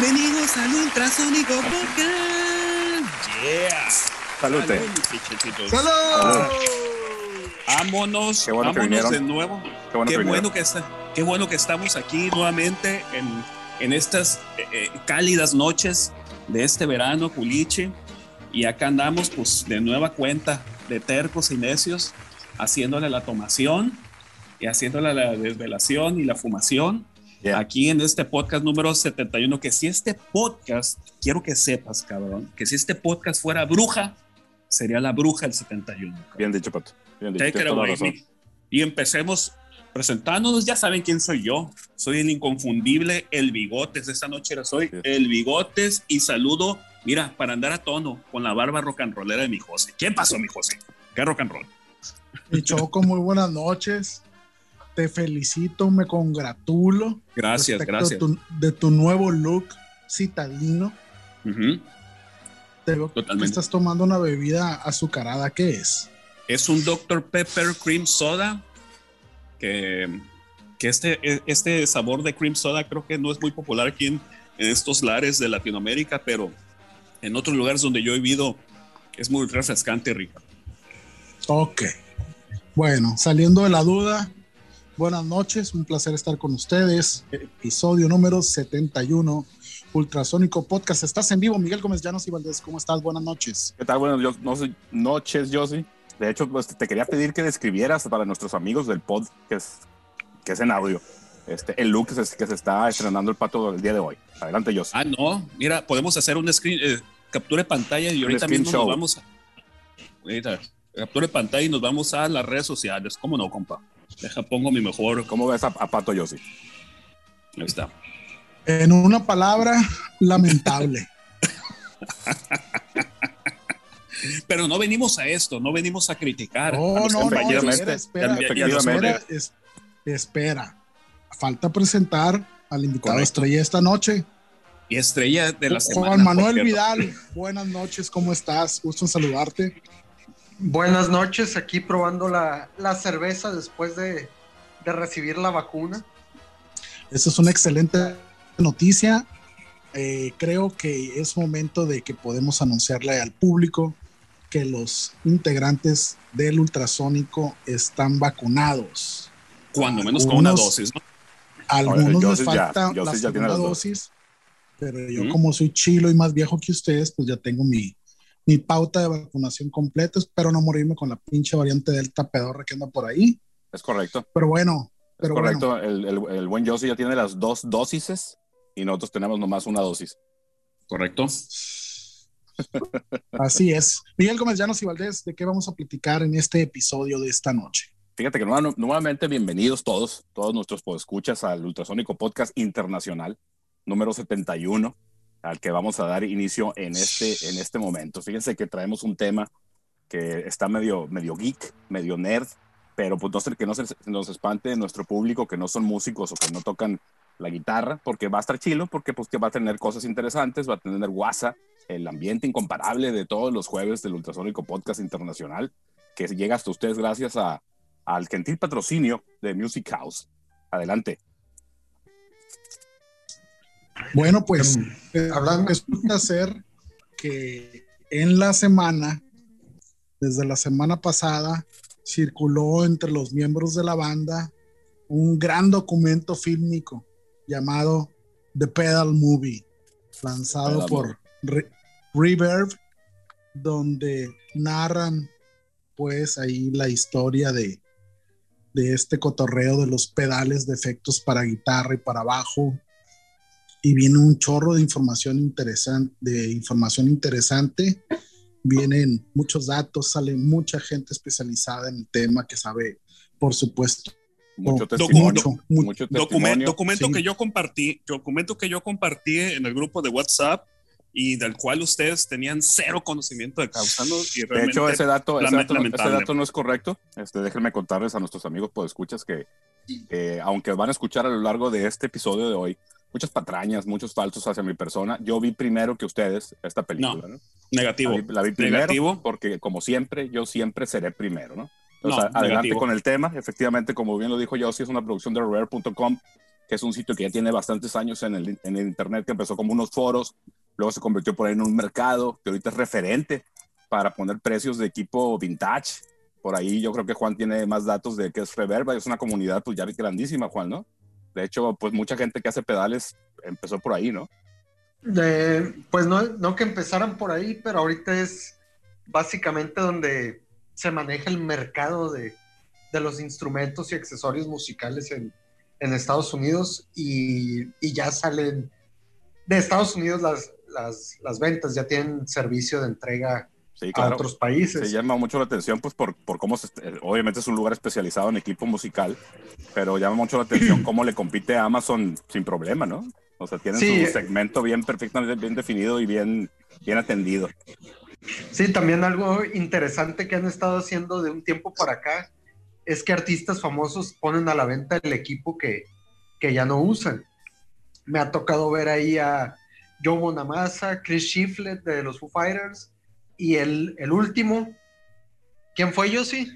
Bienvenidos al Ultrasónico Podcast. Yeah. Salute. ¡Salud! Vámonos, Qué bueno que vámonos vinieron. de nuevo. Qué bueno Qué que bueno que, está, qué bueno que estamos aquí nuevamente en, en estas eh, eh, cálidas noches de este verano, Culiche. Y acá andamos, pues, de nueva cuenta, de tercos y necios, haciéndole la tomación y haciéndole la desvelación y la fumación. Yeah. Aquí en este podcast número 71, que si este podcast, quiero que sepas, cabrón, que si este podcast fuera bruja, sería la bruja el 71. cabrón. Bien dicho, Pato. Bien dicho. Take it away. Y empecemos presentándonos. Ya saben quién soy yo. Soy el inconfundible El Bigotes. Esta noche soy Sí. El Bigotes y saludo, mira, para andar a tono con la barba rock and rollera de mi José. ¿Qué pasó, mi José? ¿Qué rock and roll? Mi Choco, muy buenas noches. Te felicito, me congratulo. Gracias, gracias. De tu, de tu nuevo look citadino. Te veo que Totalmente. estás tomando una bebida azucarada. ¿Qué es? Es un Dr. Pepper Cream Soda que, que este, este sabor de cream soda creo que no es muy popular aquí en, en estos lares de Latinoamérica, pero en otros lugares donde yo he vivido es muy refrescante y rica. Ok. Bueno, saliendo de la duda, buenas noches. Un placer estar con ustedes. Episodio número 71. Ultrasónico Podcast. Estás en vivo, Miguel Gómez Llanos y Valdés. ¿Cómo estás? Buenas noches. ¿Qué tal? Buenas yo, no sé, noches, Josie. De hecho, pues, te quería pedir que describieras para nuestros amigos del pod, que es, que es en audio, este, el look que se, que se está estrenando el pato el día de hoy. Adelante, Josie. Ah, no, mira, podemos hacer un screen, eh, captura de pantalla y ahorita mismo show. nos vamos a. Ahorita, captura de pantalla y nos vamos a las redes sociales. ¿Cómo no, compa? Deja, pongo mi mejor. ¿Cómo ves a, a Pato, Josie? Ahí está. En una palabra, lamentable. Pero no venimos a esto, no venimos a criticar. No, a no, no, espera, espera, Efectivamente. espera, es- espera. Falta presentar al invitado Correcto. estrella esta noche, Y estrella de la semana. Juan Manuel. Vidal. Buenas noches, ¿cómo estás? Gusto en saludarte. Buenas noches, aquí probando la, la cerveza después de, de recibir la vacuna. Esa es una excelente noticia. Eh, creo que es momento de que podemos anunciarle al público que los integrantes del ultrasónico están vacunados. Cuando menos con una Algunos- dosis, ¿no? A algunos les falta la segunda dosis, pero yo como soy chilo y más viejo que ustedes, pues ya tengo mi, mi pauta de vacunación completa. Espero no morirme con la pinche variante delta pedorra que anda por ahí. Es correcto. Pero bueno, Es pero correcto. bueno, El, el- el buen Josie ya tiene las dos dosis y nosotros tenemos nomás una dosis. Correcto. así es. Miguel Gómez Llanos y Valdés, ¿de qué vamos a platicar en este episodio de esta noche? Fíjate que nueva- nuevamente bienvenidos todos, todos nuestros podescuchas al Ultrasónico Podcast Internacional número 71, al que vamos a dar inicio en este, en este momento. Fíjense que traemos un tema que está medio, medio geek, medio nerd, pero pues no que no se nos espante nuestro público que no son músicos o que no tocan la guitarra, porque va a estar chilo, porque pues que va a tener cosas interesantes, va a tener guasa, el ambiente incomparable de todos los jueves del Ultrasónico Podcast Internacional, que llega hasta ustedes gracias a, al gentil patrocinio de Music House. Adelante. Bueno, pues eh, Hablando- resulta ser que en la semana, desde la semana pasada, circuló entre los miembros de la banda un gran documento fílmico llamado The Pedal Movie, lanzado Pedal por Re- Reverb, donde narran pues ahí la historia de, de este cotorreo de los pedales de efectos para guitarra y para bajo, y viene un chorro de información interesante, de información interesante. Vienen muchos datos, sale mucha gente especializada en el tema que sabe, por supuesto, Mucho testimonio. mucho, mucho. testimonio. documento sí. que yo compartí, documento que yo compartí en el grupo de WhatsApp y del cual ustedes tenían cero conocimiento de causando y De hecho, ese dato, ese dato, ese dato no es correcto. Este, déjenme contarles a nuestros amigos escuchas que, eh, aunque van a escuchar a lo largo de este episodio de hoy, muchas patrañas, muchos falsos hacia mi persona, yo vi primero que ustedes esta película. ¿no? negativo. La vi, la vi primero Negativo. porque, como siempre, yo siempre seré primero, ¿no? No, Entonces, adelante negativo. con el tema. Efectivamente, como bien lo dijo Yossi, es una producción de Rare.com que es un sitio que ya tiene bastantes años en el, en el Internet, que empezó como unos foros, luego se convirtió por ahí en un mercado, que ahorita es referente para poner precios de equipo vintage. Por ahí yo creo que Juan tiene más datos de que es Reverba, es una comunidad pues ya grandísima, Juan, ¿no? De hecho, pues mucha gente que hace pedales empezó por ahí, ¿no? pues no, no que empezaran por ahí, pero ahorita es básicamente donde se maneja el mercado de, de los instrumentos y accesorios musicales en, en Estados Unidos y, y, ya salen de Estados Unidos las, las, las, ventas, ya tienen servicio de entrega a otros países. Se llama mucho la atención pues por, por cómo, se, obviamente es un lugar especializado en equipo musical, pero llama mucho la atención cómo le compite a Amazon sin problema, ¿no? O sea, tienen su segmento bien perfectamente bien definido y bien, bien atendido. Sí, también algo interesante que han estado haciendo de un tiempo para acá es que artistas famosos ponen a la venta el equipo que, que ya no usan. Me ha tocado ver ahí a Joe Bonamassa, Chris Shiflett de los Foo Fighters y el, el último, ¿quién fue yo sí?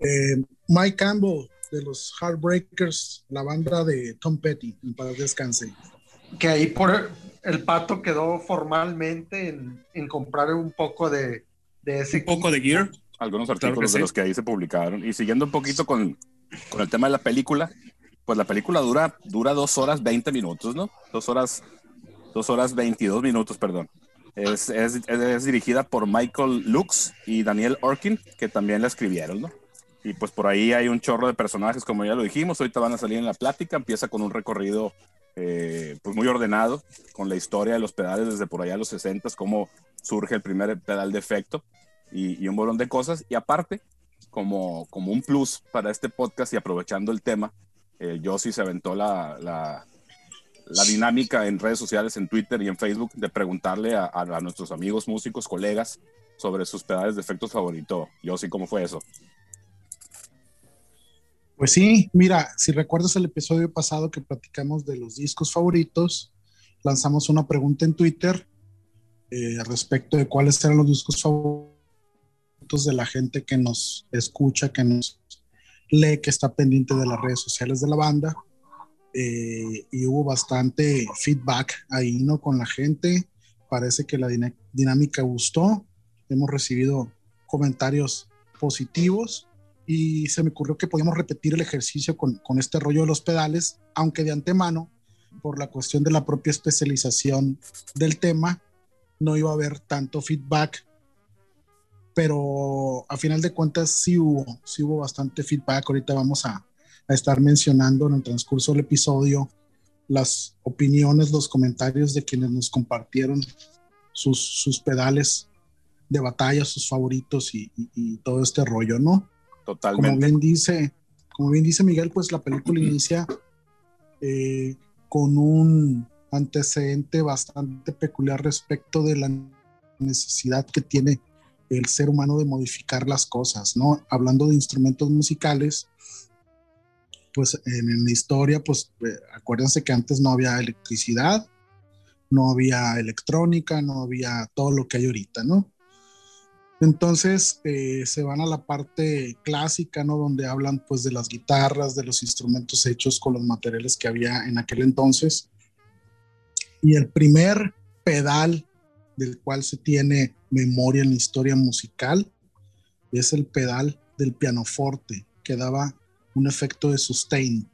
Eh, Mike Campbell de los Heartbreakers, la banda de Tom Petty, para descanse. Que ahí por el pato quedó formalmente en, en comprar un poco de, de ese. Un poco de gear algunos artículos de los que ahí se publicaron. Y siguiendo un poquito con, con, el tema de la película, pues la película dura, dura dos horas 20 minutos, ¿no? Dos horas, dos horas 22 minutos, perdón. Es, es, es, dirigida por Michael Lux y Daniel Orkin, que también la escribieron, ¿no? Y pues por ahí hay un chorro de personajes, como ya lo dijimos, ahorita van a salir en la plática, empieza con un recorrido eh, pues muy ordenado, con la historia de los pedales desde por allá a los 60, cómo surge el primer pedal de efecto y, un bolón de cosas. Y aparte, como, como un plus para este podcast y aprovechando el tema, eh, sí se aventó la, la, dinámica en redes sociales, en Twitter y en Facebook, de preguntarle a, nuestros amigos músicos, colegas, sobre sus pedales de efectos favorito. sí ¿cómo fue eso? Pues sí, mira, si recuerdas el episodio pasado que platicamos de los discos favoritos, lanzamos una pregunta en Twitter eh, respecto de cuáles eran los discos favoritos de la gente que nos escucha, que nos lee, que está pendiente de las redes sociales de la banda. Eh, y hubo bastante feedback ahí, ¿no? Con la gente. Parece que la dinámica gustó. Hemos recibido comentarios positivos y se me ocurrió que podíamos repetir el ejercicio con, con este rollo de los pedales, aunque de antemano, por la cuestión de la propia especialización del tema, no iba a haber tanto feedback pero a final de cuentas sí hubo, sí hubo bastante feedback. Ahorita vamos a, a, estar mencionando en el transcurso del episodio las opiniones, los comentarios de quienes nos compartieron sus, sus pedales de batalla, sus favoritos y, y, todo este rollo, ¿no? Totalmente. Como bien dice, como bien dice Miguel, pues la película inicia eh, con un antecedente bastante peculiar respecto de la necesidad que tiene el ser humano de modificar las cosas, ¿no? Hablando de instrumentos musicales, pues en, la historia, pues eh, acuérdense que antes no había electricidad, no había electrónica, no había todo lo que hay ahorita, ¿no? Entonces eh, se van a la parte clásica, ¿no? Donde hablan pues de las guitarras, de los instrumentos hechos con los materiales que había en aquel entonces. Y el primer pedal del cual se tiene memoria en la historia musical es el pedal del pianoforte que daba un efecto de sustain.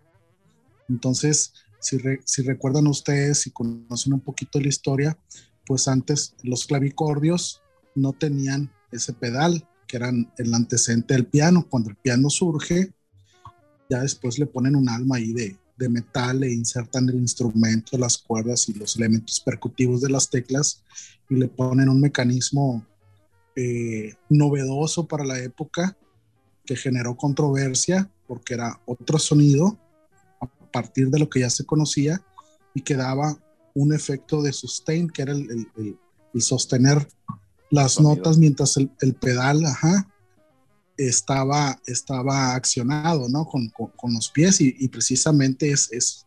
Entonces, si, si recuerdan ustedes y conocen un poquito la historia, pues antes los clavicordios no tenían ese pedal, que eran el antecedente del piano. Cuando el piano surge, ya después le ponen un alma ahí de, de metal e insertan el instrumento, las cuerdas y los elementos percutivos de las teclas y le ponen un mecanismo eh, novedoso para la época que generó controversia porque era otro sonido a partir de lo que ya se conocía y que daba un efecto de sustain, que era el, sostener las notas mientras el, pedal estaba, estaba accionado ¿no? con, los pies y, precisamente es, es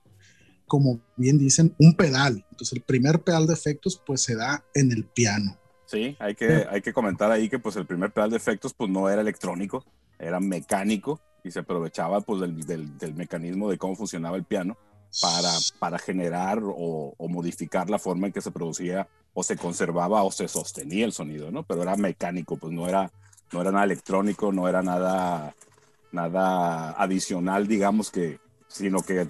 como bien dicen, un pedal. Entonces el primer pedal de efectos pues se da en el piano. Sí, hay que, hay que comentar ahí que pues el primer pedal de efectos pues no era electrónico, era mecánico y se aprovechaba pues del, del, mecanismo de cómo funcionaba el piano para, para generar o, o, modificar la forma en que se producía o se conservaba o se sostenía el sonido, ¿no? Pero era mecánico, pues no era, no era nada electrónico, no era nada, nada adicional, digamos que, sino que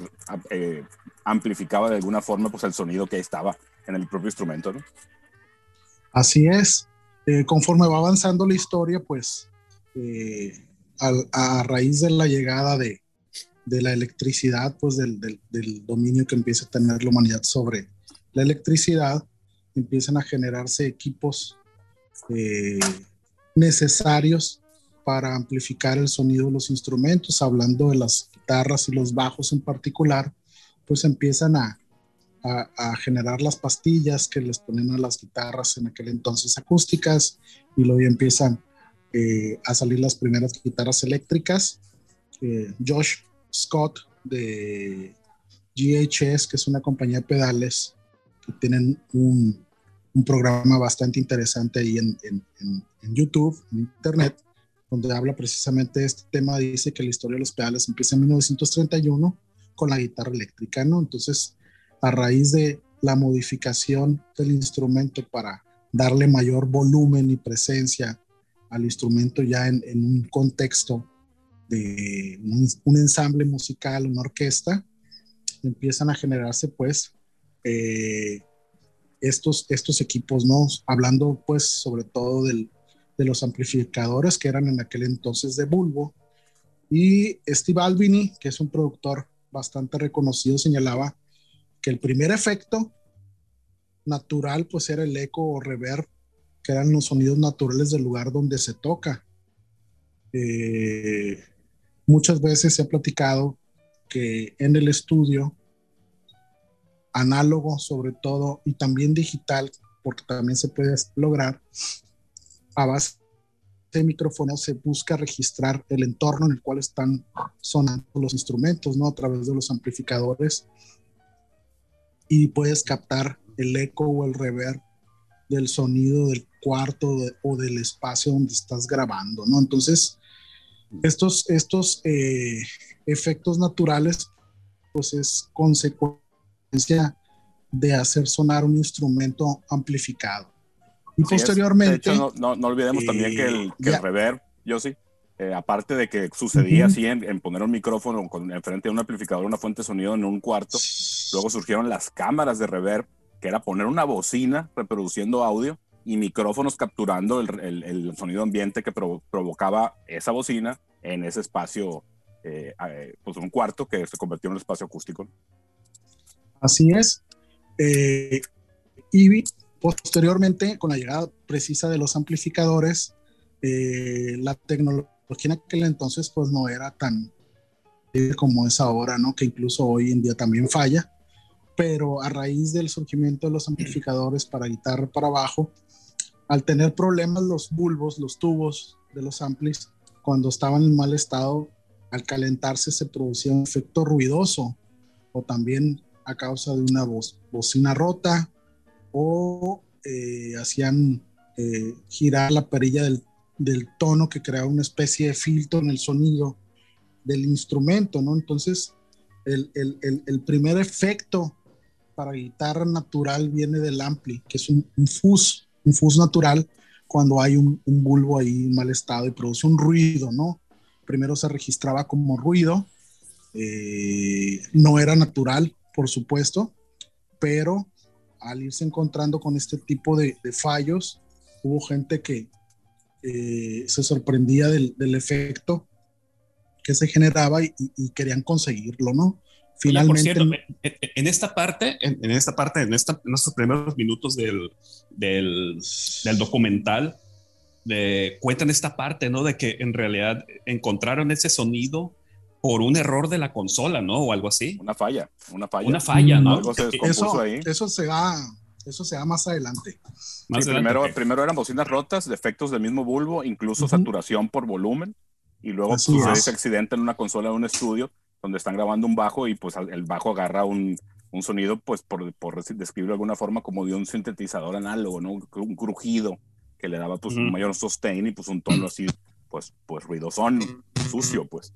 eh, amplificaba de alguna forma pues el sonido que estaba en el propio instrumento, ¿no? Así es. Eh, conforme va avanzando la historia, pues eh, a, raíz de la llegada de, de la electricidad, pues del, del, dominio que empieza a tener la humanidad sobre la electricidad, empiezan a generarse equipos eh, necesarios para amplificar el sonido de los instrumentos, hablando de las guitarras y los bajos en particular, pues empiezan a, a, generar las pastillas que les ponen a las guitarras en aquel entonces acústicas y luego empiezan eh, a salir las primeras guitarras eléctricas. Eh, Josh Scott de GHS, que es una compañía de pedales, que tienen un, un programa bastante interesante ahí en, en, en, YouTube, en Internet, donde habla precisamente de este tema. Dice que la historia de los pedales empieza en 1931 con la guitarra eléctrica, ¿no? Entonces, a raíz de la modificación del instrumento para darle mayor volumen y presencia al instrumento ya en, un contexto de un, ensamble musical, una orquesta, empiezan a generarse pues eh, estos, estos equipos, ¿no? Hablando pues sobre todo del, de los amplificadores que eran en aquel entonces de Bulbo. Y Steve Albini, que es un productor bastante reconocido, señalaba que el primer efecto natural pues era el eco o reverb, que eran los sonidos naturales del lugar donde se toca. Eh, muchas veces se ha platicado que en el estudio, análogo sobre todo, y también digital, porque también se puede lograr, a base de micrófono se busca registrar el entorno en el cual están sonando los instrumentos, ¿no? A través de los amplificadores y puedes captar el eco o el reverb del sonido del cuarto o del espacio donde estás grabando, ¿no? Entonces, estos, estos eh, efectos naturales, pues es consecuencia de hacer sonar un instrumento amplificado. Y posteriormente... no, no, olvidemos también que el, que el reverb, yo sí, eh, aparte de que sucedía así en, poner un micrófono con, enfrente de un amplificador, una fuente de sonido en un cuarto, luego surgieron las cámaras de reverb, que era poner una bocina reproduciendo audio y micrófonos capturando el, el, sonido ambiente que provocaba esa bocina en ese espacio, eh, eh, pues un cuarto que se convirtió en un espacio acústico. Así es. y posteriormente, con la llegada precisa de los amplificadores, la tecnología en aquel entonces pues no era tan como es ahora, ¿no? Que incluso hoy en día también falla, pero a raíz del surgimiento de los amplificadores para guitarra para bajo, al tener problemas los bulbos, los tubos de los amplis, cuando estaban en mal estado, al calentarse se producía un efecto ruidoso o también a causa de una bocina rota o eh, hacían eh, girar la perilla del del tono que crea una especie de filtro en el sonido del instrumento, ¿no? Entonces, el, primer efecto para guitarra natural viene del ampli, que es un, fuzz, un fuzz natural cuando hay un, bulbo ahí en mal estado y produce un ruido, ¿no? Primero se registraba como ruido, eh, no era natural, por supuesto, pero al irse encontrando con este tipo de fallos, hubo gente que, eh, se sorprendía del, efecto que se generaba y, querían conseguirlo, ¿no? Finalmente. en, esta parte, en, esta parte, en, esta, estos primeros minutos del, del, documental, de, cuentan esta parte, ¿no? De que en realidad encontraron ese sonido por un error de la consola, ¿no? O algo así. Una falla, una falla. Una falla, ¿no? Algo se eso, ahí. Eso se va eso se da más adelante. primero, primero eran bocinas rotas, defectos del mismo bulbo, incluso saturación por volumen. Y luego sucede ese accidente en una consola de un estudio donde están grabando un bajo y pues el bajo agarra un, un sonido, pues por, por, describirlo de alguna forma, como de un sintetizador análogo, ¿no? Un crujido que le daba pues un mayor sustain y pues un tono así, pues, pues ruidosón, sucio, pues.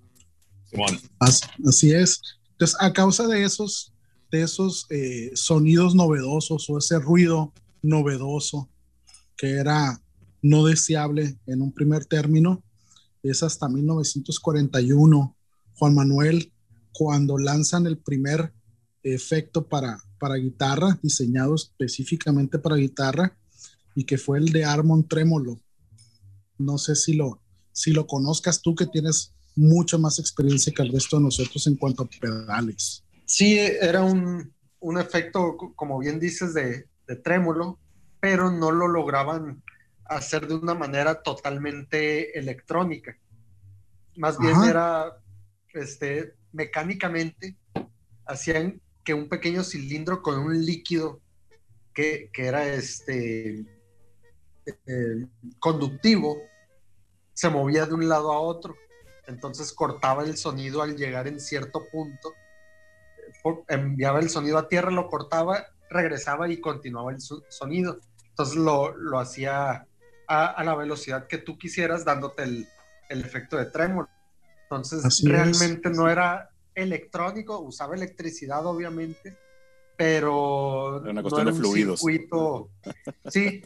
Así, es. Entonces, a causa de esos, de esos eh, sonidos novedosos o ese ruido novedoso que era no deseable en un primer término, es hasta 1941, Juan Manuel, cuando lanzan el primer efecto para, para guitarra, diseñado específicamente para guitarra, y que fue el de Armon Trémolo. No sé si lo, si lo conozcas tú, que tienes mucha más experiencia que el resto de nosotros en cuanto a pedales. Sí, era un, un efecto, como bien dices, de, de trémolo, pero no lo lograban hacer de una manera totalmente electrónica. Más bien era, este, mecánicamente, hacían que un pequeño cilindro con un líquido que, era este, conductivo se movía de un lado a otro. Entonces cortaba el sonido al llegar en cierto punto, enviaba el sonido a tierra, lo cortaba, regresaba y continuaba el sonido. Entonces lo, lo hacía a, la velocidad que tú quisieras, dándote el, el efecto de trémolo. Entonces realmente no era electrónico, usaba electricidad obviamente, pero era una cuestión de fluidos. Sí.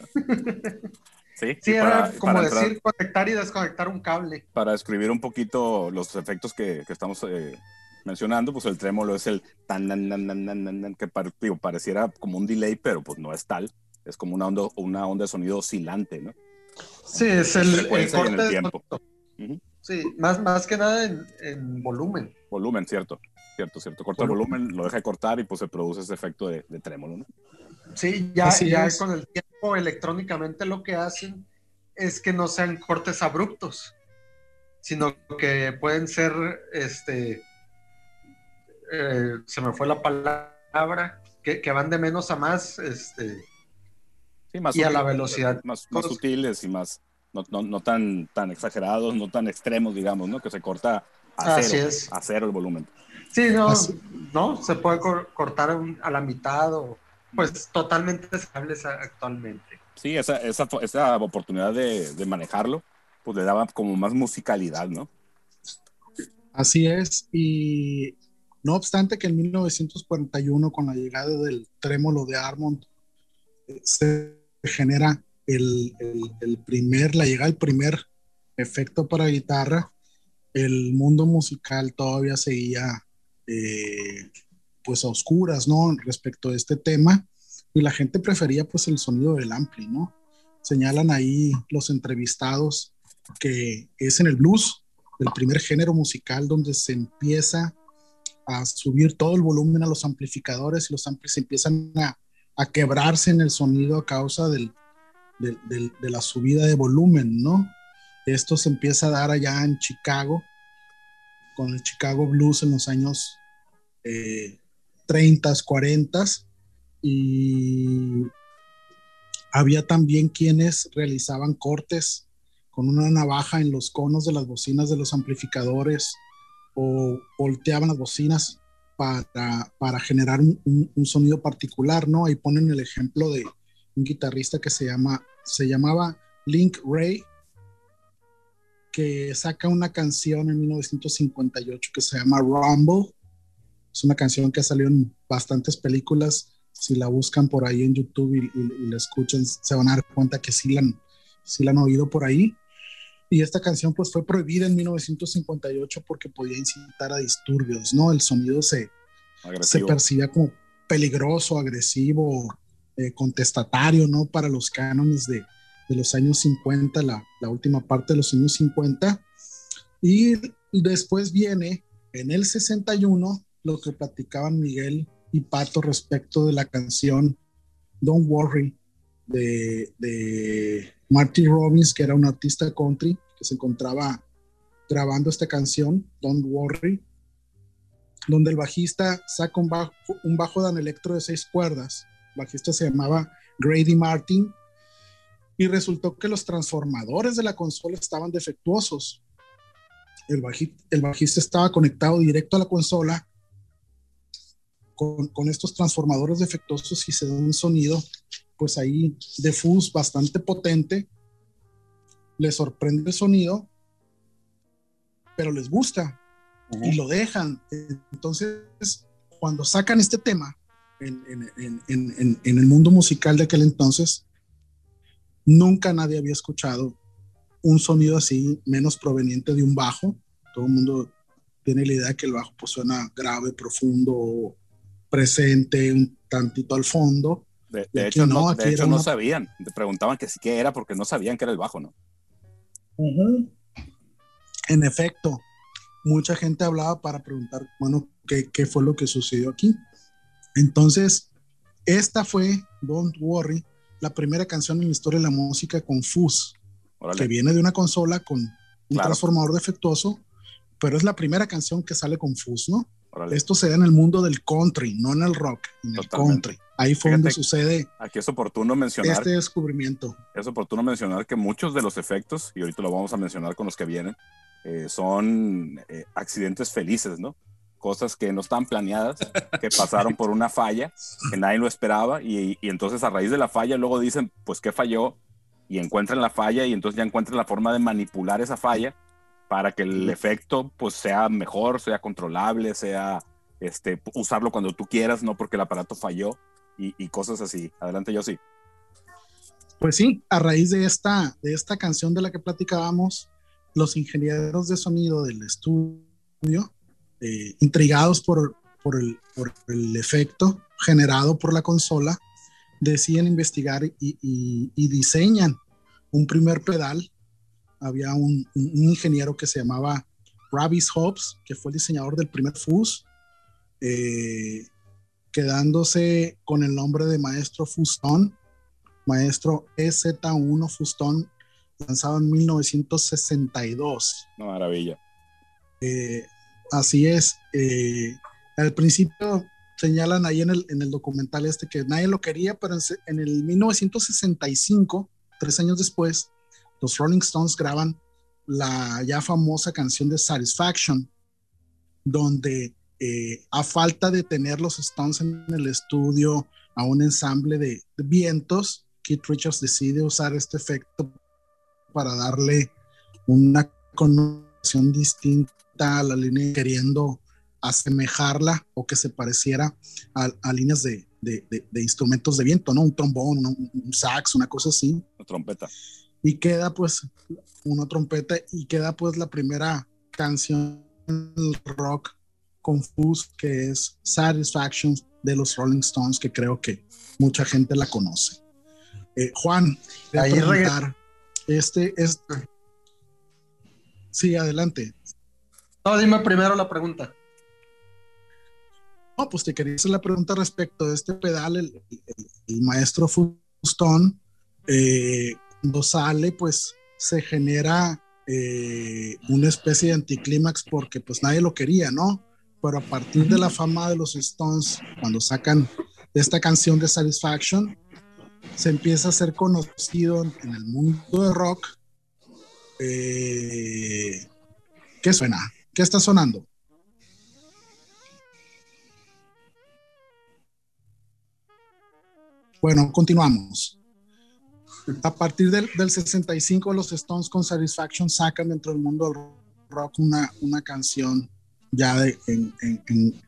Sí, era como decir conectar y desconectar un cable. Para describir un poquito los efectos que, que estamos eh, mencionando, pues el trémolo es el tan, tan, tan, tan, tan que pareciera como un delay, pero pues no es tal. Es como una onda, una onda de sonido oscilante, ¿no? Sí, es el, corte tiempo. Sí, más, más que nada en, en, volumen. Volumen, cierto, cierto, cierto. Corta el volumen, lo deja de cortar y pues se produce ese efecto de, de trémolo, ¿no? Sí, ya, ya con el tiempo electrónicamente lo que hacen es que no sean cortes abruptos, sino que pueden ser, este, eh, se me fue la palabra, que, que, van de menos a más, este, y a la velocidad. Más, más sutiles y más, no, no, no, tan, tan exagerados, no tan extremos, digamos, ¿no? Que se corta a cero, a cero el volumen. Sí, no, no, se puede cortar a la mitad o pues totalmente estables actualmente. Sí, esa, esa, esa oportunidad de, de, manejarlo, pues le daba como más musicalidad, ¿no? Así es, y no obstante que en 1941, con la llegada del trémolo de Armond, se genera el, el, primer, la llegada del primer efecto para guitarra, el mundo musical todavía seguía eh, pues a oscuras, ¿no? Respecto a este tema y la gente prefería pues el sonido del ampli, ¿no? Señalan ahí los entrevistados que es en el blues, el primer género musical donde se empieza a subir todo el volumen a los amplificadores y los amplis empiezan a, a quebrarse en el sonido a causa del, de la subida de volumen, ¿no? Esto se empieza a dar allá en Chicago, con el Chicago Blues en los años eh, 30, 40 y había también quienes realizaban cortes con una navaja en los conos de las bocinas de los amplificadores o volteaban las bocinas para, para generar un, un, sonido particular, ¿no? Ahí ponen el ejemplo de un guitarrista que se, llama, se llamaba Link Ray, que saca una canción en 1958 que se llama Rumble. Es una canción que salió en bastantes películas. Si la buscan por ahí en YouTube y, la escuchan, se van a dar cuenta que sí la, han, sí la han oído por ahí. Y esta canción pues fue prohibida en 1958 porque podía incitar a disturbios, ¿no? El sonido se, se percibía como peligroso, agresivo, eh, contestatario, ¿no? Para los cánones de, de los años 50, la, la, última parte de los años 50. Y, después viene en el 61 lo que platicaban Miguel y Pato respecto de la canción Don't Worry de, de Marty Robbins, que era un artista country que se encontraba grabando esta canción, Don't Worry, donde el bajista saca un bajo, un bajo dan electro de seis cuerdas. El bajista se llamaba Grady Martin y resultó que los transformadores de la consola estaban defectuosos. El, bajista, el bajista estaba conectado directo a la consola con, con, estos transformadores defectuosos y se da un sonido pues ahí de fuzz bastante potente le sorprende el sonido, pero les gusta. y lo dejan. Entonces, cuando sacan este tema en, en, en, en, el mundo musical de aquel entonces, nunca nadie había escuchado un sonido así, menos proveniente de un bajo. Todo el mundo tiene la idea que el bajo pues, suena grave, profundo, presente, un tantito al fondo. De, hecho, no, de hecho no sabían. Te preguntaban que sí que era porque no sabían que era el bajo, ¿no? En efecto, mucha gente hablaba para preguntar, bueno, ¿qué, ¿qué, fue lo que sucedió aquí? Entonces, esta fue, Don't Worry, la primera canción en la historia de la música con fuzz, que viene de una consola con un transformador defectuoso, pero es la primera canción que sale con fuzz, ¿no? Esto se da en el mundo del country, no en el rock, en el country. Ahí fue donde sucede. Aquí es oportuno mencionar. Este descubrimiento. Es oportuno mencionar que muchos de los efectos, y ahorita lo vamos a mencionar con los que vienen, eh, son eh, accidentes felices, ¿no? Cosas que no están planeadas, que pasaron por una falla, que nadie lo esperaba, y, y, entonces a raíz de la falla luego dicen, pues, ¿qué falló? Y encuentran la falla, y entonces ya encuentran la forma de manipular esa falla para que el efecto, pues, sea mejor, sea controlable, sea, este, usarlo cuando tú quieras, no porque el aparato falló, y, y cosas así. Adelante, yo sí. Pues sí, a raíz de esta, de esta canción de la que platicábamos, los ingenieros de sonido del estudio, eh, intrigados por, por, el, por, el, efecto generado por la consola, deciden investigar y, y, y diseñan un primer pedal. Había un, un, ingeniero que se llamaba Ravis Hobbs, que fue el diseñador del primer fuzz, eh, quedándose con el nombre de Maestro Fustón, Maestro EZ1 Fustón lanzado en 1962. Una maravilla. Eh, así es. Eh, al principio señalan ahí en el, en el, documental este que nadie lo quería, pero en, el 1965, tres años después, los Rolling Stones graban la ya famosa canción de Satisfaction, donde eh, a falta de tener los Stones en el estudio a un ensamble de, de vientos, Keith Richards decide usar este efecto para darle una connotación distinta a la línea, queriendo asemejarla o que se pareciera a, líneas de, instrumentos de viento, ¿no? Un trombón, un, sax, una cosa así. Una trompeta. Y queda pues una trompeta y queda pues la primera canción rock confus que es Satisfaction de los Rolling Stones, que creo que mucha gente la conoce. Eh, Juan, Ahí este es. Sí, adelante. No, dime primero la pregunta. No, pues te quería hacer la pregunta respecto de este pedal, el, maestro Fustón. Eh, cuando sale, pues se genera eh, una especie de anticlímax porque pues nadie lo quería, ¿no? Pero a partir de la fama de los Stones, cuando sacan esta canción de Satisfaction, se empieza a ser conocido en el mundo de rock. Eh, ¿Qué suena? ¿Qué está sonando? Bueno, continuamos. A partir del, 65, los Stones con Satisfaction sacan dentro del mundo del rock una, una canción ya en, en,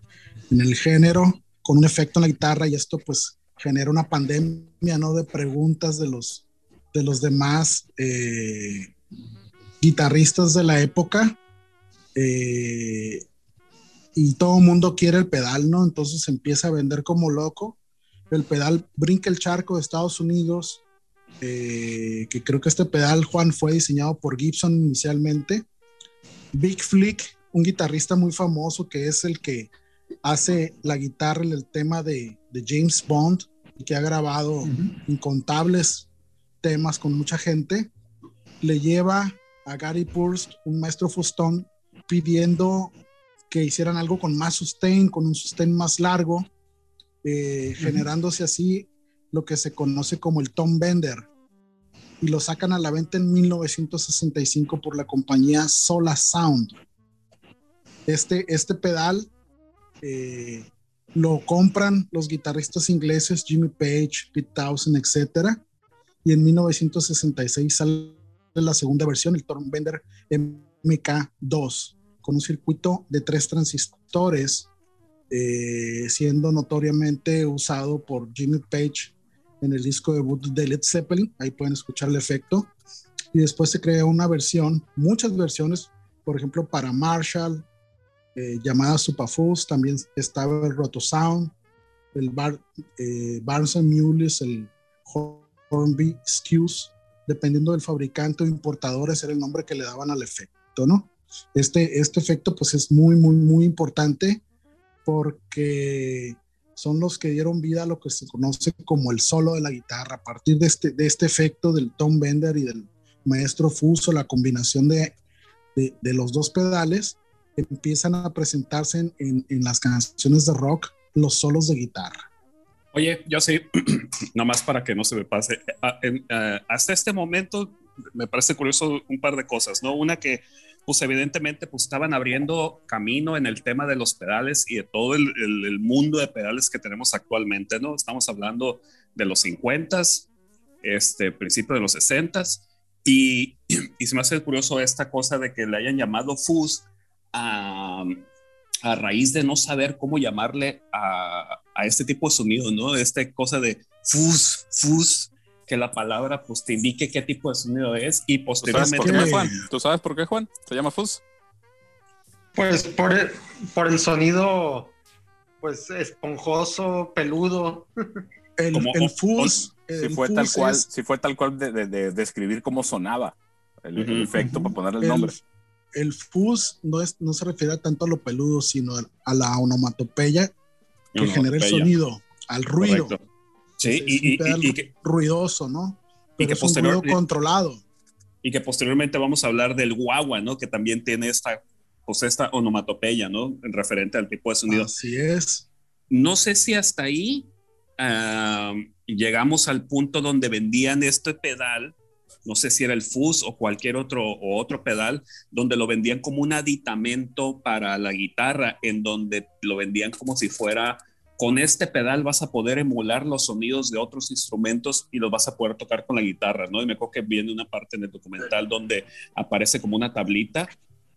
el género, con un efecto en la guitarra, y esto pues genera una pandemia, ¿no? De preguntas de los, de los demás eh, guitarristas de la época. Eh, y todo el mundo quiere el pedal, ¿no? Entonces se empieza a vender como loco. El pedal brinca el charco de Estados Unidos, eh, que creo que este pedal, Juan, fue diseñado por Gibson inicialmente. Big Flick, un guitarrista muy famoso que es el que hace la guitarra en el tema de, de James Bond, que ha grabado incontables temas con mucha gente, le lleva a Gary Purst, un maestro fustón, pidiendo que hicieran algo con más sustain, con un sustain más largo, eh, generándose así lo que se conoce como el Tom Bender. Y lo sacan a la venta en 1965 por la compañía Sola Sound. Este, este pedal eh, lo compran los guitarristas ingleses Jimmy Page, Pete Townsend, etc. Y en 1966 sale la segunda versión, el Tom Bender MK2. con un circuito de tres transistores, eh, siendo notoriamente usado por Jimmy Page en el disco debut de Led Zeppelin. Ahí pueden escuchar el efecto. Y después se creó una versión, muchas versiones, por ejemplo, para Marshall, eh, llamada Supafus, también estaba el Roto Sound, el Bar, eh, Barnes Mules, el Hornby Skews, dependiendo del fabricante o importador, ese era el nombre que le daban al efecto, ¿no? Este, este efecto pues es muy, muy, muy importante porque son los que dieron vida a lo que se conoce como el solo de la guitarra. A partir de este, de este efecto del Tom Bender y del maestro Fuso, la combinación de, de, de los dos pedales, empiezan a presentarse en, en, en, las canciones de rock los solos de guitarra. Oye, yo sí, nomás para que no se me pase, hasta este momento me parece curioso un par de cosas, ¿no? Una que, pues evidentemente, pues estaban abriendo camino en el tema de los pedales y de todo el, mundo de pedales que tenemos actualmente, ¿no? Estamos hablando de los 50s, este, principio de los 60s, y, y se me hace curioso esta cosa de que le hayan llamado Fuzz a, a raíz de no saber cómo llamarle a, a este tipo de sonido, ¿no? Esta cosa de fuzz, fuzz, que la palabra pues te indique qué tipo de sonido es y posteriormente... ¿Tú sabes por qué, Juan? ¿Tú sabes por qué, Juan? ¿Se llama fuzz? Pues por el, por el sonido, pues esponjoso, peludo. El, Como, el fuzz... Si fue, tal cual, si fue tal cual de, de, de describir cómo sonaba el, el efecto para ponerle el nombre el fuzz no, es, no se refiere tanto a lo peludo, sino a la onomatopeya que onomatopeya. genera el sonido, al ruido. Correcto. Sí, es, y, y, y, que, ruidoso, ¿no? Pero y que es un ruido controlado. Y que posteriormente vamos a hablar del guagua, ¿no? Que también tiene esta, pues esta onomatopeya, ¿no? En referente al tipo de sonido. Así es. No sé si hasta ahí uh, llegamos al punto donde vendían este pedal no sé si era el fuzz o cualquier otro, o otro pedal, donde lo vendían como un aditamento para la guitarra, en donde lo vendían como si fuera, con este pedal vas a poder emular los sonidos de otros instrumentos y los vas a poder tocar con la guitarra, ¿no? Y me acuerdo que viene una parte en el documental donde aparece como una tablita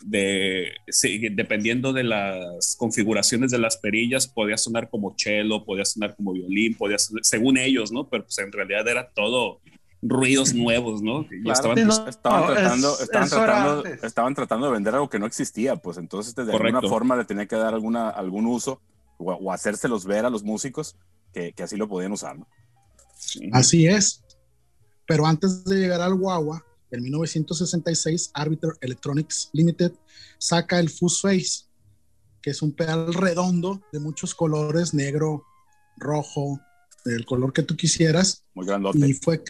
de, sí, dependiendo de las configuraciones de las perillas, podía sonar como cello, podía sonar como violín, podía sonar, según ellos, ¿no? Pero pues en realidad era todo ruidos nuevos, ¿no? Claro, estaban, sí, no, estaban, no, tratando, es, estaban, tratando, estaban, tratando, de vender algo que no existía, pues entonces de Correcto. alguna forma le tenía que dar alguna, algún uso o, o hacérselos ver a los músicos que, que así lo podían usar, ¿no? Así es. Pero antes de llegar al guagua, en 1966, Arbiter Electronics Limited saca el Fuzz Face, que es un pedal redondo de muchos colores, negro, rojo, el color que tú quisieras. Muy grandote. Y fue,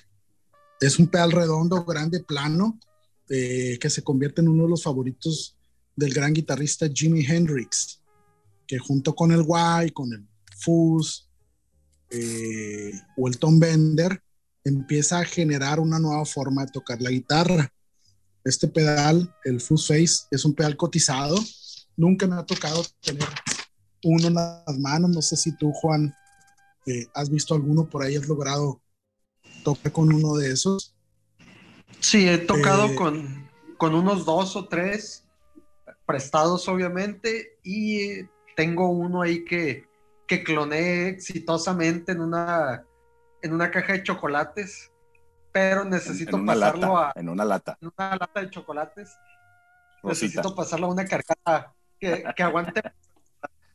es un pedal redondo, grande, plano, eh, que se convierte en uno de los favoritos del gran guitarrista Jimi Hendrix, que junto con el Guay, con el Fuzz eh, o el Tom Bender, empieza a generar una nueva forma de tocar la guitarra. Este pedal, el Fuzz Face, es un pedal cotizado. Nunca me ha tocado tener uno en las manos. No sé si tú, Juan, eh, has visto alguno por ahí, has logrado tocar con uno de esos. Sí, he tocado eh, con, con unos dos o tres prestados, obviamente, y tengo uno ahí que, que cloné exitosamente en una, en una caja de chocolates, pero necesito en, en pasarlo lata, a. En una lata. En una lata de chocolates. Rosita. Necesito pasarlo a una carcasa que, que aguante.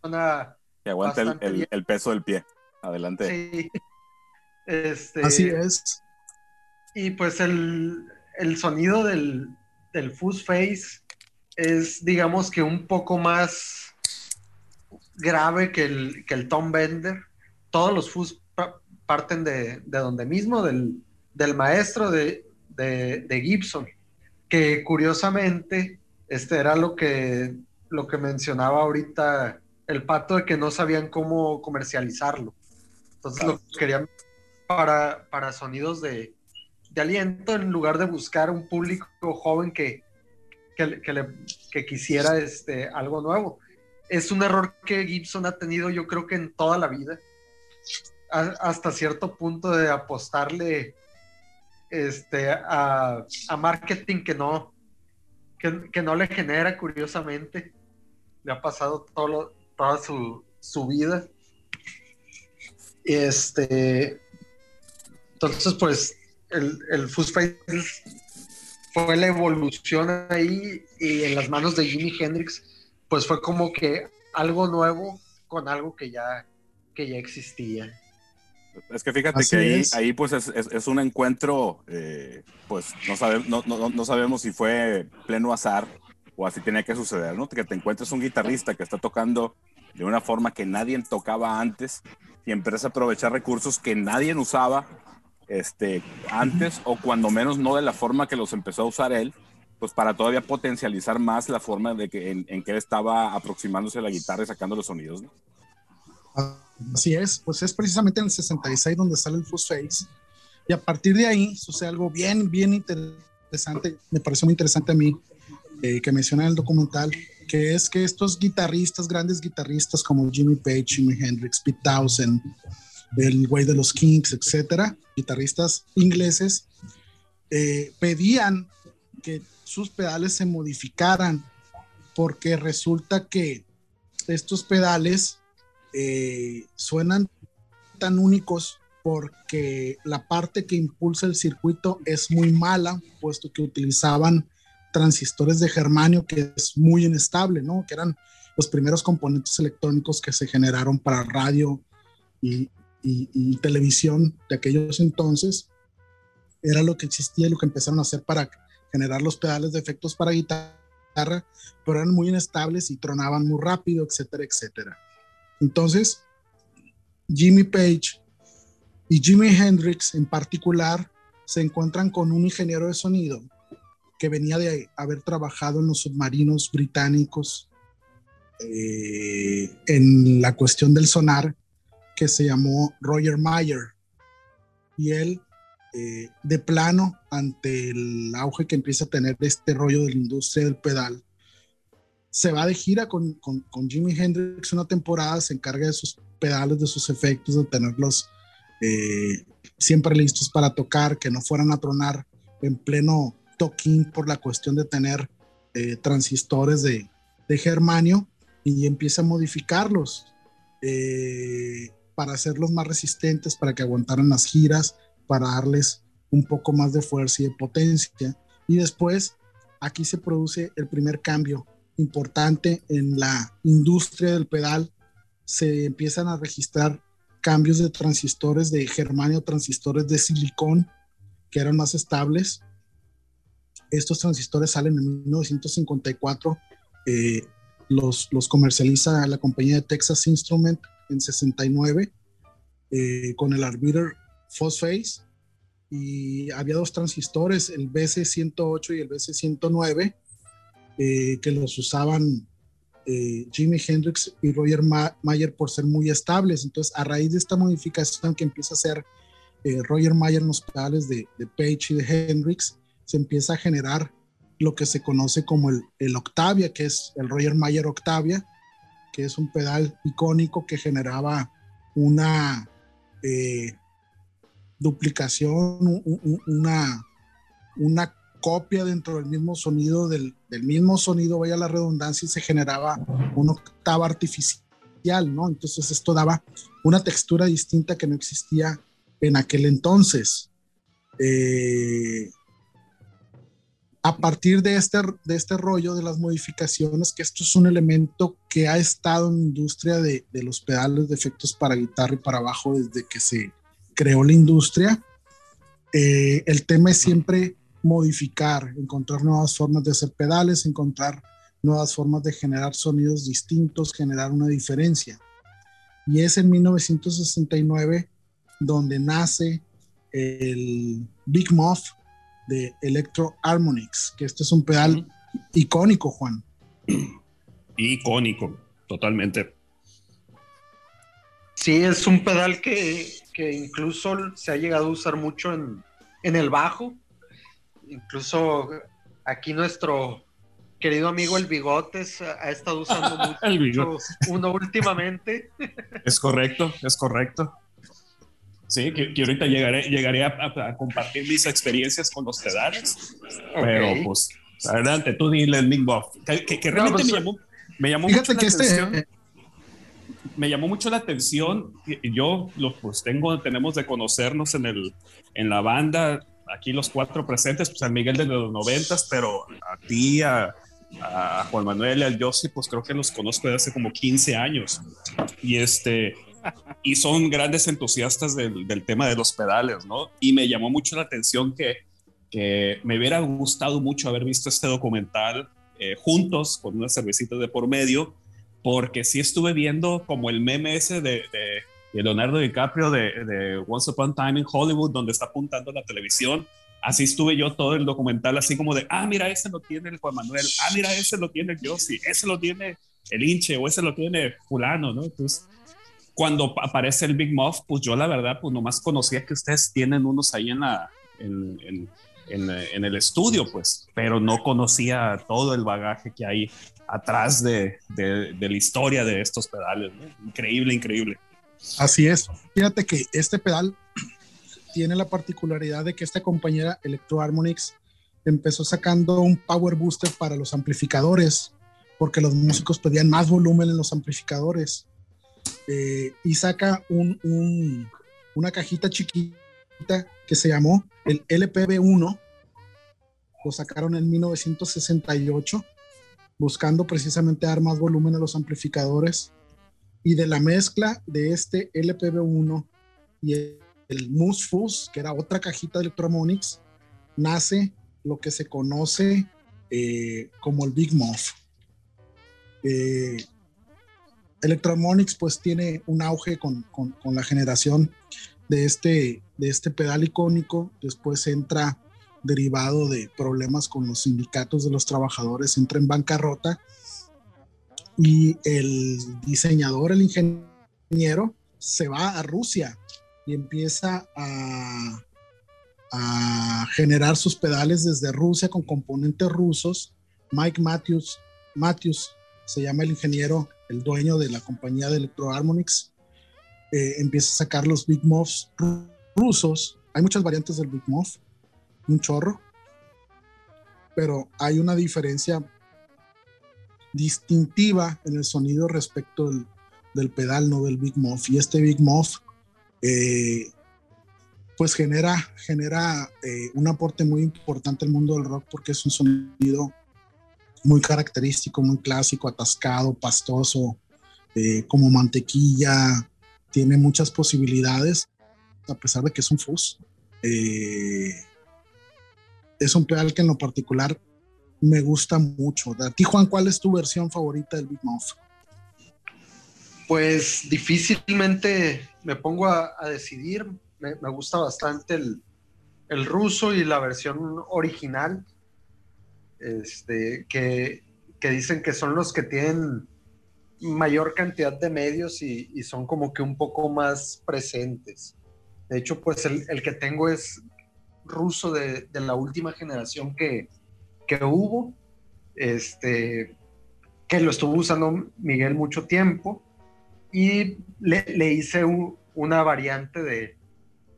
Una que aguante el, el, el, peso del pie. Adelante. Sí. Este, Así es. Y pues el, el sonido del, del Fuzz Face es, digamos que un poco más grave que el, que el Tom Bender. Todos los Fuzz parten de, de donde mismo, del, del maestro de, de, de, Gibson, que curiosamente este era lo que, lo que mencionaba ahorita el pato de que no sabían cómo comercializarlo. Entonces lo querían para, para sonidos de, de, aliento en lugar de buscar un público joven que, que, que, le, que quisiera este, algo nuevo. Es un error que Gibson ha tenido yo creo que en toda la vida, hasta cierto punto de apostarle este, a, a marketing que no, que, no le genera, curiosamente. Le ha pasado todo toda su, su vida. Este, entonces, pues, el, el Face fue la evolución ahí y en las manos de Jimi Hendrix, pues fue como que algo nuevo con algo que ya, que ya existía. Es que fíjate que ahí, ahí, pues es, es, un encuentro, eh, pues no, sabe, no, no, no, sabemos si fue pleno azar o así tenía que suceder, ¿no? Que te encuentres un guitarrista que está tocando de una forma que nadie tocaba antes y empieza a aprovechar recursos que nadie usaba este, antes o cuando menos no de la forma que los empezó a usar él, pues para todavía potencializar más la forma de que, en, que él estaba aproximándose a la guitarra y sacando los sonidos. ¿no? Así es, pues es precisamente en el 66 donde sale el Fuzz Face y a partir de ahí sucede algo bien, bien interesante, me pareció muy interesante a mí, eh, que menciona en el documental, que es que estos guitarristas, grandes guitarristas como Jimmy Page, Jimi Hendrix, Pete Townsend, el güey de los Kings, etcétera, guitarristas ingleses, eh, pedían que sus pedales se modificaran porque resulta que estos pedales eh, suenan tan únicos porque la parte que impulsa el circuito es muy mala, puesto que utilizaban transistores de germanio, que es muy inestable, ¿no? Que eran los primeros componentes electrónicos que se generaron para radio y, y, televisión de aquellos entonces. Era lo que existía y lo que empezaron a hacer para generar los pedales de efectos para guitarra, pero eran muy inestables y tronaban muy rápido, etcétera, etcétera. Entonces, Jimmy Page y Jimi Hendrix en particular se encuentran con un ingeniero de sonido que venía de haber trabajado en los submarinos británicos eh, en la cuestión del sonar, que se llamó Roger Mayer. Y él, eh, de plano, ante el auge que empieza a tener este rollo de la industria del pedal, se va de gira con, con, Jimi Hendrix una temporada, se encarga de sus pedales, de sus efectos, de tenerlos eh, siempre listos para tocar, que no fueran a tronar en pleno toquín por la cuestión de tener eh, transistores de, de, germanio y empieza a modificarlos para hacerlos más resistentes, para que aguantaran las giras, para darles un poco más de fuerza y de potencia. Y después aquí se produce el primer cambio importante en la industria del pedal. Se empiezan a registrar cambios de transistores de germanio, transistores de silicón, que eran más estables, estos transistores salen en 1954, eh, los, los comercializa la compañía de Texas Instrument en 69 eh, con el Arbiter Phosphase y había dos transistores, el BC108 y el BC109, eh, que los usaban Jimi Hendrix y Roger Mayer por ser muy estables. Entonces, a raíz de esta modificación que empieza a hacer Roger Mayer en los pedales de, de Page y de Hendrix, se empieza a generar lo que se conoce como el, el Octavia, que es el Roger Mayer Octavia, que es un pedal icónico que generaba una eh, duplicación, una, una copia dentro del mismo sonido, del, del, mismo sonido, vaya la redundancia, y se generaba una octava artificial, ¿no? Entonces esto daba una textura distinta que no existía en aquel entonces. Eh, a partir de este, de este rollo de las modificaciones, que esto es un elemento que ha estado en la industria de, de los pedales de efectos para guitarra y para bajo desde que se creó la industria, eh, el tema es siempre modificar, encontrar nuevas formas de hacer pedales, encontrar nuevas formas de generar sonidos distintos, generar una diferencia. Y es en 1969 donde nace el Big Muff, de Electro Harmonix, que este es un pedal icónico, Juan. Icónico, totalmente. Sí, es un pedal que, incluso se ha llegado a usar mucho en, el bajo. Incluso aquí nuestro querido amigo el Bigotes ha estado usando mucho uno últimamente. Es correcto, es correcto. Sí, que, que ahorita llegaré, llegaré a, compartir mis experiencias con los pedales, pero pues Adelante, tú dile el Big Buff. Que, realmente pues, me llamó, me llamó mucho la este, atención. Eh, me llamó mucho la atención. Yo, lo, pues tengo, tenemos de conocernos en, el, en la banda, aquí los cuatro presentes, pues San Miguel de los noventas, pero a ti, a, a Juan Manuel y al Yossi, pues creo que los conozco desde hace como 15 años. Y este, y son grandes entusiastas del, del, tema de los pedales, ¿no? Y me llamó mucho la atención que, que me hubiera gustado mucho haber visto este documental eh, juntos con unas cervecitas de por medio, porque sí estuve viendo como el meme ese de, de, Leonardo DiCaprio de, de, Once Upon a Time in Hollywood, donde está apuntando la televisión. Así estuve yo todo el documental, así como de, ah, mira, ese lo tiene el Juan Manuel, ah, mira, ese lo tiene el Yossi, ese lo tiene el Inche, o ese lo tiene fulano, ¿no? Entonces, cuando aparece el Big Muff, pues yo la verdad, pues nomás conocía que ustedes tienen unos ahí en la, en, en, en, el estudio, pues, pero no conocía todo el bagaje que hay atrás de, de, la historia de estos pedales. Increíble, increíble. Así es. Fíjate que este pedal tiene la particularidad de que esta compañera Electro Harmonix empezó sacando un power booster para los amplificadores, porque los músicos pedían más volumen en los amplificadores. Eh, y saca un, una cajita chiquita que se llamó el LPB1. Lo sacaron en 1968, buscando precisamente dar más volumen a los amplificadores. Y de la mezcla de este LPB1 y el, el que era otra cajita de Electromonics, nace lo que se conoce eh, como el Big Muff. Eh, Electromonics pues tiene un auge con, con, la generación de este, de este pedal icónico, después entra derivado de problemas con los sindicatos de los trabajadores, entra en bancarrota y el diseñador, el ingeniero, se va a Rusia y empieza a, a generar sus pedales desde Rusia con componentes rusos. Mike Matthews, Matthews se llama el ingeniero el dueño de la compañía de Electro Harmonix, eh, empieza a sacar los Big Muffs rusos. Hay muchas variantes del Big Muff, un chorro, pero hay una diferencia distintiva en el sonido respecto del, pedal, no del Big Muff. Y este Big Muff, eh, pues genera, genera eh, un aporte muy importante al mundo del rock porque es un sonido muy característico, muy clásico, atascado, pastoso, eh, como mantequilla, tiene muchas posibilidades, a pesar de que es un fuzz. Es un pedal que en lo particular me gusta mucho. A ti, Juan, ¿cuál es tu versión favorita del Big Mouth? Pues difícilmente me pongo a, decidir. Me, gusta bastante el, el ruso y la versión original este, que, dicen que son los que tienen mayor cantidad de medios y, son como que un poco más presentes. De hecho, pues el, que tengo es ruso de, la última generación que, hubo, este, que lo estuvo usando Miguel mucho tiempo y le, hice una variante de,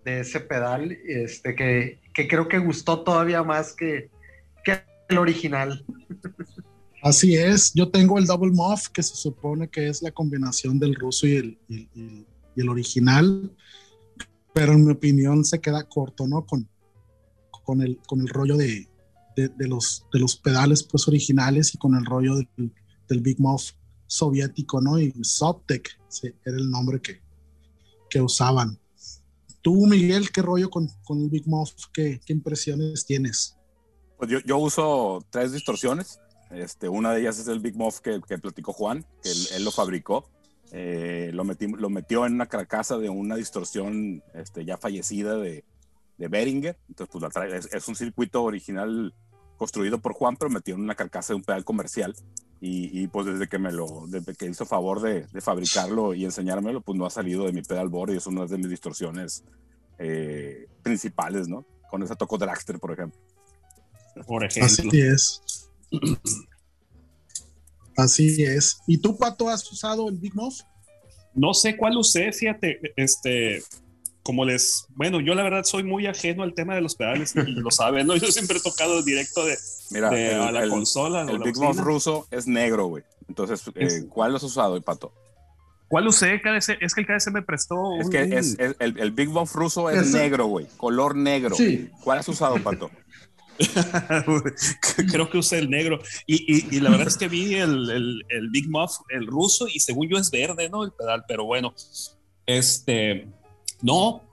ese pedal este, que, que, creo que gustó todavía más que, que el original. Así es, yo tengo el Double Muff, que se supone que es la combinación del ruso y el, el original, pero en mi opinión se queda corto, ¿no? Con, con, el, con el rollo de, de, los, de los pedales pues originales y con el rollo del, del Big Muff soviético, ¿no? Y Soptec era el nombre que, que usaban. Tú, Miguel, ¿qué rollo con, con el Big Muff? ¿Qué, ¿Qué impresiones tienes? Pues yo, uso tres distorsiones. Este, una de ellas es el Big Muff que, que platicó Juan, que él, lo fabricó. Eh, lo, lo metió en una carcasa de una distorsión este, ya fallecida de, de Beringer. Entonces, pues es, un circuito original construido por Juan, pero metió en una carcasa de un pedal comercial. Y, pues desde que me lo, desde que hizo favor de, de, fabricarlo y enseñármelo, pues no ha salido de mi pedal board y es una de mis distorsiones eh, principales, ¿no? Con esa toco Dragster, por ejemplo por ejemplo. Así es. Así es. ¿Y tú, Pato, has usado el Big Muff? No sé cuál usé, fíjate, este, como les, bueno, yo la verdad soy muy ajeno al tema de los pedales y lo saben, ¿no? Yo siempre he tocado directo de, Mira, de el, a la el- consola. el Big. Muff ruso es negro, güey. Entonces, eh, Es- ¿cuál has usado, Pato? ¿Cuál usé? KDC? Es que el KDC me prestó Es un- que un- es, es- el, el Big Muff ruso es Ese- negro, güey. Color negro. Sí. ¿Cuál has usado, Pato? Creo que usé el negro. Y, y- y la verdad es que vi el, el- el Big Muff, el ruso, y según yo es verde, ¿no? El pedal, pero bueno. Este, no.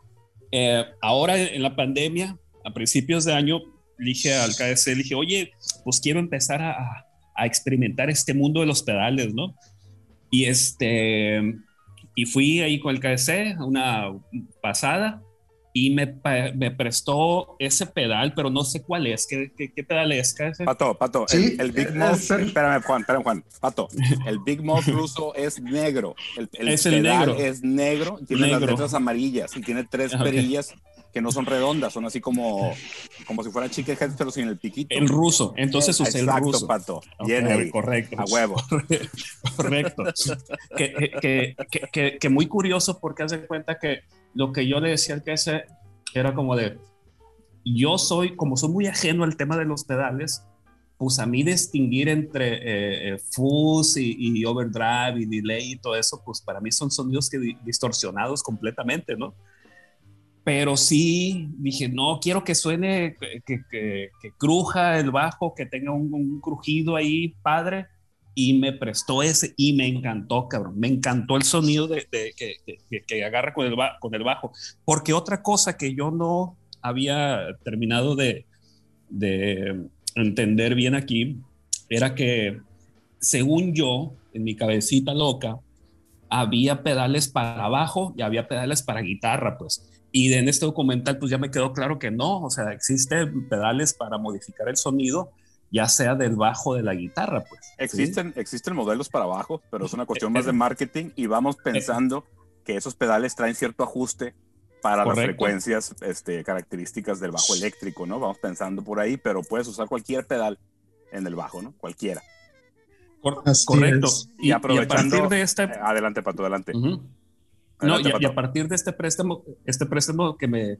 eh, ahora en la pandemia, a principios de año, dije al KDC, dije, oye, pues quiero empezar a experimentar este mundo de los pedales, ¿no? Y este, y fui ahí con el KDC una pasada y me, me prestó ese pedal, pero no sé cuál es. ¿Qué, qué, qué pedal es? KDC? Pato, Pato, Sí, el, el Big es el- espérame, Juan, espérame, Juan. Pato, el Big Muff ruso es negro. El, el Es el pedal negro. es negro, tiene las Negro. letras amarillas y tiene tres Ah, ok. perillas que no son redondas, son así como, como si fueran chicken heads, pero sin el piquito. El ruso. Entonces usé el Exacto, ruso. Pato. Bien ahí. correcto. A huevo. Correcto. que, que, que, que, que muy curioso porque hace cuenta que lo que yo le decía al que ese era como de, yo soy, como soy muy ajeno al tema de los pedales, pues a mí distinguir entre eh, eh, fuzz y, overdrive y delay y todo eso, pues para mí son sonidos que di- distorsionados completamente, ¿no? Pero sí dije, no, quiero que suene, que, que, que- que cruja el bajo, que tenga un, un crujido ahí padre y me prestó ese y me encantó, cabrón. Me encantó el sonido de, de- que, agarra con el, con el bajo. Porque otra cosa que yo no había terminado de, de entender bien aquí era que, según yo, en mi cabecita loca, había pedales para bajo y había pedales para guitarra, pues. Y en este documental, pues ya me quedó claro que no, o sea, existen pedales para modificar el sonido, ya sea del bajo de la guitarra, pues. ¿sí? Existen, existen modelos para abajo, pero es una cuestión más de marketing y vamos pensando que esos pedales traen cierto ajuste para las frecuencias este, características del bajo eléctrico, ¿no? Vamos pensando por ahí, pero puedes usar cualquier pedal en el bajo, ¿no? Cualquiera. Cor- Así correcto. es. Y, Y y a aprovechando- partir de este... Eh, Adelante, Pato, adelante. No, Adelante, y, a- y a partir de este préstamo, este préstamo que me,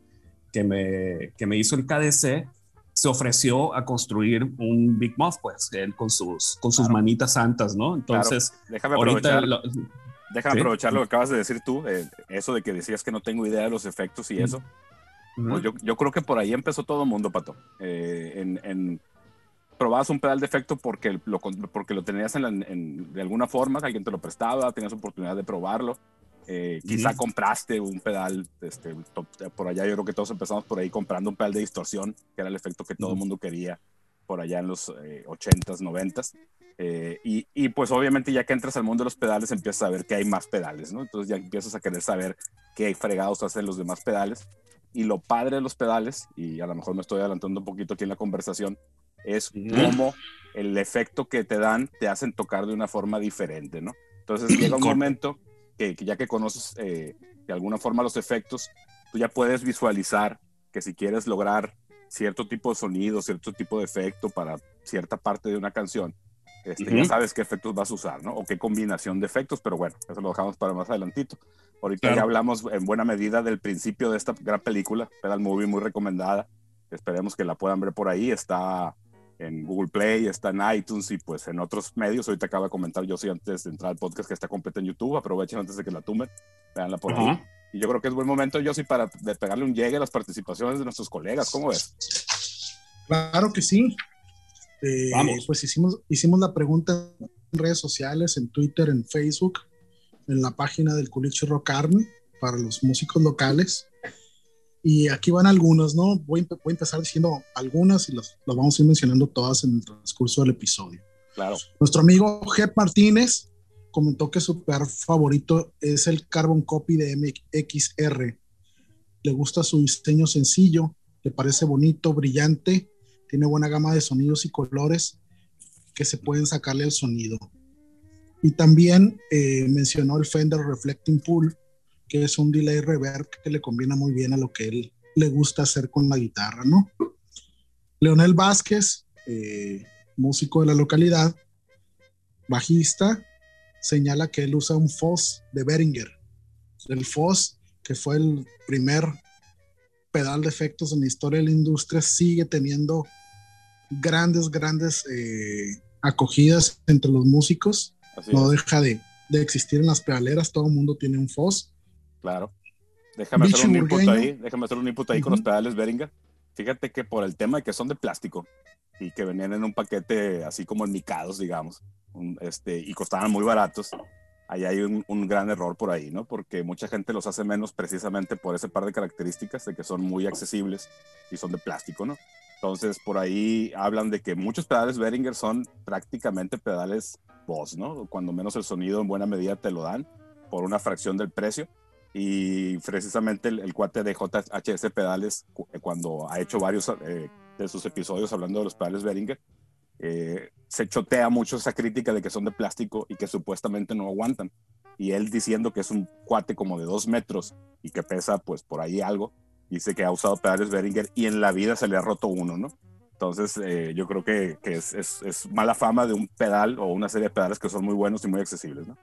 que me, que me hizo el KDC, se ofreció a construir un Big Muff, pues, él con sus, con sus Claro. manitas santas, ¿no? Entonces, Déjame ahorita... aprovechar, lo- déjame sí. aprovechar lo que acabas de decir tú, eh, eso de que decías que no tengo idea de los efectos y eso. Ujú. Pues yo, yo creo que por ahí empezó todo el mundo, Pato. Eh, en, en- probabas un pedal de efecto porque lo, porque lo tenías en la- en- de alguna forma, alguien te lo prestaba, tenías oportunidad de probarlo. Eh, quizá compraste compraste un pedal, este, por allá yo creo que todos empezamos por ahí comprando un pedal de distorsión, que era el efecto que todo el mundo quería por allá en los eh, 80s, 90s. Eh, y, y, pues obviamente ya que entras al mundo de los pedales empiezas a ver que hay más pedales, ¿no? Entonces ya empiezas a querer saber qué fregados hacen los demás pedales. Y lo padre de los pedales, y a lo mejor me estoy adelantando un poquito aquí en la conversación, es cómo el efecto que te dan te hacen tocar de una forma diferente, ¿no? Entonces llega un momento que, que ya que conoces eh, de alguna forma los efectos, tú ya puedes visualizar que si quieres lograr cierto tipo de sonido, cierto tipo de efecto para cierta parte de una canción, este, ya sabes qué efectos vas a usar, ¿no? O qué combinación de efectos, pero bueno, eso lo dejamos para más adelantito. Ahorita Claro. ya hablamos en buena medida del principio de esta gran película, Pedal Movie, muy recomendada. Esperemos que la puedan ver por ahí. Está en Google Play, está en iTunes y pues en otros medios. Ahorita acaba de comentar yo sí antes de entrar al podcast que está completa en YouTube. Aprovechen antes de que la tumben. Veanla por ahí. Y yo creo que es buen momento, yo sí, para de pegarle un llegue a las participaciones de nuestros colegas. ¿Cómo ves? Claro que sí. Eh, Vamos. Pues hicimos, hicimos la pregunta en redes sociales, en Twitter, en Facebook, en la página del Culichi Rock Army para los músicos locales. Y aquí van algunas, ¿no? Voy, voy a empezar diciendo algunas y las las vamos a ir mencionando todas en el transcurso del episodio. Claro. Nuestro amigo Jep Martínez comentó que su pedal favorito es el Carbon Copy de MXR. Le gusta su diseño sencillo, le parece bonito, brillante, tiene buena gama de sonidos y colores que se pueden sacarle el sonido. Y también eh, mencionó el Fender Reflecting Pool, que es un delay reverb que le combina muy bien a lo que él le gusta hacer con la guitarra, ¿no? Leonel Vázquez, eh, músico de la localidad, bajista, señala que él usa un Foss de Behringer. El Foss que fue el primer pedal de efectos en la historia de la industria, sigue teniendo grandes, grandes eh, acogidas entre los músicos. no deja de, de, existir en las pedaleras, todo el mundo tiene un Foss. Claro. Déjame hacer un input ahí, déjame hacer un input ahí con los pedales Behringer. Fíjate que por el tema de que son de plástico y que venían en un paquete así como enmicados, digamos, este, y costaban muy baratos, ahí hay un, un, gran error por ahí, ¿no? Porque mucha gente los hace menos precisamente por ese par de características de que son muy accesibles y son de plástico, ¿no? Entonces, por ahí hablan de que muchos pedales Behringer son prácticamente pedales Boss, ¿no? Cuando menos el sonido en buena medida te lo dan por una fracción del precio. Y precisamente el, cuate de JHS Pedales, cuando ha hecho varios eh, de sus episodios hablando de los pedales Behringer, eh, se chotea mucho esa crítica de que son de plástico y que supuestamente no aguantan. Y él diciendo que es un cuate como de dos metros y que pesa pues por ahí algo, dice que ha usado pedales Behringer y en la vida se le ha roto uno, ¿no? Entonces eh, yo creo que, es, es, mala fama de un pedal o una serie de pedales que son muy buenos y muy accesibles, ¿no?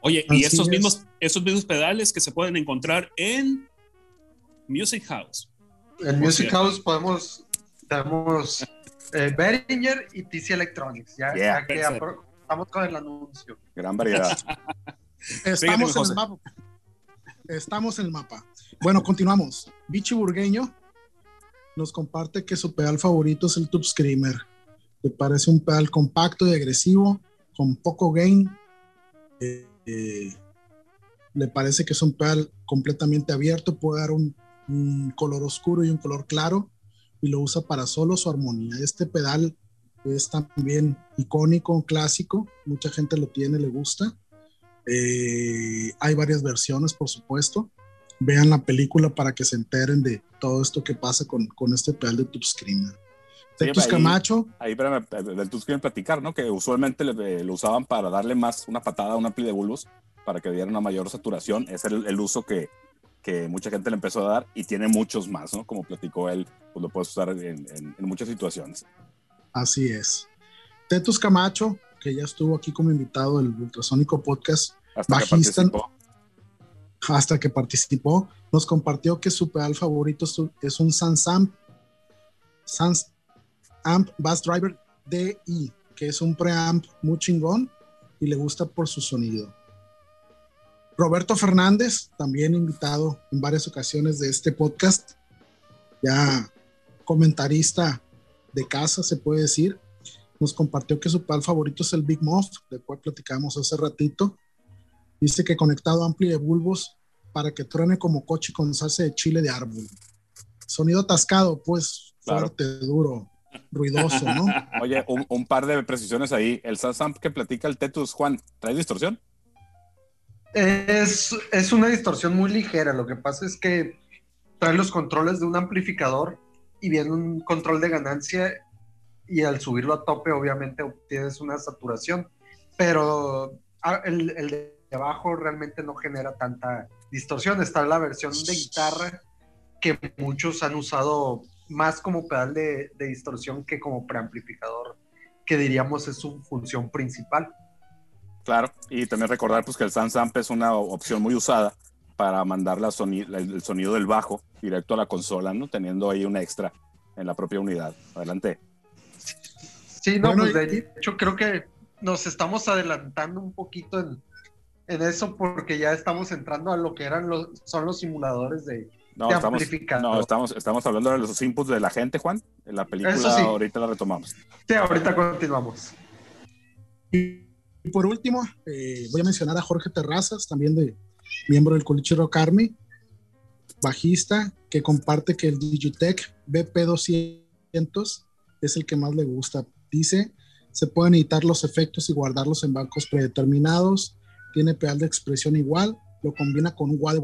Oye, y esos mismos, esos mismos pedales que se pueden encontrar en Music House. En Music House podemos, tenemos eh, Behringer y TC Electronics. Ya, ya que estamos con el anuncio. Gran variedad. Estamos en el mapa. Estamos en el mapa. Bueno, continuamos. Bichi Burgueño nos comparte que su pedal favorito es el Tube Screamer. Le parece un pedal compacto y agresivo, con poco gain. Eh, eh, le parece que es un pedal completamente abierto, puede dar un, un color oscuro y un color claro y lo usa para solo su armonía. Este pedal es también icónico, clásico, mucha gente lo tiene, le gusta. Eh, hay varias versiones, por supuesto. Vean la película para que se enteren de todo esto que pasa con, con este pedal de Tube Screamer. De Camacho. Ahí, para del Tube Screamer platicar, ¿no? Que usualmente lo usaban para darle más una patada a un ampli de bulbos para que diera una mayor saturación. Es el, el uso que, que mucha gente le empezó a dar y tiene muchos más, ¿no? Como platicó él, pues lo puedes usar en, en, muchas situaciones. Así es. Tetus Camacho, que ya estuvo aquí como invitado del Ultrasónico Podcast, hasta bajista, que participó. hasta que participó, nos compartió que su pedal favorito es un Sansamp, Sans Amp Bass Driver DI, que es un preamp muy chingón y le gusta por su sonido. Roberto Fernández, también invitado en varias ocasiones de este podcast, ya comentarista de casa, se puede decir, nos compartió que su pal favorito es el Big Muff, del cual platicamos hace ratito. Dice que conectado amplio de bulbos para que truene como coche con salsa de chile de árbol. Sonido atascado, pues fuerte, duro, ruidoso, ¿no? Oye, un, un, par de precisiones ahí. El Samp que platica el Tetus, Juan, ¿trae distorsión? Es, es, una distorsión muy ligera. Lo que pasa es que trae los controles de un amplificador y viene un control de ganancia y al subirlo a tope obviamente obtienes una saturación, pero ah, el, el de abajo realmente no genera tanta distorsión. Está la versión de guitarra que muchos han usado más como pedal de, de distorsión que como preamplificador, que diríamos es su función principal. Claro, y también recordar pues, que el SansAmp es una opción muy usada para mandar la el sonido del bajo directo a la consola, ¿no? Teniendo ahí un extra en la propia unidad. Adelante. Sí, no, pues de hecho creo que nos estamos adelantando un poquito en, en, eso porque ya estamos entrando a lo que eran los, son los simuladores de, no, estamos, no estamos, estamos hablando de los inputs de la gente, Juan. En la película ahorita la retomamos. Sí, ahorita continuamos. Y por último, eh, voy a mencionar a Jorge Terrazas, también de miembro del Coliche Rock Army, bajista, que comparte que el Digitech BP200 es el que más le gusta. Dice, se pueden editar los efectos y guardarlos en bancos predeterminados, tiene pedal de expresión igual, lo combina con un wall y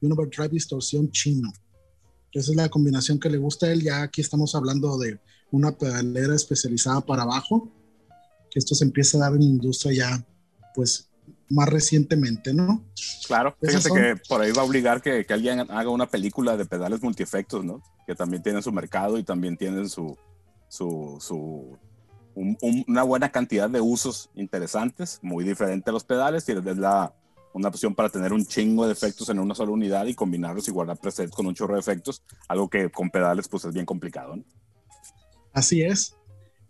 un overdrive distorsión chino. Esa es la combinación que le gusta a él. Ya aquí estamos hablando de una pedalera especializada para abajo que esto se empieza a dar en la industria ya, pues, más recientemente, ¿no? Claro, fíjate que por ahí va a obligar que, que, alguien haga una película de pedales multiefectos, ¿no? Que también tienen su mercado y también tienen su, su, su un, un, una buena cantidad de usos interesantes, muy diferente a los pedales, y es la, una opción para tener un chingo de efectos en una sola unidad y combinarlos y guardar presets con un chorro de efectos, algo que con pedales pues es bien complicado. Así es.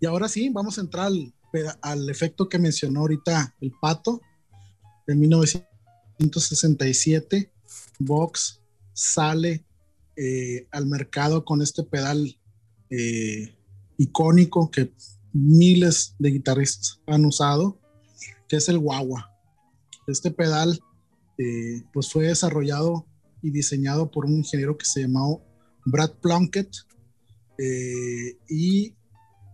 Y ahora sí, vamos a entrar al, efecto que mencionó ahorita el pato. En 1967, Vox sale eh, al mercado con este pedal eh, icónico que miles de guitarristas han usado, que es el Wawa. Este pedal eh, pues fue desarrollado y diseñado por un ingeniero que se llamó Brad Plunkett y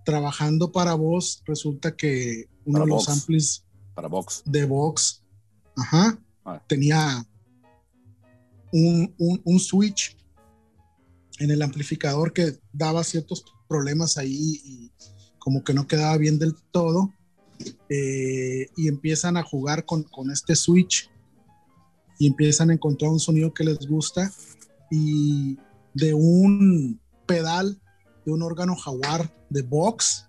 trabajando para voz, resulta que uno de los amplis para Vox. de Vox ajá, ah. tenía un, un, switch en el amplificador que daba ciertos problemas ahí y como que no quedaba bien del todo. Eh, y empiezan a jugar con, con, este switch y empiezan a encontrar un sonido que les gusta y de un pedal de un órgano jaguar de box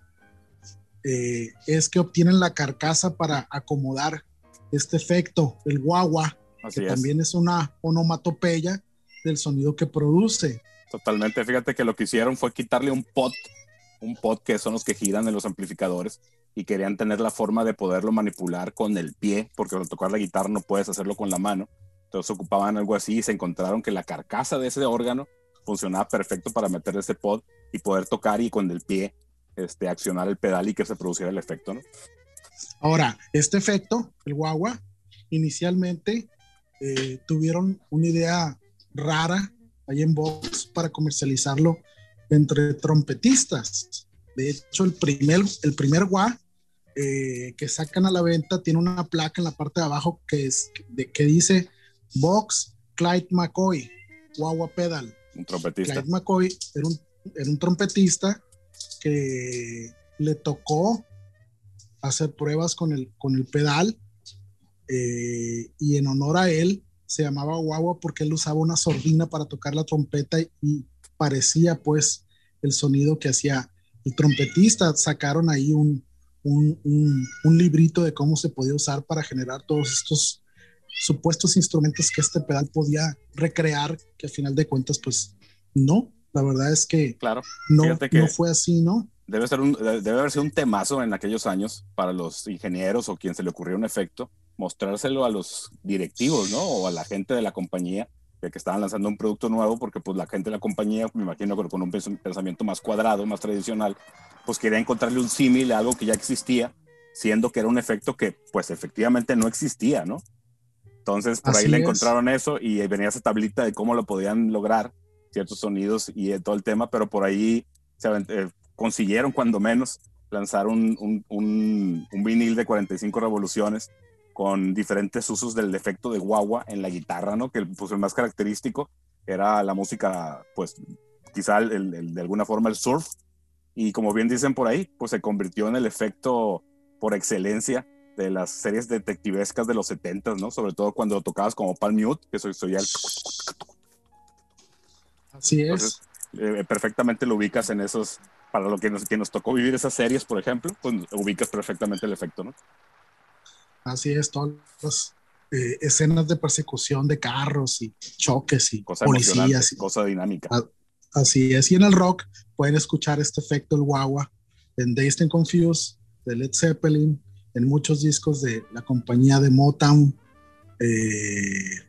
eh, es que obtienen la carcasa para acomodar este efecto, el guagua, que también es una onomatopeya del sonido que produce. Totalmente, fíjate que lo que hicieron fue quitarle un pot, un pot que son los que giran en los amplificadores y querían tener la forma de poderlo manipular con el pie, porque al tocar la guitarra no puedes hacerlo con la mano. Entonces ocupaban algo así y se encontraron que la carcasa de ese órgano funcionaba perfecto para meter ese pod y poder tocar y con el pie este, accionar el pedal y que se produciera el efecto, ¿no? Ahora, este efecto, el guagua, inicialmente eh, tuvieron una idea rara ahí en Vox para comercializarlo entre trompetistas. De hecho, el primer, el primer gua eh, que sacan a la venta tiene una placa en la parte de abajo que, es, de, que dice Vox Clyde McCoy, guagua pedal. Un trompetista. Clyde McCoy era un, era un trompetista que le tocó hacer pruebas con el, con el pedal eh, y en honor a él se llamaba guagua porque él usaba una sordina para tocar la trompeta y parecía pues el sonido que hacía el trompetista. Sacaron ahí un, un, un, librito de cómo se podía usar para generar todos estos supuestos instrumentos que este pedal podía recrear, que al final de cuentas pues no, la verdad es que claro, no, no fue así, ¿no? Debe, ser un, debe haber sido un temazo en aquellos años para los ingenieros o quien se le ocurrió un efecto, mostrárselo a los directivos, ¿no? O a la gente de la compañía de que estaban lanzando un producto nuevo, porque pues la gente de la compañía, me imagino que con un pensamiento más cuadrado, más tradicional, pues quería encontrarle un símil a algo que ya existía, siendo que era un efecto que pues efectivamente no existía, ¿no? Entonces por ahí le encontraron eso y venía esa tablita de cómo lo podían lograr ciertos sonidos y todo el tema, pero por ahí se, eh, consiguieron cuando menos lanzar un, un, un, vinil de 45 revoluciones con diferentes usos del efecto de guagua en la guitarra, ¿no? Que pues, el más característico era la música, pues quizá el, de alguna forma el surf. Y como bien dicen por ahí, pues se convirtió en el efecto por excelencia de las series detectivescas de los 70, ¿no? Sobre todo cuando tocabas como Palm Mute, que soy, soy el Así es. Eh, perfectamente lo ubicas en esos, para lo que nos, que nos tocó vivir esas series, por ejemplo, pues ubicas perfectamente el efecto, ¿no? Así es, todas las eh, escenas de persecución de carros y choques y policías. Y, cosa dinámica. así es, y en el rock pueden escuchar este efecto, el guagua, en Dazed and Confused, de Led Zeppelin, en muchos discos de la compañía de Motown, eh,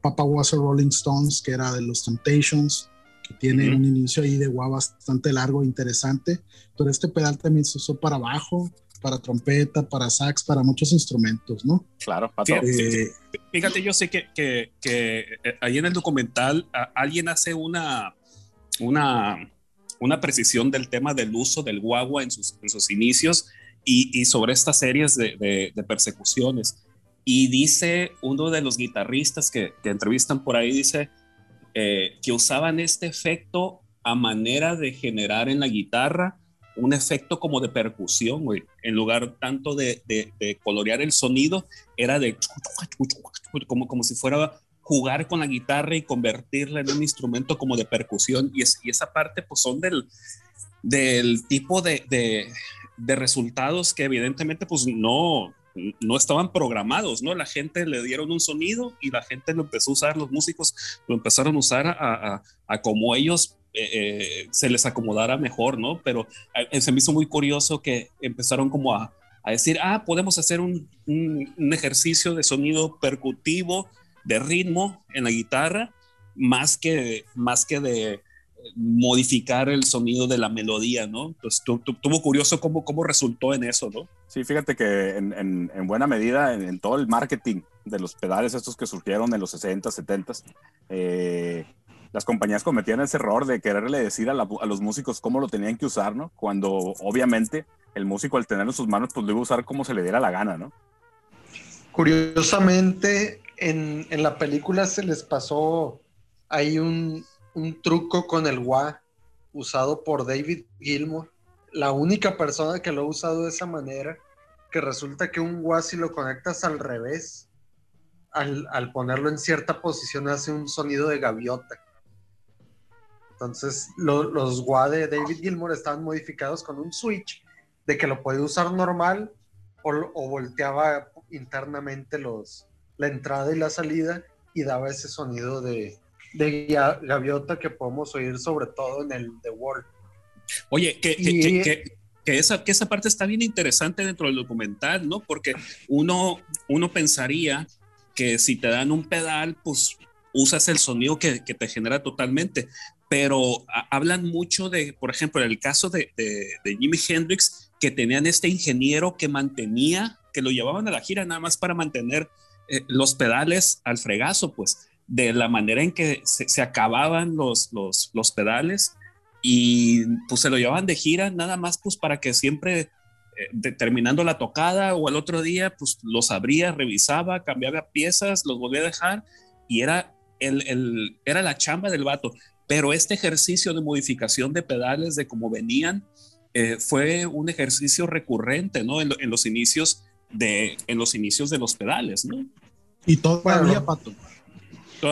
Papa was a Rolling Stones, que era de los Temptations, que tiene un inicio ahí de guau bastante largo e interesante, pero este pedal también se usó para bajo, para trompeta, para sax, para muchos instrumentos, ¿no? Claro, fíjate, eh, fíjate yo sé que, que, que, eh, ahí en el documental alguien hace una, una, una precisión del tema del uso del guagua en sus, en sus inicios y, y, sobre estas series de, de, de persecuciones. Y dice uno de los guitarristas que, que entrevistan por ahí, dice eh, que usaban este efecto a manera de generar en la guitarra un efecto como de percusión. En lugar tanto de, de, colorear el sonido, era de como, como si fuera jugar con la guitarra y convertirla en un instrumento como de percusión. Y, es, y esa parte, pues son del, tipo de, de, resultados que evidentemente, pues no, no estaban programados, ¿no? La gente le dieron un sonido y la gente lo empezó a usar, los músicos lo empezaron a usar a, como ellos eh, eh, se les acomodara mejor, ¿no? Pero eh, se me hizo muy curioso que empezaron como a, a decir, ah, podemos hacer un, un, un, ejercicio de sonido percutivo, de ritmo en la guitarra, más que, más que de modificar el sonido de la melodía, ¿no? Entonces tuvo curioso cómo, cómo resultó en eso, ¿no? Sí, fíjate que en, en, buena medida en, todo el marketing de los pedales estos que surgieron en los 60, 70, eh, las compañías cometían ese error de quererle decir a, a, los músicos cómo lo tenían que usar, ¿no? Cuando obviamente el músico al tenerlo en sus manos, pues lo iba a usar como se le diera la gana, ¿no? Curiosamente, en, la película se les pasó ahí un, truco con el wah usado por David Gilmour. La única persona que lo ha usado de esa manera, que resulta que un wah si lo conectas al revés, al, ponerlo en cierta posición hace un sonido de gaviota. Entonces los wah de David Gilmour estaban modificados con un switch de que lo podía usar normal o, o volteaba internamente los, la entrada y la salida y daba ese sonido de, de gaviota que podemos oír sobre todo en el The World. Oye, que, que, que, esa, que esa parte está bien interesante dentro del documental, ¿no? Porque uno, uno pensaría que si te dan un pedal, pues usas el sonido que, que te genera totalmente, pero hablan mucho de, por ejemplo, en el caso de, de, Jimi Hendrix, que tenían este ingeniero que mantenía, que lo llevaban a la gira nada más para mantener eh, los pedales al fregazo, pues de la manera en que se, acababan los, los, los, pedales y pues se lo llevaban de gira nada más pues para que siempre eh, terminando la tocada o el otro día pues los abría, revisaba, cambiaba piezas, los volvía a dejar y era, el, el, era la chamba del vato. Pero este ejercicio de modificación de pedales, de cómo venían, eh, fue un ejercicio recurrente, ¿no? En, los inicios de, en los inicios de los pedales, ¿no? Y todavía, Pato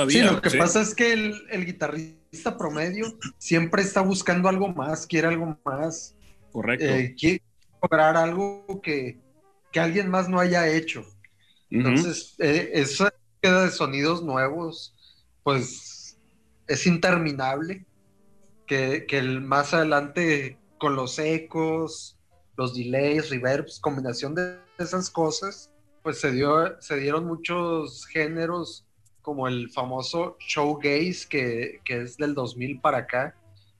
sí, lo que pasa es que el, guitarrista promedio siempre está buscando algo más, quiere algo más. Correcto. Eh, quiere lograr algo que, alguien más no haya hecho. Entonces, eh, esa queda de sonidos nuevos, pues es interminable. Que, que el, más adelante con los ecos, los delays, reverbs, combinación de esas cosas, pues se, dio, se dieron muchos géneros como el famoso showgaze que, que es del 2000 para acá,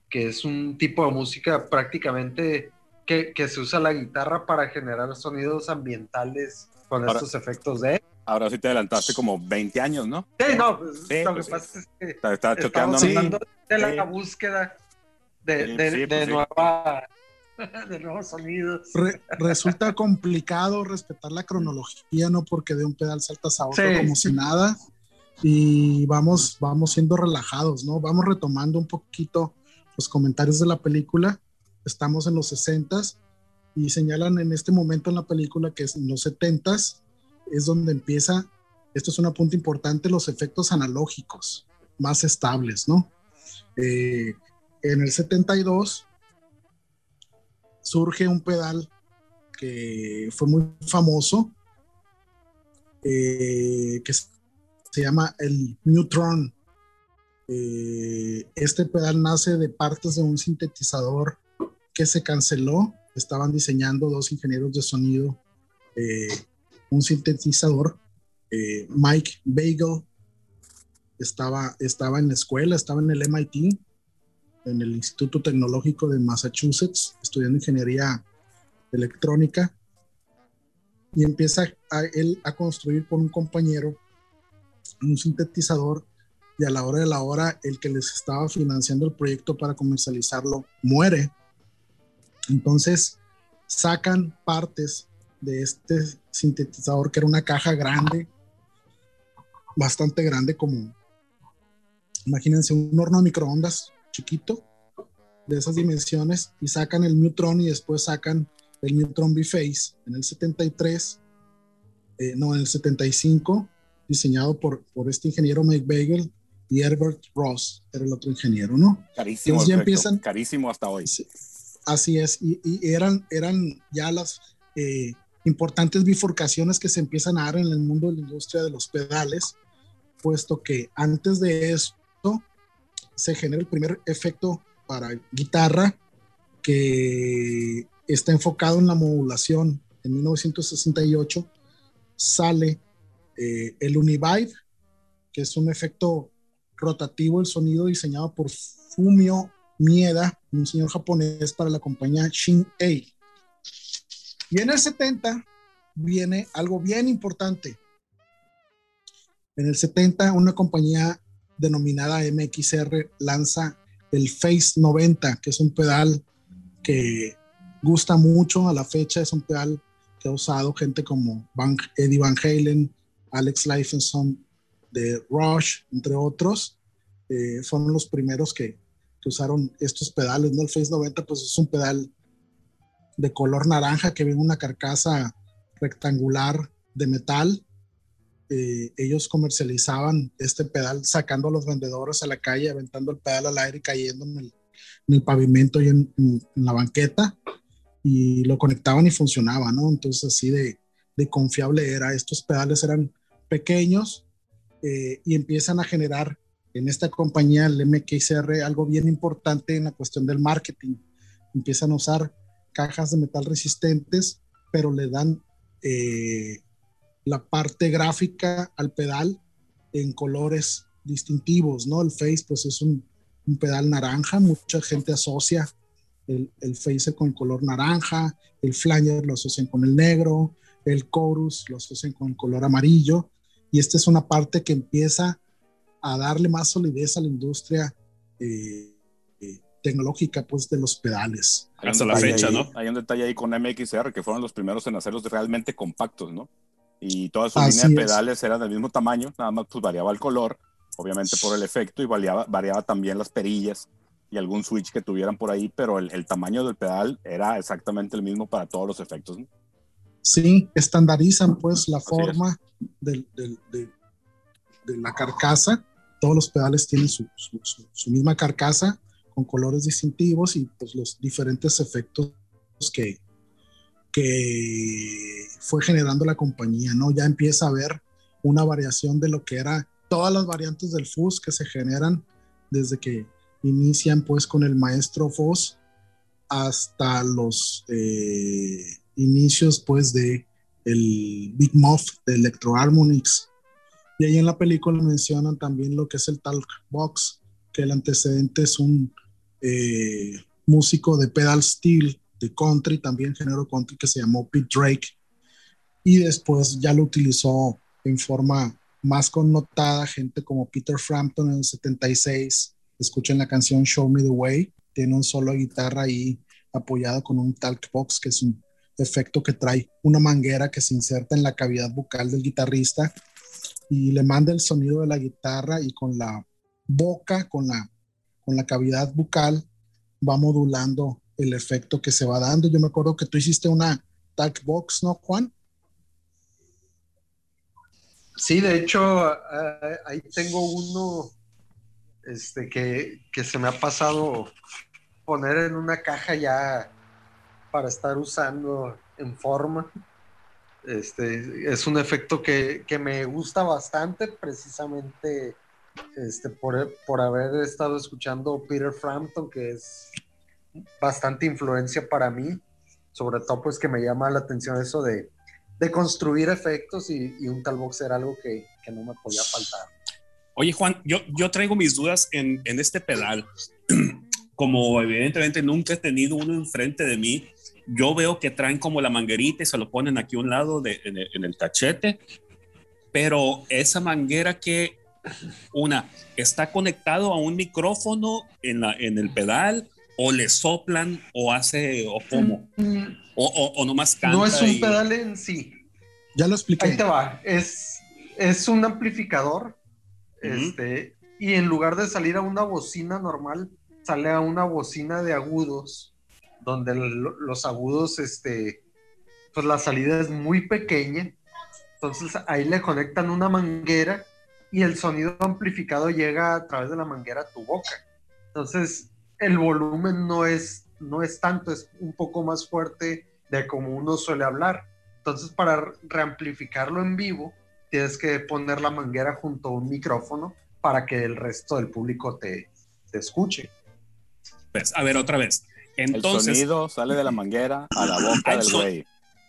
que es un tipo de música prácticamente que, que se usa la guitarra para generar sonidos ambientales con estos efectos de... Ahora sí te adelantaste como 20 años, ¿no? Sí, no, pues, lo que pasa es que está, estamos hablando de la búsqueda de, de, de nueva de nuevos sonidos. resulta complicado respetar la cronología, ¿no? Porque de un pedal saltas a otro como si nada y vamos, vamos siendo relajados, ¿no? Vamos retomando un poquito los comentarios de la película. Estamos en los 60 y señalan en este momento en la película que es en los 70 es donde empieza, esto es una punta importante, los efectos analógicos más estables, ¿no? Eh, en el 72 surge un pedal que fue muy famoso, eh, que se llama el Neutron. Eh, este pedal nace de partes de un sintetizador que se canceló. Estaban diseñando dos ingenieros de sonido un sintetizador. Eh, Mike Bagel estaba, estaba en la escuela, estaba en el MIT, en el Instituto Tecnológico de Massachusetts, estudiando ingeniería electrónica. Y empieza a, él a construir con un compañero un sintetizador y a la hora de la hora el que les estaba financiando el proyecto para comercializarlo muere. Entonces sacan partes de este sintetizador que era una caja grande, bastante grande como, imagínense un horno de microondas chiquito de esas dimensiones y sacan el Neutron y después sacan el Neutron B-Face en el 73, eh, no, en el 75 diseñado por, por este ingeniero Mike Bagel y Herbert Ross, era el otro ingeniero, ¿no? Carísimo, ya empiezan, carísimo hasta hoy. Así es, y, y, eran, eran ya las, eh, importantes bifurcaciones que se empiezan a dar en el mundo de la industria de los pedales, puesto que antes de esto se genera el primer efecto para guitarra que está enfocado en la modulación. En 1968 sale eh, el Univibe, que es un efecto rotativo, el sonido diseñado por Fumio Mieda, un señor japonés para la compañía Shin-Ei. Y en el 70 viene algo bien importante. En el 70 una compañía denominada MXR lanza el Face 90, que es un pedal que gusta mucho a la fecha, es un pedal que ha usado gente como Eddie Van Halen, Alex Lifeson de Rush, entre otros. Eh, fueron los primeros que, usaron estos pedales, ¿no? El Face 90 pues es un pedal de color naranja que viene una carcasa rectangular de metal. Eh, ellos comercializaban este pedal sacando a los vendedores a la calle, aventando el pedal al aire y cayendo en el, en el pavimento y en, en, la banqueta y lo conectaban y funcionaba, ¿no? Entonces así de, de confiable era. Estos pedales eran pequeños eh, y empiezan a generar en esta compañía, el MXR, algo bien importante en la cuestión del marketing. Empiezan a usar cajas de metal resistentes, pero le dan eh, la parte gráfica al pedal en colores distintivos, ¿no? El Face, pues es un, un pedal naranja, mucha gente asocia el, el Face con el color naranja, el Flanger lo asocian con el negro, el Chorus lo asocian con el color amarillo, y esta es una parte que empieza a darle más solidez a la industria eh, tecnológica pues de los pedales. Hasta la fecha, ¿no? Hay un detalle ahí con MXR que fueron los primeros en hacerlos realmente compactos, ¿no? Y toda su línea de pedales eran del mismo tamaño, nada más pues variaba el color, obviamente por el efecto y variaba, variaba también las perillas y algún switch que tuvieran por ahí, pero el, el tamaño del pedal era exactamente el mismo para todos los efectos, ¿no? Sí, estandarizan pues la forma del, del, de, de, la carcasa todos los pedales tienen su, su, su, su, misma carcasa con colores distintivos y pues los diferentes efectos que, que fue generando la compañía, ¿no? Ya empieza a haber una variación de lo que era todas las variantes del FUS que se generan desde que inician pues con el maestro FUS hasta los eh, inicios pues de el Big Muff de Electro Harmonix y ahí en la película mencionan también lo que es el Talk Box, que el antecedente es un eh, músico de pedal steel, de country, también género country, que se llamó Pete Drake. Y después ya lo utilizó en forma más connotada gente como Peter Frampton en el 76. Escuchen la canción Show Me the Way. Tiene un solo guitarra ahí apoyado con un talk box, que es un efecto que trae una manguera que se inserta en la cavidad bucal del guitarrista y le manda el sonido de la guitarra y con la boca, con la, con la cavidad bucal, va modulando el efecto que se va dando. Yo me acuerdo que tú hiciste una talk box, ¿no, Juan? Sí, de hecho, ahí tengo uno este, que, que se me ha pasado poner en una caja ya para estar usando en forma. Este, es un efecto que, que me gusta bastante, precisamente este, por, por, haber estado escuchando Peter Frampton, que es bastante influencia para mí, sobre todo pues que me llama la atención eso de, de construir efectos y, y, un tal box era algo que, que, no me podía faltar. Oye Juan, yo, yo traigo mis dudas en, en este pedal. Como evidentemente nunca he tenido uno enfrente de mí, yo veo que traen como la manguerita y se lo ponen aquí a un lado de, en, el, en el cachete, pero esa manguera que, una, está conectado a un micrófono en, la, en el pedal o le soplan o hace o cómo mm. o, o, o, nomás canta no es un y... pedal en sí ya lo expliqué ahí te va es, es un amplificador uh -huh. este, y en lugar de salir a una bocina normal sale a una bocina de agudos donde los agudos, este, pues la salida es muy pequeña, entonces ahí le conectan una manguera y el sonido amplificado llega a través de la manguera a tu boca. Entonces el volumen no es, no es tanto, es un poco más fuerte de como uno suele hablar. Entonces, para reamplificarlo en vivo, tienes que poner la manguera junto a un micrófono para que el resto del público te, te escuche. Pues, a ver, otra vez. Entonces, el sonido sale de la manguera a la boca del güey.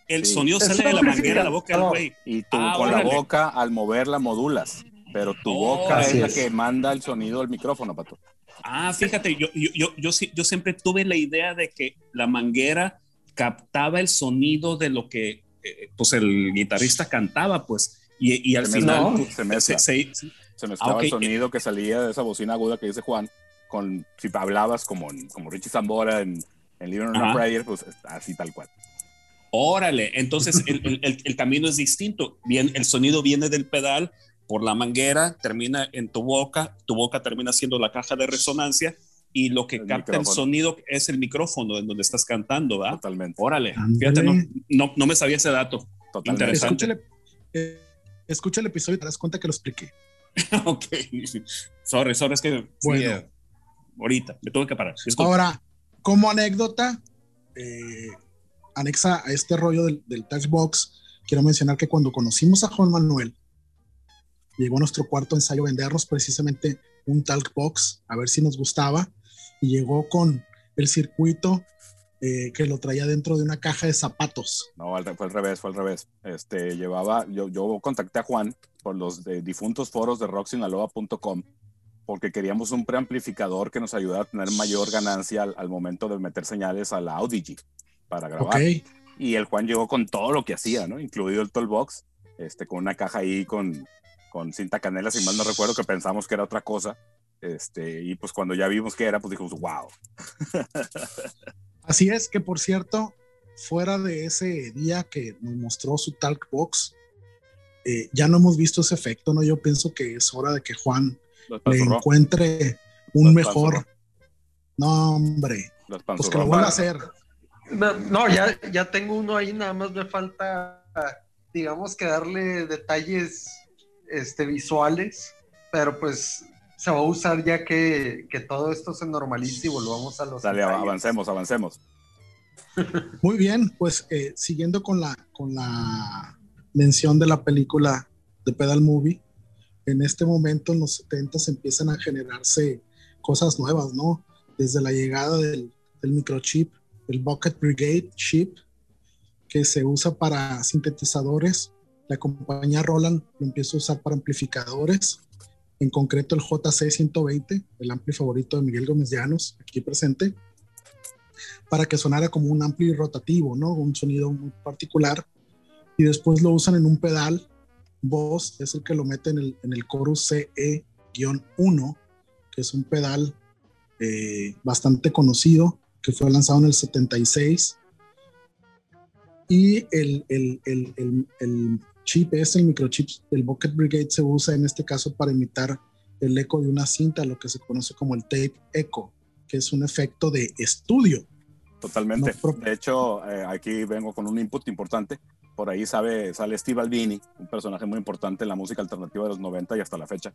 El sonido sale de la manguera a la boca del güey. Y tú ah, con la boca, al moverla, modulas. Pero tu oh, boca es la que manda el sonido al micrófono, Pato. Ah, fíjate, yo, yo, yo, yo, yo siempre tuve la idea de que la manguera captaba el sonido de lo que eh, pues el guitarrista cantaba, pues. Y, y al final se, mezcla, se, mezclaba ah, el sonido que salía de esa bocina aguda que dice Juan con si hablabas como, como Richie Zambora en, en Living on a Prayer, pues así tal cual. Órale, entonces el, el, el, camino es distinto. Bien, el sonido viene del pedal por la manguera, termina en tu boca, tu boca termina siendo la caja de resonancia y lo que capta el sonido es el micrófono en donde estás cantando, ¿verdad? Totalmente. Órale, fíjate, no, no, me sabía ese dato. Totalmente. Interesante. Eh, escucha, el episodio y te das cuenta que lo expliqué. ok, sorry, sorry, es que bueno. Eh, ahorita me tuve que parar. Ahora, como anécdota, eh, anexa a este rollo del, del box quiero mencionar que cuando conocimos a Juan Manuel, llegó a nuestro cuarto ensayo a vendernos precisamente un Talkbox, a ver si nos gustaba, y llegó con el circuito eh, que lo traía dentro de una caja de zapatos. No, fue al revés, fue al revés. Este, llevaba, yo, yo contacté a Juan por los difuntos foros de rocksinaloa.com porque queríamos un preamplificador que nos ayudara a tener mayor ganancia al, momento de meter señales a la Audigi para grabar. Y el Juan llegó con todo lo que hacía, ¿no? Incluido el Toolbox, este, con una caja ahí con, con cinta canela, si mal no recuerdo, que pensamos que era otra cosa. Este, y pues cuando ya vimos que era, pues dijimos, wow. Así es que, por cierto, fuera de ese día que nos mostró su Talkbox, eh, ya no hemos visto ese efecto, ¿no? Yo pienso que es hora de que Juan le encuentre un mejor. No, hombre. Pues que lo vuelva a hacer. No, ya, ya tengo uno ahí, nada más me falta, digamos, que darle detalles este, visuales, pero pues se va a usar ya que, que todo esto se normalice y volvamos a los. Dale, avancemos, avancemos. Muy bien, pues eh, siguiendo con la, con la mención de la película de Pedal Movie, en este momento en los 70 empiezan a generarse cosas nuevas, ¿no? Desde la llegada del, del microchip, el Bucket Brigade chip, que se usa para sintetizadores. La compañía Roland lo empieza a usar para amplificadores, en concreto el JC120, el ampli favorito de Miguel Gómez Llanos, aquí presente, para que sonara como un ampli rotativo, ¿no? Un sonido muy particular. Y después lo usan en un pedal voz es el que lo mete en el, en el chorus CE-1, que es un pedal eh, bastante conocido, que fue lanzado en el 76. Y el, el, el, el chip es el microchip del Bucket Brigade, se usa en este caso para imitar el eco de una cinta, lo que se conoce como el tape echo, que es un efecto de estudio. Totalmente. de hecho, eh, aquí vengo con un input importante por ahí sabe, sale Steve Albini, un personaje muy importante en la música alternativa de los 90 y hasta la fecha,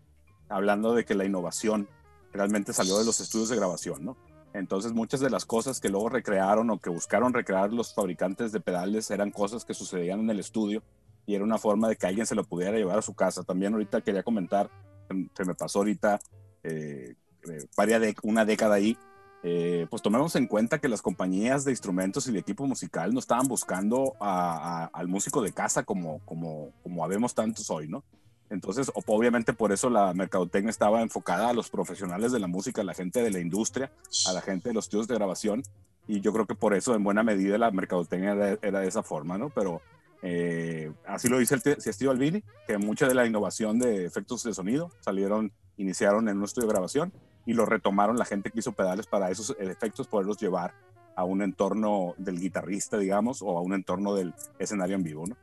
hablando de que la innovación realmente salió de los estudios de grabación, ¿no? Entonces muchas de las cosas que luego recrearon o que buscaron recrear los fabricantes de pedales eran cosas que sucedían en el estudio y era una forma de que alguien se lo pudiera llevar a su casa. También ahorita quería comentar, se me pasó ahorita eh, eh de, una década ahí, eh, pues tomemos en cuenta que las compañías de instrumentos y de equipo musical no estaban buscando al músico de casa como, como, como habemos tantos hoy, ¿no? Entonces, obviamente por eso la mercadotecnia estaba enfocada a los profesionales de la música, a la gente de la industria, a la gente de los estudios de grabación, y yo creo que por eso en buena medida la mercadotecnia era, de esa forma, ¿no? Pero eh, así lo dice el Steve Albini, que mucha de la innovación de efectos de sonido salieron, iniciaron en un estudio de grabación y lo retomaron la gente que hizo pedales para esos efectos, poderlos llevar a un entorno del guitarrista, digamos, o a un entorno del escenario en vivo, ¿no?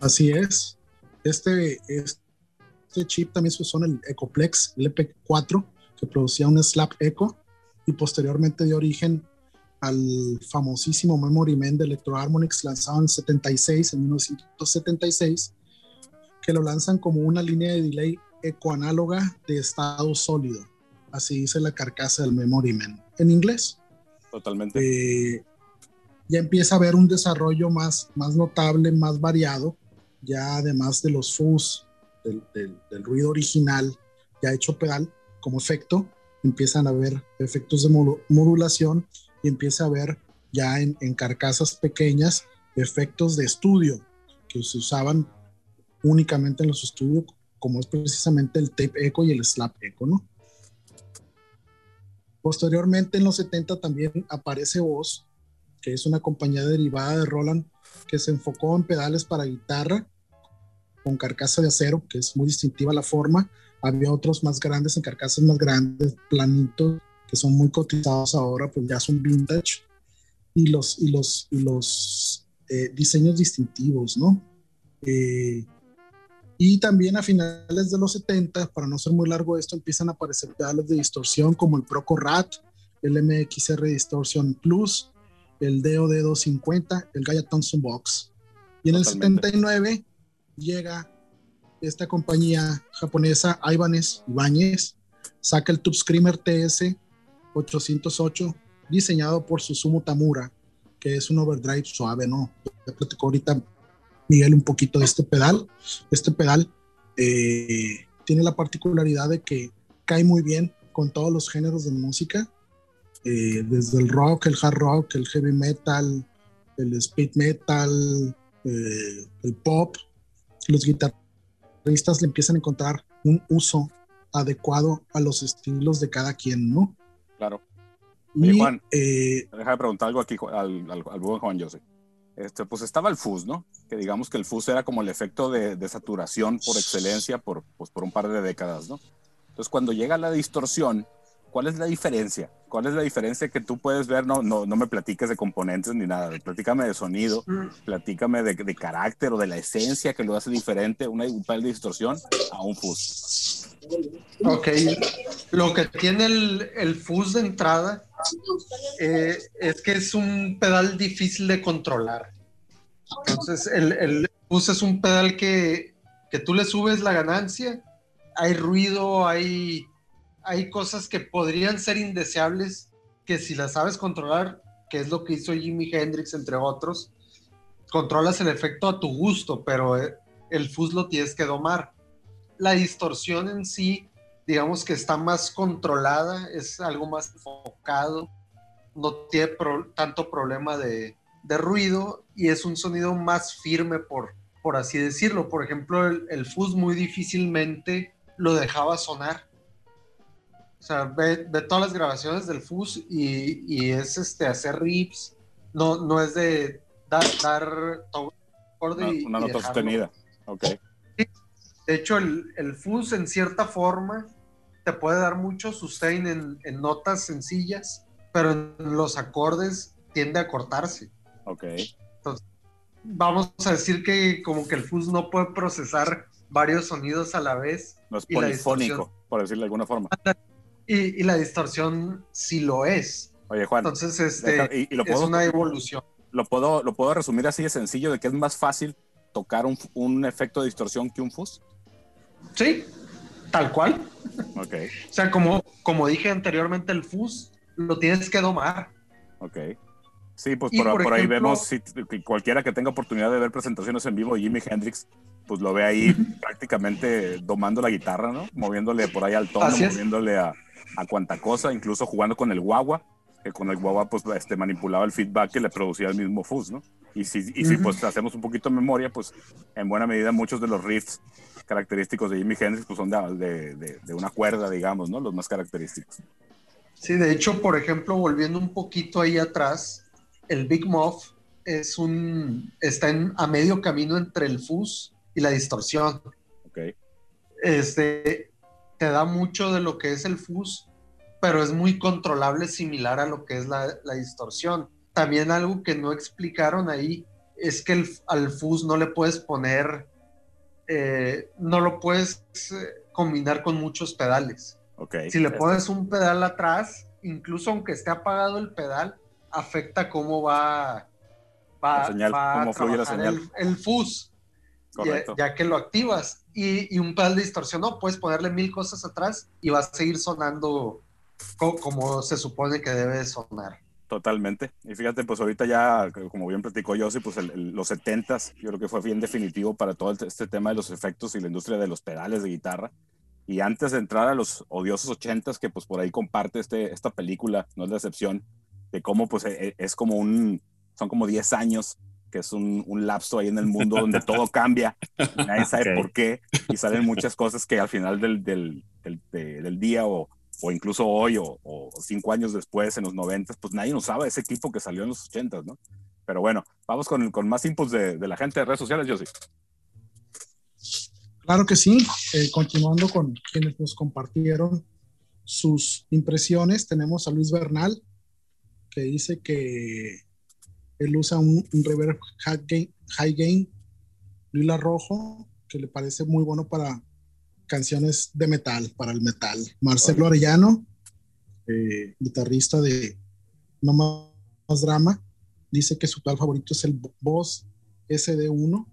Así es. Este, este chip también se usó en el Ecoplex, el EP4, que producía un slap echo y posteriormente dio origen al famosísimo Memory Man de Electro Harmonix lanzado en 76, en 1976, que lo lanzan como una línea de delay ecoanáloga de estado sólido así dice la carcasa del Memory Man, en inglés. Totalmente. Eh, ya empieza a haber un desarrollo más, más notable, más variado, ya además de los fuzz, del, del, ruido original ya hecho pedal como efecto, empiezan a haber efectos de modulación y empieza a haber ya en, en carcasas pequeñas efectos de estudio que se usaban únicamente en los estudios, como es precisamente el tape echo y el slap echo, ¿no? Posteriormente, en los 70 también aparece Voz, que es una compañía derivada de Roland que se enfocó en pedales para guitarra con carcasa de acero, que es muy distintiva la forma. Había otros más grandes en carcasas más grandes, planitos, que son muy cotizados ahora, pues ya son vintage. Y los, y los, y los eh, diseños distintivos, ¿no? Eh, y también a finales de los 70, para no ser muy largo esto, empiezan a aparecer pedales de distorsión como el Proco Rat, el MXR Distortion Plus, el DOD 250, el Gaia Thompson Box. Y en el 79 llega esta compañía japonesa, Ibanez Ibáñez, saca el Tube Screamer TS 808, diseñado por Susumu Tamura, que es un overdrive suave, ¿no? Ya platicó ahorita Miguel un poquito de este pedal. Este pedal eh, tiene la particularidad de que cae muy bien con todos los géneros de música, eh, desde el rock, el hard rock, el heavy metal, el speed metal, eh, el pop. Los guitarristas le empiezan a encontrar un uso adecuado a los estilos de cada quien, ¿no? Claro. y, Juan, deja de preguntar algo aquí al, al, al buen Juan José. Este, pues estaba el fuzz, ¿no? Que digamos que el fuzz era como el efecto de, saturación por excelencia por, pues, por un par de décadas, ¿no? Entonces, cuando llega la distorsión, ¿cuál es la diferencia? ¿Cuál es la diferencia que tú puedes ver? No, no, no me platiques de componentes ni nada, platícame de sonido, platícame de, de carácter o de la esencia que lo hace diferente una, un pedal de distorsión a un fuzz. Ok, lo que tiene el, el fuzz de entrada eh, es que es un pedal difícil de controlar. Entonces, el, el fuzz es un pedal que, que tú le subes la ganancia, hay ruido, hay, hay cosas que podrían ser indeseables, que si las sabes controlar, que es lo que hizo Jimi Hendrix, entre otros, controlas el efecto a tu gusto, pero eh, el fuzz lo tienes que domar la distorsión en sí, digamos que está más controlada, es algo más enfocado, no tiene tanto problema de, ruido y es un sonido más firme, por, así decirlo. Por ejemplo, el, el fuzz muy difícilmente lo dejaba sonar. O sea, ve, todas las grabaciones del fuzz y, es este, hacer riffs, no, no es de dar, dar una, nota sostenida. Ok. De hecho, el, el fuzz en cierta forma te puede dar mucho sustain en, notas sencillas, pero en los acordes tiende a cortarse. Ok. Entonces, vamos a decir que como que el fuzz no puede procesar varios sonidos a la vez. No es polifónico, por decirlo de alguna forma. Y, la distorsión sí lo es. Oye, Juan. Entonces, este, es una evolución. Lo puedo, lo puedo resumir así de sencillo, de que es más fácil tocar un, un efecto de distorsión que un fuzz. Sí, tal cual. Ok. o sea, como, como dije anteriormente, el fuzz lo tienes que domar. Ok. Sí, pues por, ahí vemos, si, cualquiera que tenga oportunidad de ver presentaciones en vivo de Jimi Hendrix, pues lo ve ahí prácticamente domando la guitarra, ¿no? Moviéndole por ahí al tono, moviéndole a, a cuanta cosa, incluso jugando con el guagua, que con el guagua pues este, manipulaba el feedback que le producía el mismo fuzz, ¿no? Y si, y si pues hacemos un poquito de memoria, pues en buena medida muchos de los riffs característicos de Jimi Hendrix pues son de, de, de, una cuerda, digamos, ¿no? Los más característicos. Sí, de hecho, por ejemplo, volviendo un poquito ahí atrás, el Big Muff es un, está en, a medio camino entre el fuzz y la distorsión. Ok. Este, te da mucho de lo que es el fuzz, pero es muy controlable, similar a lo que es la, la distorsión. También algo que no explicaron ahí es que el, al fuzz no le puedes poner eh, no lo puedes eh, combinar con muchos pedales. Okay. Si le pones un pedal atrás, incluso aunque esté apagado el pedal, afecta cómo va, va, cómo fluye la señal. El, fuzz, ya, que lo activas. Y, un pedal de distorsión, no, puedes ponerle mil cosas atrás y va a seguir sonando como se supone que debe sonar. Totalmente. Y fíjate, pues ahorita ya, como bien platicó Yossi, pues los 70s, yo creo que fue bien definitivo para todo este tema de los efectos y la industria de los pedales de guitarra. Y antes de entrar a los odiosos 80s, que pues por ahí comparte este, esta película, no es la excepción, de cómo pues e, e, es como un, son como 10 años, que es un, un lapso ahí en el mundo donde todo cambia, nadie sabe por qué, y salen muchas cosas que al final del, del, del, del día o o incluso hoy o, cinco años después, en los noventas, pues nadie usaba ese equipo que salió en los ochentas, ¿no? Pero bueno, vamos con, con más inputs de, de, la gente de redes sociales, Josie. Claro que sí. Eh, continuando con quienes nos compartieron sus impresiones, tenemos a Luis Bernal, que dice que él usa un, un reverb high gain, high gain lila rojo, que le parece muy bueno para canciones de metal, para el metal. Marcelo Arellano, eh, guitarrista de No Más Drama, dice que su pedal favorito es el Boss SD1,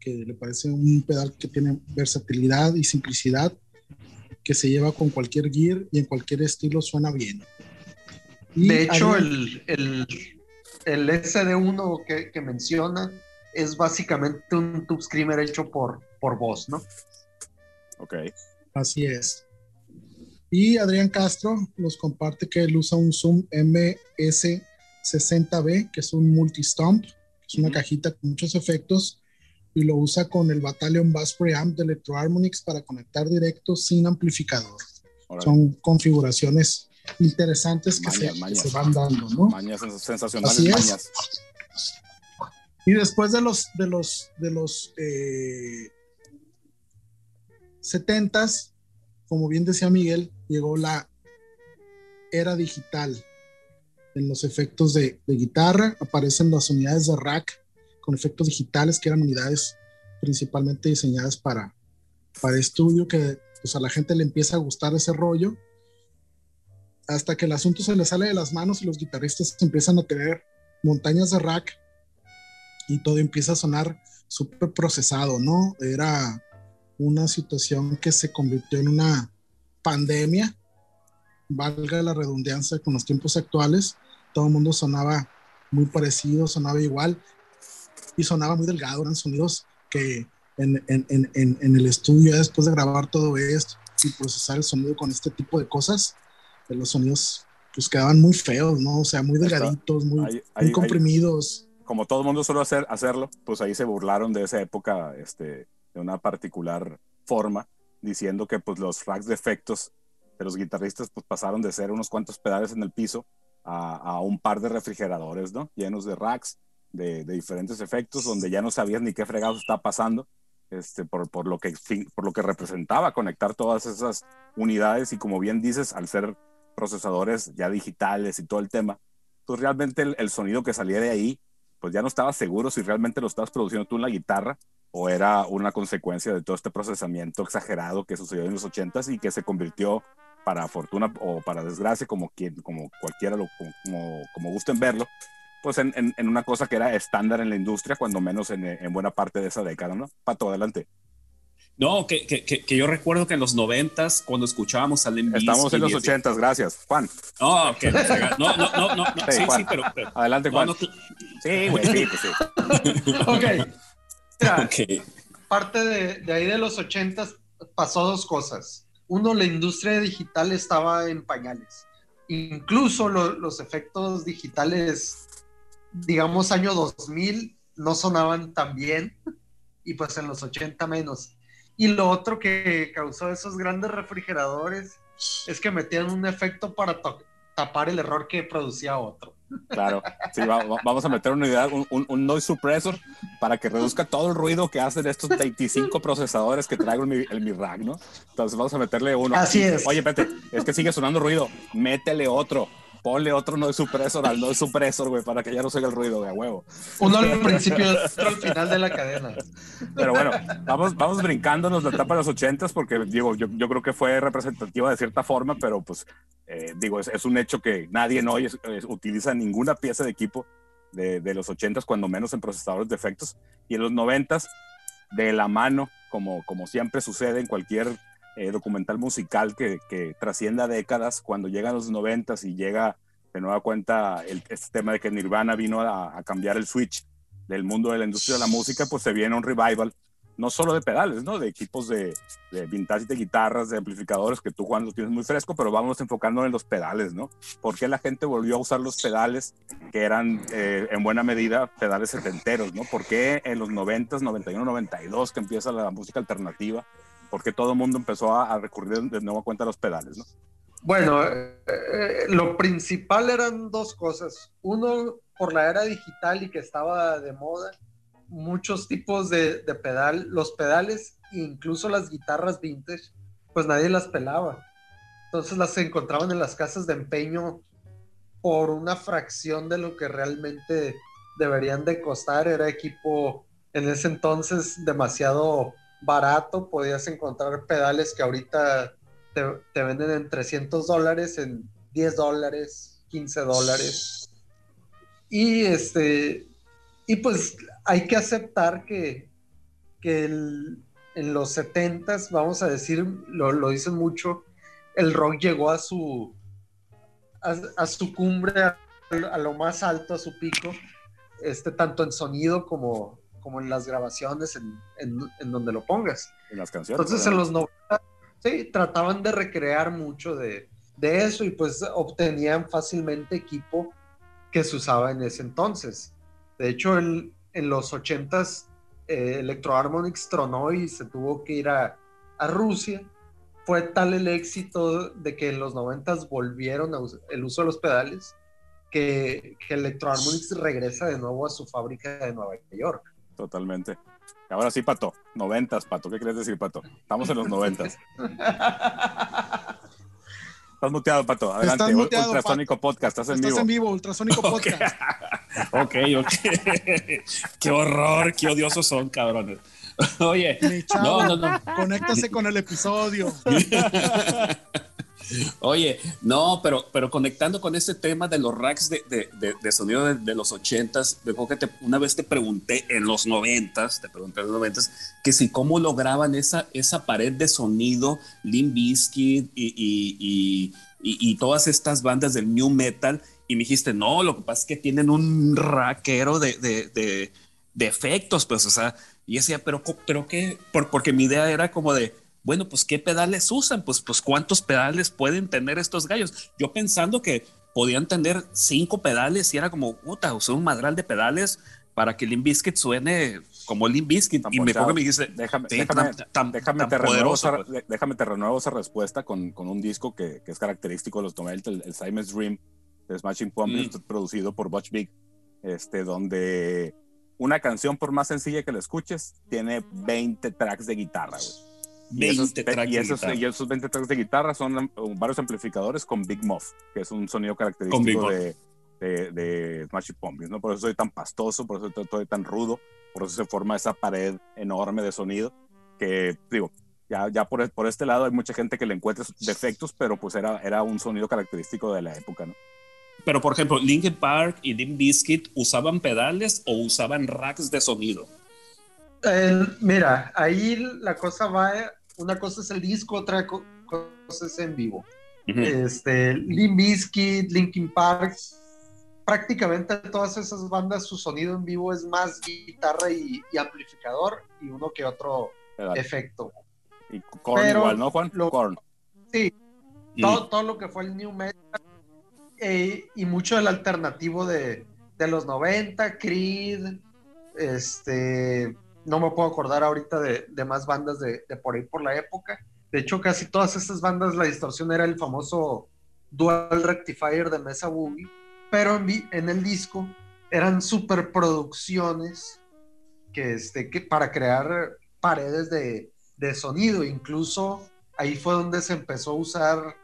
que le parece un pedal que tiene versatilidad y simplicidad, que se lleva con cualquier gear y en cualquier estilo suena bien. de hecho, el, el, el, SD1 que, que, menciona es básicamente un tube screamer hecho por, por Boss, ¿no? Ok. Así es. Y Adrián Castro nos comparte que él usa un Zoom MS60B, que es un multi-stomp, es una cajita con muchos efectos, y lo usa con el Battalion Bass Preamp de Electro Harmonix para conectar directo sin amplificador. Son configuraciones interesantes que, se, van dando, ¿no? Mañas sensacionales. Así es. Y después de los, de los, de los eh, 70s, como bien decía Miguel, llegó la era digital. En los efectos de, guitarra aparecen las unidades de rack con efectos digitales, que eran unidades principalmente diseñadas para, para estudio, que pues, a la gente le empieza a gustar ese rollo, hasta que el asunto se le sale de las manos y los guitarristas empiezan a tener montañas de rack y todo empieza a sonar súper procesado, ¿no? Era una situación que se convirtió en una pandemia, valga la redundancia con los tiempos actuales, todo el mundo sonaba muy parecido, sonaba igual y sonaba muy delgado, eran sonidos que en, en el estudio, después de grabar todo esto y procesar el sonido con este tipo de cosas, pues los sonidos pues quedaban muy feos, ¿no? O sea, muy delgaditos, muy, muy comprimidos. como todo el mundo suele hacer, hacerlo, pues ahí se burlaron de esa época, este, de una particular forma, diciendo que pues los racks de efectos de los guitarristas pues pasaron de ser unos cuantos pedales en el piso a, a un par de refrigeradores, ¿no? Llenos de racks de, de, diferentes efectos, donde ya no sabías ni qué fregados estaba pasando, este, por, por, lo que, por lo que representaba conectar todas esas unidades y como bien dices, al ser procesadores ya digitales y todo el tema, pues realmente el, sonido que salía de ahí, pues ya no estaba seguro si realmente lo estabas produciendo tú en la guitarra o era una consecuencia de todo este procesamiento exagerado que sucedió en los 80s y que se convirtió para fortuna o para desgracia, como, quien, como cualquiera, lo, como, como gusten verlo, pues en, en, una cosa que era estándar en la industria, cuando menos en, en buena parte de esa década, ¿no? Pato, adelante. No, que, que, que, yo recuerdo que en los noventas, cuando escuchábamos al Limp Estamos en los ochentas, gracias. Juan. No, que no, no, no, no, sí, sí, pero, Adelante, Juan. sí, güey, sí, pues sí. ok. Parte de, ahí de los ochentas pasó dos cosas. Uno, la industria digital estaba en pañales. Incluso los efectos digitales, digamos, año 2000, no sonaban tan bien y pues en los 80 menos. Y lo otro que causó esos grandes refrigeradores es que metían un efecto para tapar el error que producía otro. Claro, sí, vamos a meter una unidad, un, un, noise suppressor para que reduzca todo el ruido que hacen estos 25 procesadores que traigo en mi, el mi rack, ¿no? Entonces vamos a meterle uno. Así es. Oye, Pete, es que sigue sonando ruido, métele otro ponle otro no supresor al no supresor, güey, para que ya no se el ruido de a huevo. Uno al principio y otro al final de la cadena. Pero bueno, vamos, vamos brincándonos la etapa de los ochentas porque, digo, yo, yo creo que fue representativa de cierta forma, pero pues, eh, digo, es, es, un hecho que nadie hoy utiliza ninguna pieza de equipo de, de los ochentas, cuando menos en procesadores de efectos. Y en los noventas, de la mano, como, como siempre sucede en cualquier eh, documental musical que, que trascienda décadas, cuando llegan los noventas y llega de nueva cuenta el, este tema de que Nirvana vino a, a, cambiar el switch del mundo de la industria de la música, pues se viene un revival, no solo de pedales, ¿no? De equipos de, vintage, de guitarras, de amplificadores, que tú, Juan, lo tienes muy fresco, pero vamos enfocando en los pedales, ¿no? ¿Por qué la gente volvió a usar los pedales que eran eh, en buena medida pedales setenteros, ¿no? ¿Por qué en los 90s, 91, 92, que empieza la música alternativa, por qué todo el mundo empezó a, recurrir de nuevo a cuenta a los pedales, ¿no? Bueno, eh, lo principal eran dos cosas. Uno, por la era digital y que estaba de moda, muchos tipos de, de, pedal, los pedales, incluso las guitarras vintage, pues nadie las pelaba. Entonces las encontraban en las casas de empeño por una fracción de lo que realmente deberían de costar. Era equipo en ese entonces demasiado barato. Podías encontrar pedales que ahorita te, te, venden en 300 dólares, en 10 dólares, 15 dólares. Y este, y pues hay que aceptar que, que el, en los 70 vamos a decir, lo, lo, dicen mucho, el rock llegó a su, a su cumbre, a, a, lo más alto, a su pico, este, tanto en sonido como, como en las grabaciones, en, en, en donde lo pongas. En las canciones. Entonces, en los 90 sí, trataban de recrear mucho de, de, eso y pues obtenían fácilmente equipo que se usaba en ese entonces. De hecho, el, en los 80s, eh, Electro Harmonix tronó y se tuvo que ir a, a, Rusia. Fue tal el éxito de que en los 90s volvieron a el uso de los pedales que, que Electro Harmonix regresa de nuevo a su fábrica de Nueva York. Totalmente. Ahora sí, Pato. Noventas, Pato. ¿Qué quieres decir, Pato? Estamos en los noventas. Estás muteado, Pato. Adelante. Estás muteado, Ultrasónico Podcast. Estás en Estás vivo. en vivo, Ultrasónico Podcast. ok, ok. qué horror, qué odiosos son, cabrones. Oye, chavo, no, no, no. Conéctase con el episodio. Oye, no, pero, pero conectando con este tema de los racks de, de, de, de sonido de, los ochentas, que te, una vez te pregunté en los noventas, te pregunté en los noventas, que si cómo lograban esa, esa pared de sonido, Limp Bizkit y, y, y, todas estas bandas del new metal, y me dijiste, no, lo que pasa es que tienen un raquero de, de efectos, pues, o sea, y decía, pero, pero qué, Por, porque mi idea era como de, bueno, pues qué pedales usan, pues, pues cuántos pedales pueden tener estos gallos. Yo pensando que podían tener cinco pedales y era como, puta, usé un madral de pedales para que Limp Bizkit suene como Limp Bizkit. Y me pongo y me dice, déjame, sí, déjame, tan, tan, déjame, tan te renuevo esa, pues. déjame te renuevo esa respuesta con, con un disco que, que, es característico de los 90, el, el Simon's Dream de Smashing Pumpkins, mm. producido por Butch Big, este, donde una canción, por más sencilla que la escuches, tiene 20 tracks de guitarra, güey. 20 y esos, tracks y esos, de y esos 20 tracks de guitarra son varios amplificadores con Big Muff, que es un sonido característico de, de, de Smashing Pumpkins, ¿no? Por eso soy tan pastoso, por eso estoy tan rudo, por eso se forma esa pared enorme de sonido que, digo, ya, ya por, por este lado hay mucha gente que le encuentra defectos, pero pues era, era un sonido característico de la época, ¿no? Pero, por ejemplo, Linkin Park y Limp Bizkit usaban pedales o usaban racks de sonido. Eh, mira, ahí la cosa va, una cosa es el disco, otra cosa es en vivo. Uh -huh. Este, Limp Bizkit, Linkin Park, prácticamente todas esas bandas, su sonido en vivo es más guitarra y, y amplificador y uno que otro efecto. Y Korn Pero igual, ¿no, Juan? Lo, Korn. Sí, todo, todo, lo que fue el New Metal eh, y mucho del alternativo de, de los 90, Creed, este, no me puedo acordar ahorita de, de más bandas de, de, por ahí por la época. De hecho, casi todas estas bandas, la distorsión era el famoso Dual Rectifier de Mesa Boogie, pero en, el disco eran superproducciones que, este, que para crear paredes de, de sonido. Incluso ahí fue donde se empezó a usar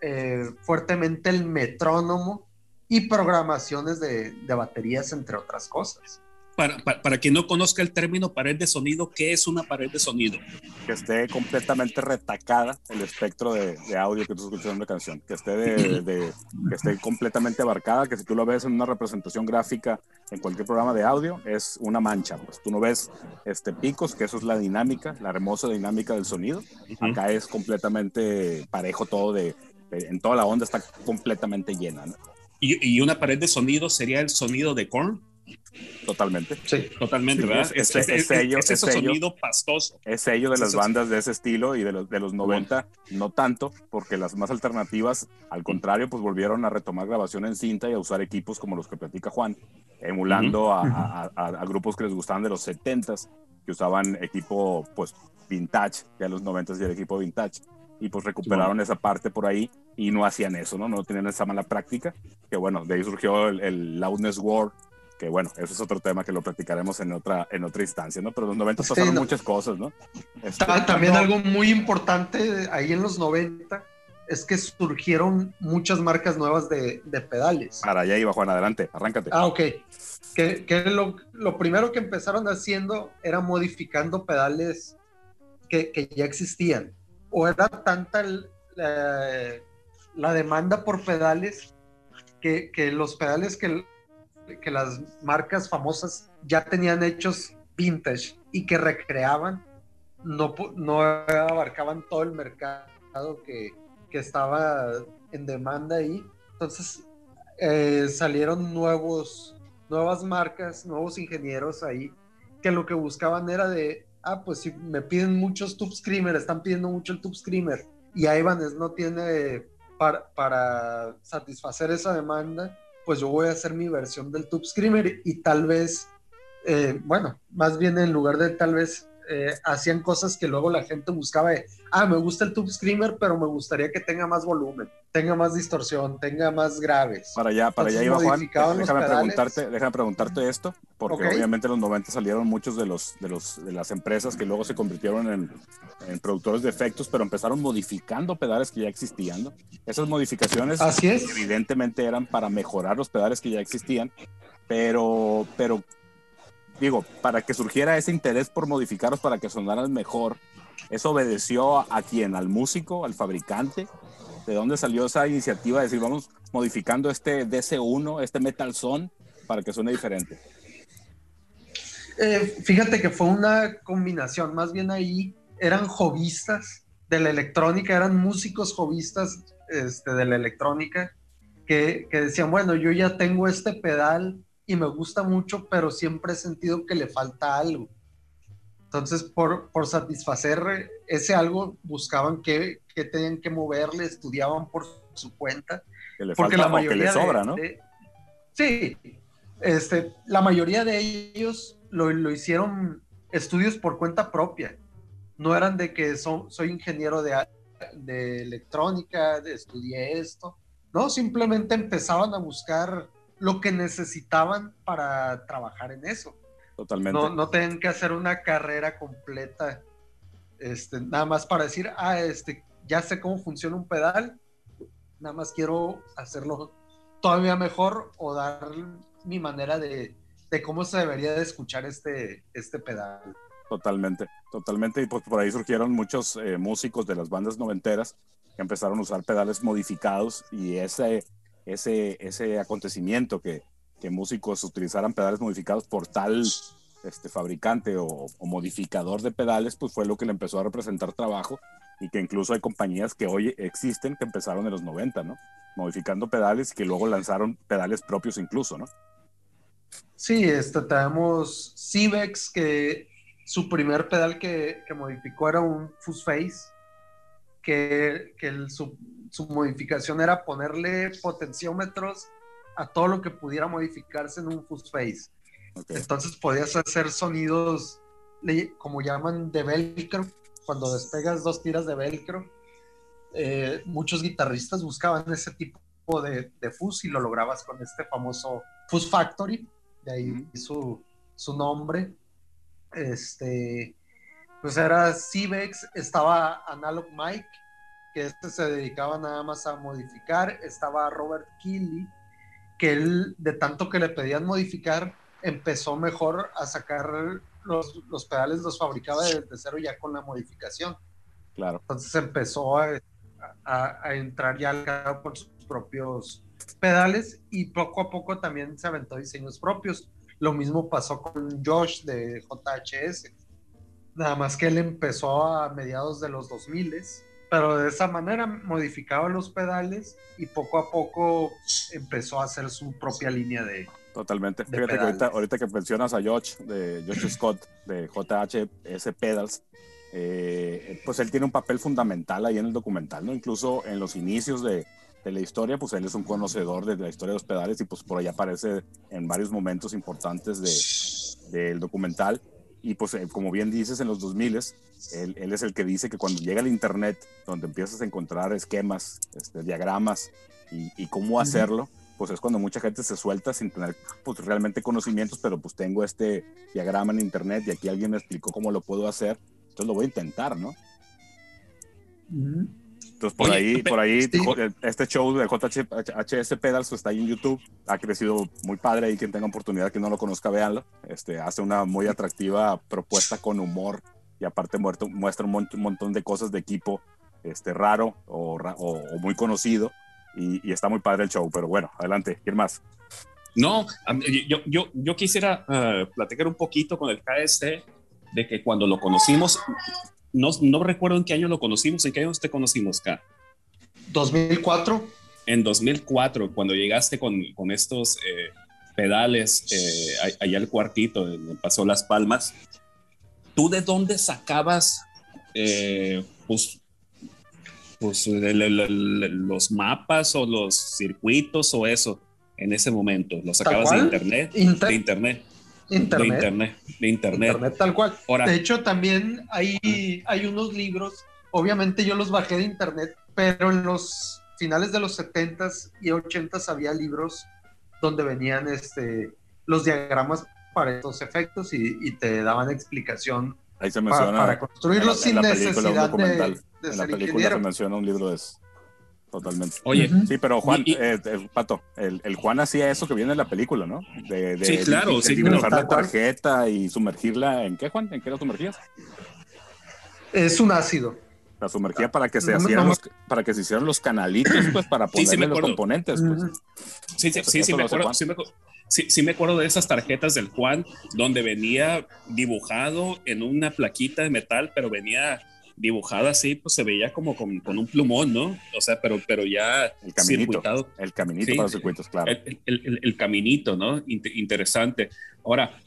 eh, fuertemente el metrónomo y programaciones de, de baterías, entre otras cosas. Para, para, para, quien no conozca el término pared de sonido, ¿qué es una pared de sonido? Que esté completamente retacada el espectro de, de audio que tú escuchas en una canción, que esté, de, de, que esté completamente abarcada, que si tú lo ves en una representación gráfica en cualquier programa de audio, es una mancha. Pues tú no ves este, picos, que eso es la dinámica, la hermosa dinámica del sonido. Uh -huh. Acá es completamente parejo todo de, en toda la onda está completamente llena. ¿no? Y, una pared de sonido sería el sonido de Korn. Totalmente. Sí, totalmente, ¿verdad? Es, sello, ese sonido pastoso. Es sello de las bandas de ese estilo y de los, de los 90, no tanto, porque las más alternativas, al contrario, pues volvieron a retomar grabación en cinta y a usar equipos como los que platica Juan, emulando a, grupos que les gustaban de los 70s, que usaban equipo, pues, vintage, ya los 90s ya el equipo vintage y pues recuperaron esa parte por ahí y no hacían eso, ¿no? No tenían esa mala práctica, que bueno, de ahí surgió el, Loudness War, que bueno, eso es otro tema que lo platicaremos en otra, en otra instancia, ¿no? Pero en los 90 pasaron muchas cosas, ¿no? Este, también algo muy importante ahí en los 90 es que surgieron muchas marcas nuevas de, de pedales. Para allá iba Juan, adelante, arráncate. Ah, ok. Que, que lo, lo, primero que empezaron haciendo era modificando pedales que, que ya existían o era tanta la, demanda por pedales que, los pedales que, que las marcas famosas ya tenían hechos vintage y que recreaban, no, no abarcaban todo el mercado que, estaba en demanda ahí. Entonces eh, salieron nuevos, nuevas marcas, nuevos ingenieros ahí, que lo que buscaban era de ah, pues si me piden muchos Tube Screamer, están pidiendo mucho el Tube Screamer y Ibanez no tiene para, para satisfacer esa demanda, pues yo voy a hacer mi versión del Tube Screamer y tal vez, eh, bueno, más bien en lugar de tal vez eh, hacían cosas que luego la gente buscaba ah, me gusta el Tube Screamer, pero me gustaría que tenga más volumen, tenga más distorsión, tenga más graves. Para allá, para allá iba Juan. Déjame preguntarte, déjame preguntarte esto, porque obviamente en los 90 salieron muchos de los, de los de las empresas que luego se convirtieron en, en productores de efectos, pero empezaron modificando pedales que ya existían. ¿no? Esas modificaciones Así es. evidentemente eran para mejorar los pedales que ya existían, pero, pero digo, para que surgiera ese interés por modificarlos para que sonaran mejor, ¿eso obedeció a, quién? ¿Al músico? ¿Al fabricante? ¿De dónde salió esa iniciativa de decir, vamos modificando este DC1, este Metal Son, para que suene diferente? Eh, fíjate que fue una combinación, más bien ahí eran jovistas de la electrónica, eran músicos jovistas este, de la electrónica que decían, bueno, yo ya tengo este pedal y me gusta mucho, pero siempre he sentido que le falta algo. Entonces, por, por satisfacer ese algo, buscaban qué, tenían que moverle, estudiaban por su cuenta. Que le porque la mayoría le sobra, ¿no? sí, este, la mayoría de ellos lo, lo, hicieron estudios por cuenta propia. No eran de que son, soy ingeniero de, de electrónica, de, estudié esto. No, simplemente empezaban a buscar lo que necesitaban para trabajar en eso. Totalmente. No, no tienen que hacer una carrera completa, este, nada más para decir, ah, este, ya sé cómo funciona un pedal, nada más quiero hacerlo todavía mejor o dar mi manera de, de cómo se debería de escuchar este, este pedal. Totalmente, totalmente. Y pues por ahí surgieron muchos eh, músicos de las bandas noventeras que empezaron a usar pedales modificados y ese ese, ese acontecimiento que, que músicos utilizaran pedales modificados por tal este, fabricante o, modificador de pedales, pues fue lo que le empezó a representar trabajo y que incluso hay compañías que hoy existen que empezaron en los 90, ¿no? Modificando pedales y que luego lanzaron pedales propios incluso, ¿no? Sí, este, tenemos Civex, que su primer pedal que, modificó era un Fuzz que, que el, su modificación era ponerle potenciómetros a todo lo que pudiera modificarse en un fuzz face. Entonces podías hacer sonidos, como llaman, de velcro. Cuando despegas dos tiras de velcro, eh, muchos guitarristas buscaban ese tipo de, de fuzz y lo lograbas con este famoso Fuzz Factory, de ahí su, su nombre. Este, pues era Civex, estaba Analog Mike, que este se dedicaba nada más a modificar. Estaba Robert Keeley, que él, de tanto que le pedían modificar, empezó mejor a sacar los, los pedales, los fabricaba desde cero ya con la modificación. Claro. Entonces empezó a, a, entrar ya al con sus propios pedales y poco a poco también se aventó diseños propios. Lo mismo pasó con Josh de JHS. Nada más que él empezó a mediados de los 2000 pero de esa manera modificaba los pedales y poco a poco empezó a hacer su propia línea de. Totalmente. Fíjate que ahorita, que mencionas a Josh, de Josh Scott, de JHS Pedals, eh, pues él tiene un papel fundamental ahí en el documental, ¿no? Incluso en los inicios de, de, la historia, pues él es un conocedor de la historia de los pedales y pues por ahí aparece en varios momentos importantes de, del documental. Y pues eh, como bien dices, en los 2000 él, él es el que dice que cuando llega el Internet, donde empiezas a encontrar esquemas, este, diagramas y, y cómo hacerlo, pues es cuando mucha gente se suelta sin tener pues, realmente conocimientos, pero pues tengo este diagrama en Internet y aquí alguien me explicó cómo lo puedo hacer, entonces lo voy a intentar, ¿no? Entonces por ahí, por ahí este show de JHS Pedals está ahí en YouTube, ha crecido muy padre y quien tenga oportunidad que no lo conozca, véanlo. Este, hace una muy atractiva propuesta con humor y aparte muestra un montón de cosas de equipo este, raro o, o, muy conocido y, está muy padre el show, pero bueno, adelante, ¿quién más? No, yo, yo, yo quisiera uh, platicar un poquito con el KST de que cuando lo conocimos, no, no recuerdo en qué año lo conocimos, ¿en qué año te conocimos, K? 2004. En 2004, cuando llegaste con, con estos eh, pedales eh, allá al cuartito, me pasó Las Palmas, ¿tú de dónde sacabas eh, pues, pues, los mapas o los circuitos o eso en ese momento? ¿Los sacabas de internet? de internet. Internet. De internet. De internet. tal cual. de hecho, también hay, hay unos libros, obviamente yo los bajé de internet, pero en los finales de los 70s y 80s había libros donde venían este, los diagramas para estos efectos y, te daban explicación Ahí se menciona, para, construirlos sin necesidad de, En la película se menciona un libro de eso. Totalmente. Oye, sí, pero Juan, eh, eh, Pato, el, el, Juan hacía eso que viene en la película, ¿no? De, de sí, claro, sí, dibujar la tarjeta y sumergirla. ¿En qué, Juan? ¿En qué la sumergías? Es un ácido. La sumergía para que se hacían los, para que se hicieran los canalitos, pues, para ponerle los componentes, pues. Sí, sí, sí, sí, me acuerdo, sí, me, sí, sí, me acuerdo de esas tarjetas del Juan, donde venía dibujado en una plaquita de metal, pero venía dibujada así, pues se veía como con, con, un plumón, ¿no? O sea, pero, pero ya el caminito, el caminito para los circuitos, claro. El, el, el caminito, ¿no? interesante. Ahora,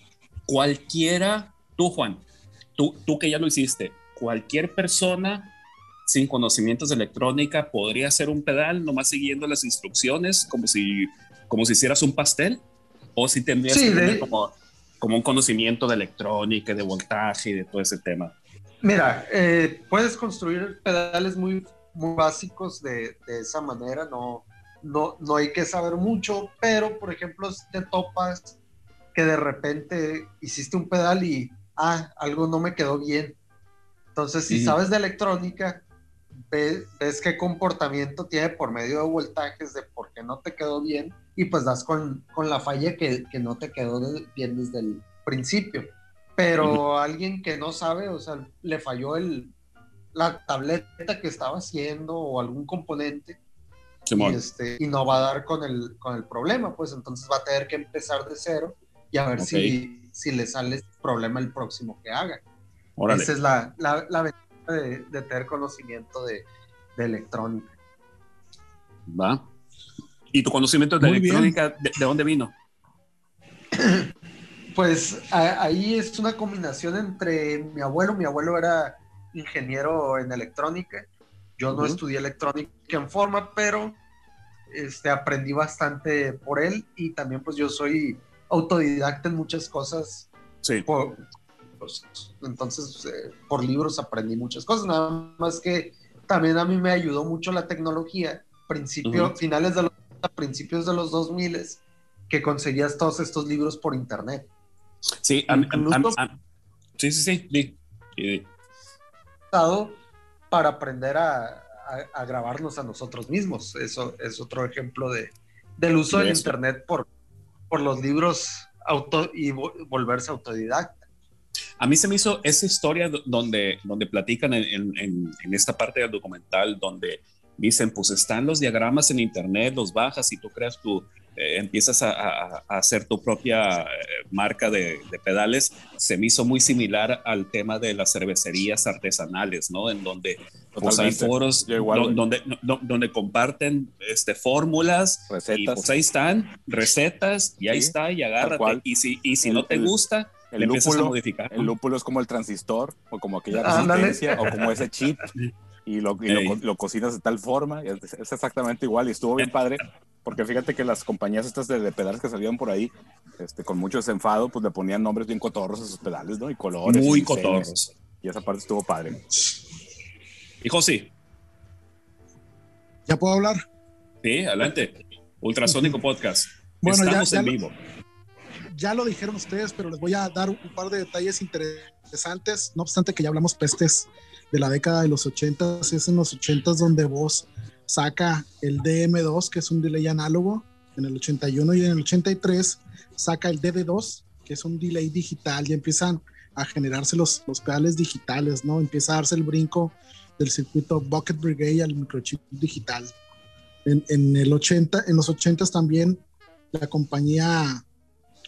cualquiera, tú Juan, tú, tú que ya lo hiciste, cualquier persona sin conocimientos de electrónica podría hacer un pedal nomás siguiendo las instrucciones como si, como si hicieras un pastel o si tendrías que tener como, como un conocimiento de electrónica, de voltaje y de todo ese tema. Mira, eh, puedes construir pedales muy, muy básicos de, de, esa manera, no, no, no hay que saber mucho, pero por ejemplo, si te topas que de repente hiciste un pedal y, ah, algo no me quedó bien. Entonces, si sabes de electrónica, ves, ves, qué comportamiento tiene por medio de voltajes de por qué no te quedó bien y pues das con, con la falla que, que no te quedó bien desde el principio pero alguien que no sabe, o sea, le falló el, la tableta que estaba haciendo o algún componente y, este, y, no va a dar con el, con el problema, pues entonces va a tener que empezar de cero y a ver si, si le sale el problema el próximo que haga. Esa es la, la, la ventaja de, de, tener conocimiento de, de, electrónica. Va. ¿Y tu conocimiento de electrónica, de, de dónde vino? Pues ahí es una combinación entre mi abuelo, mi abuelo era ingeniero en electrónica, yo no estudié electrónica en forma, pero este, aprendí bastante por él y también pues yo soy autodidacta en muchas cosas. Sí. pues, entonces, eh, por libros aprendí muchas cosas, nada más que también a mí me ayudó mucho la tecnología, principio, finales de los principios de los 2000 que conseguías todos estos libros por internet. Sí, sí, sí, sí. Para aprender a, grabarnos a nosotros mismos. Eso es otro ejemplo de, del uso del Internet por, por los libros auto y volverse autodidacta. A mí se me hizo esa historia donde, donde platican en, en, esta parte del documental, donde dicen, pues están los diagramas en internet, los bajas y tú creas tu, eh, empiezas a, hacer tu propia eh, marca de, pedales, se me hizo muy similar al tema de las cervecerías artesanales, ¿no? En donde pues, hay foros donde, donde comparten este, fórmulas, recetas. y pues ahí están, recetas, y ahí está, y agárrate. Y si, y si no te gusta, el lúpulo, a modificar. El lúpulo es como el transistor, o como aquella resistencia, o como ese chip y, lo, lo, cocinas de tal forma, es, exactamente igual y estuvo bien padre, porque fíjate que las compañías estas de, pedales que salían por ahí, este, con mucho desenfado, pues le ponían nombres bien cotorros a sus pedales, ¿no? Y colores. Muy cotorros. Y esa parte estuvo padre. Y José. ¿Ya puedo hablar? Sí, adelante. Ultrasónico Podcast. Bueno, Estamos en vivo. Ya lo dijeron ustedes, pero les voy a dar un par de detalles interesantes. No obstante que ya hablamos pestes de la década de los 80, es en los 80 donde vos saca el DM2, que es un delay análogo, en el 81 y en el 83 saca el DD2, que es un delay digital, y empiezan a generarse los, los pedales digitales, ¿no? Empieza a darse el brinco del circuito Bucket Brigade al microchip digital. En, en el 80, en los 80 también la compañía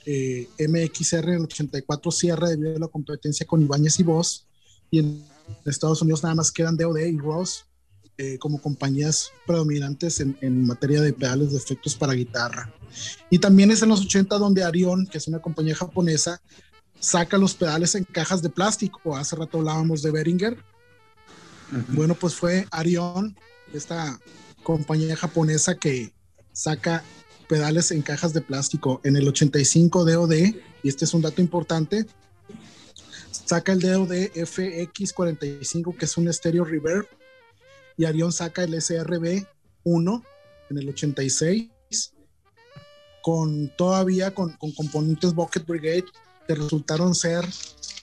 eh, MXR en el 84 cierra debido a la competencia con Ibáñez y Voss y en Estados Unidos nada más quedan DOD y Ross eh, como compañías predominantes en, en, materia de pedales de efectos para guitarra. Y también es en los 80 donde Arion, que es una compañía japonesa, saca los pedales en cajas de plástico. Hace rato hablábamos de Behringer. Bueno, pues fue Arion, esta compañía japonesa que saca pedales en cajas de plástico. En el 85 DOD, y este es un dato importante, saca el DOD FX45, que es un estéreo reverb, y Arion saca el SRB1 en el 86, con todavía con, componentes Bucket Brigade que resultaron ser,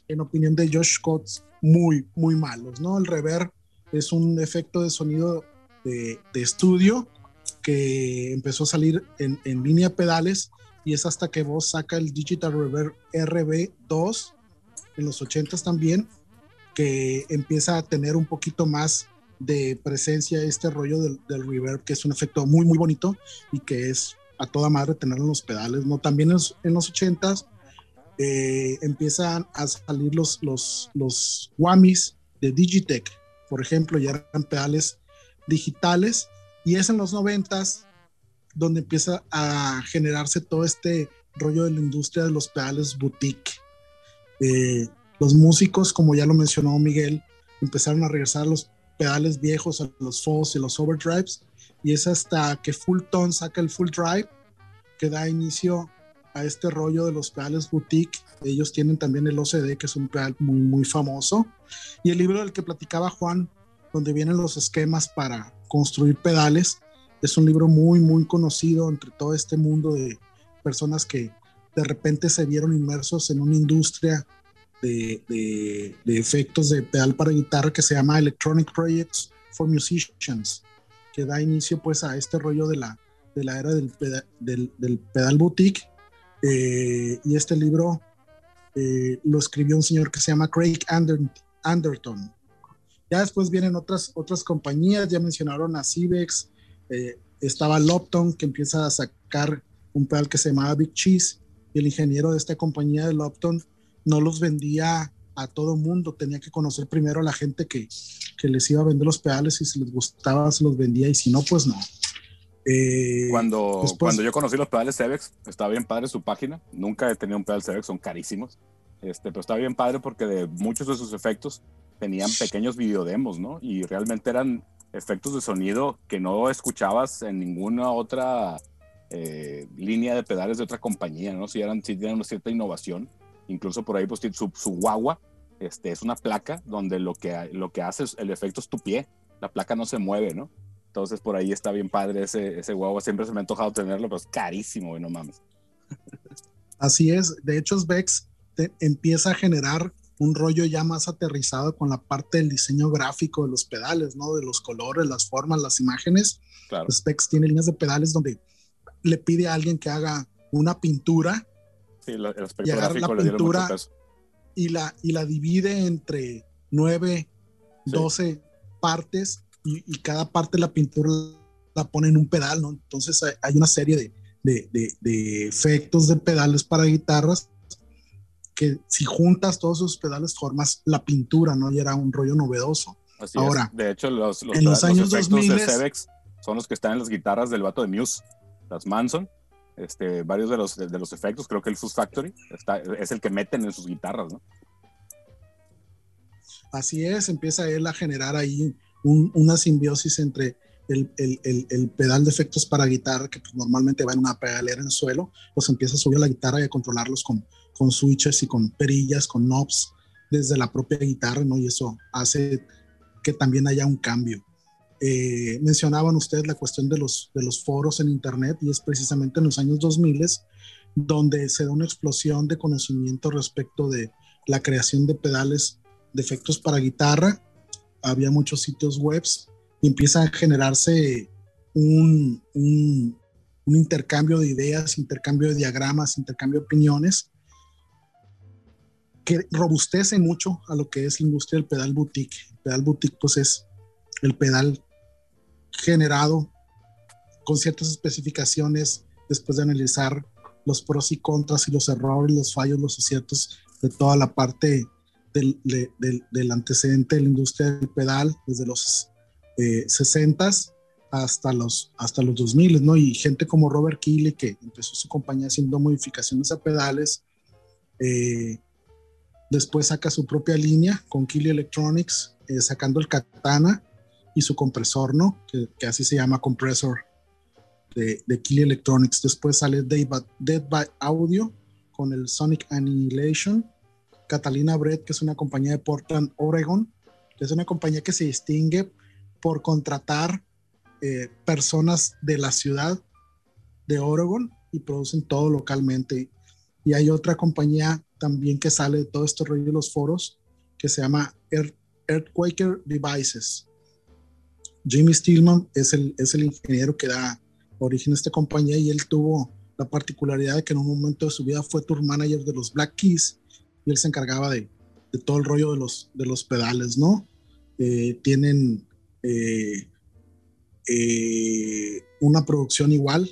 en opinión de Josh Scott, muy, muy malos, ¿no? El reverb es un efecto de sonido de, estudio que empezó a salir en, en, línea pedales y es hasta que vos saca el Digital Reverb RB2 en los 80s también, que empieza a tener un poquito más de presencia este rollo del, reverb, que es un efecto muy, muy bonito y que es a toda madre tenerlo en los pedales, ¿no? También en los 80s eh, empiezan a salir los, los, los Whammies de Digitech, por ejemplo, ya eran pedales digitales y es en los 90s donde empieza a generarse todo este rollo de la industria de los pedales boutique eh, los músicos, como ya lo mencionó Miguel, empezaron a regresar a los pedales viejos, a los falls y los overdrives, y es hasta que Full Tone saca el Full Drive que da inicio a este rollo de los pedales boutique. Ellos tienen también el OCD, que es un pedal muy, muy famoso. Y el libro del que platicaba Juan, donde vienen los esquemas para construir pedales, es un libro muy, muy conocido entre todo este mundo de personas que de repente se vieron inmersos en una industria de, de, efectos de pedal para guitarra que se llama Electronic Projects for Musicians, que da inicio pues a este rollo de la, de la era del, pedal, del, pedal boutique. Eh, y este libro eh, lo escribió un señor que se llama Craig Anderton. Ya después vienen otras, otras compañías, ya mencionaron a Civex, eh, estaba Lopton que empieza a sacar un pedal que se llamaba Big Cheese y el ingeniero de esta compañía de Lopton no los vendía a todo mundo, tenía que conocer primero a la gente que, que les iba a vender los pedales y si les gustaba se los vendía y si no, pues no. Eh, cuando, cuando yo conocí los pedales Cebex, estaba bien padre su página. Nunca he tenido un pedal Cebex, son carísimos. Este, pero estaba bien padre porque de muchos de sus efectos tenían pequeños videodemos, ¿no? Y realmente eran efectos de sonido que no escuchabas en ninguna otra eh, línea de pedales de otra compañía, ¿no? Si eran, si tenían una cierta innovación. Incluso por ahí, pues, su, su guagua este, es una placa donde lo que, lo que hace es, el efecto es tu pie. La placa no se mueve, ¿no? Entonces, por ahí está bien padre ese, ese guagua. Siempre se me ha antojado tenerlo, pero es carísimo, no mames. Así es. De hecho, Vex empieza a generar un rollo ya más aterrizado con la parte del diseño gráfico de los pedales, ¿no? De los colores, las formas, las imágenes. Claro. Specs tiene líneas de pedales donde le pide a alguien que haga una pintura sí, el aspecto gráfico la pintura y la, y la divide entre 9, 12 partes y, cada parte de la pintura la pone en un pedal, ¿no? Entonces hay, una serie de, de, efectos de pedales para guitarras, que si juntas todos esos pedales formas la pintura, ¿no? Y era un rollo novedoso. Ahora, de hecho, los, en los, años efectos de Cebex son los que están en las guitarras del vato de Muse, las Manson. Este, varios de los, de, los efectos, creo que el Fuzz Factory está, es el que meten en sus guitarras, ¿no? Así es, empieza él a generar ahí una simbiosis entre el, el, el, pedal de efectos para guitarra, que pues, normalmente va en una pedalera en el suelo, pues empieza a subir la guitarra y a controlarlos con, con switches y con perillas, con knobs desde la propia guitarra, ¿no? Y eso hace que también haya un cambio. Eh, mencionaban ustedes la cuestión de los, de los foros en Internet y es precisamente en los años 2000 donde se da una explosión de conocimiento respecto de la creación de pedales de efectos para guitarra. Había muchos sitios web y empieza a generarse un, un, intercambio de ideas, intercambio de diagramas, intercambio de opiniones que robustece mucho a lo que es la industria del pedal boutique. El pedal boutique pues es el pedal generado con ciertas especificaciones después de analizar los pros y contras y los errores, los fallos, los aciertos de toda la parte del, del, antecedente de la industria del pedal desde los eh, 60 hasta los, hasta los 2000, ¿no? Y gente como Robert Keeley, que empezó su compañía haciendo modificaciones a pedales, eh, después saca su propia línea con Keeley Electronics, eh, sacando el Katana, y su compresor, ¿no? Que, así se llama compresor de, de Key Electronics. Después sale Dead by, Audio con el Sonic Annihilation. Catalina Brett, que es una compañía de Portland, Oregon, que es una compañía que se distingue por contratar eh, personas de la ciudad de Oregon y producen todo localmente. Y hay otra compañía también que sale de todo este rollo de los foros que se llama Earthquaker Devices. Jimmy Stillman es el, es el ingeniero que da origen a esta compañía y él tuvo la particularidad de que en un momento de su vida fue tour manager de los Black Keys y él se encargaba de, de todo el rollo de los, de los pedales, ¿no? Eh, tienen eh, eh, una producción igual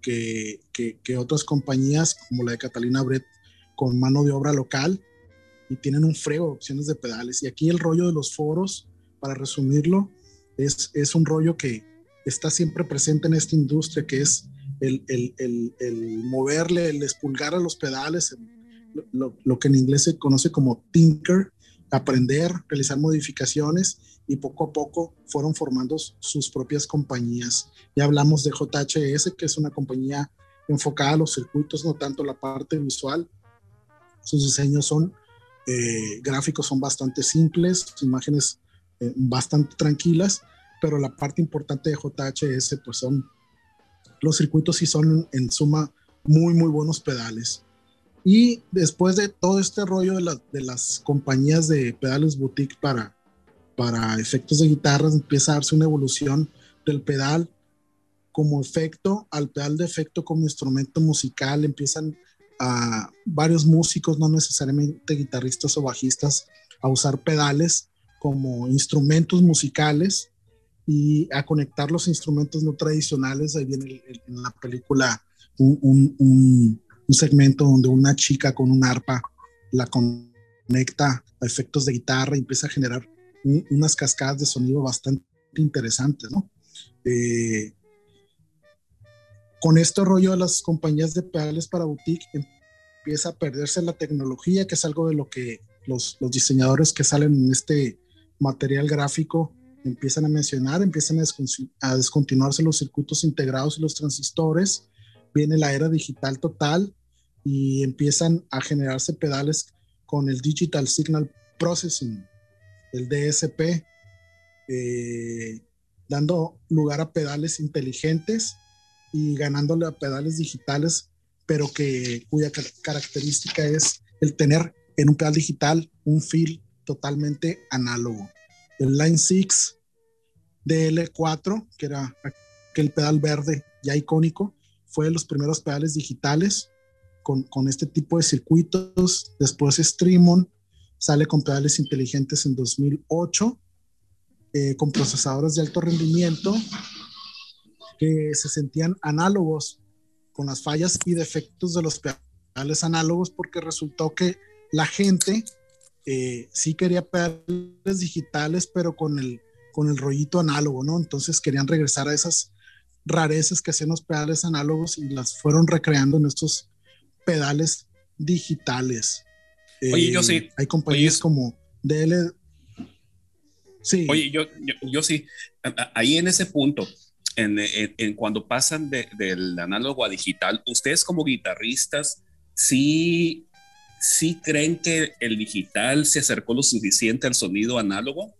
que, que, que, otras compañías como la de Catalina Brett con mano de obra local y tienen un frego de opciones de pedales. Y aquí el rollo de los foros, para resumirlo, es, es un rollo que está siempre presente en esta industria, que es el, el, el, el moverle, el espulgar a los pedales, lo, lo, que en inglés se conoce como tinker, aprender, realizar modificaciones y poco a poco fueron formando sus propias compañías. Ya hablamos de JHS, que es una compañía enfocada a los circuitos, no tanto la parte visual. Sus diseños son eh, gráficos, son bastante simples, imágenes eh, bastante tranquilas, pero la parte importante de JHS pues son los circuitos y son en suma muy muy buenos pedales. Y después de todo este rollo de, de las compañías de pedales boutique para, para efectos de guitarras, empieza a darse una evolución del pedal como efecto al pedal de efecto como instrumento musical. Empiezan a varios músicos, no necesariamente guitarristas o bajistas, a usar pedales como instrumentos musicales y a conectar los instrumentos no tradicionales. Ahí viene en la película un, un, segmento donde una chica con un arpa la conecta a efectos de guitarra y empieza a generar unas cascadas de sonido bastante interesantes, ¿no? Eh, con este rollo de las compañías de pedales para boutique empieza a perderse la tecnología, que es algo de lo que los, los diseñadores que salen en este material gráfico empiezan a mencionar, empiezan a, descontinuarse los circuitos integrados y los transistores, viene la era digital total y empiezan a generarse pedales con el Digital Signal Processing, el DSP, eh, dando lugar a pedales inteligentes y ganándole a pedales digitales, pero que cuya característica es el tener en un pedal digital un feel totalmente análogo. El Line 6 DL4, que era aquel pedal verde ya icónico, fue de los primeros pedales digitales con, con este tipo de circuitos. Después Streamon sale con pedales inteligentes en 2008, eh, con procesadores de alto rendimiento que se sentían análogos con las fallas y defectos de los pedales análogos porque resultó que la gente eh, sí quería pedales digitales, pero con el, con el rollito análogo, ¿no? Entonces querían regresar a esas rarezas que hacían los pedales análogos y las fueron recreando en estos pedales digitales. Oye, yo sí. Hay compañías como DL. Sí. Oye, yo, yo, sí. Ahí en ese punto, en, en, cuando pasan del análogo a digital, ustedes como guitarristas, sí ¿sí creen que el digital se acercó lo suficiente al sonido análogo?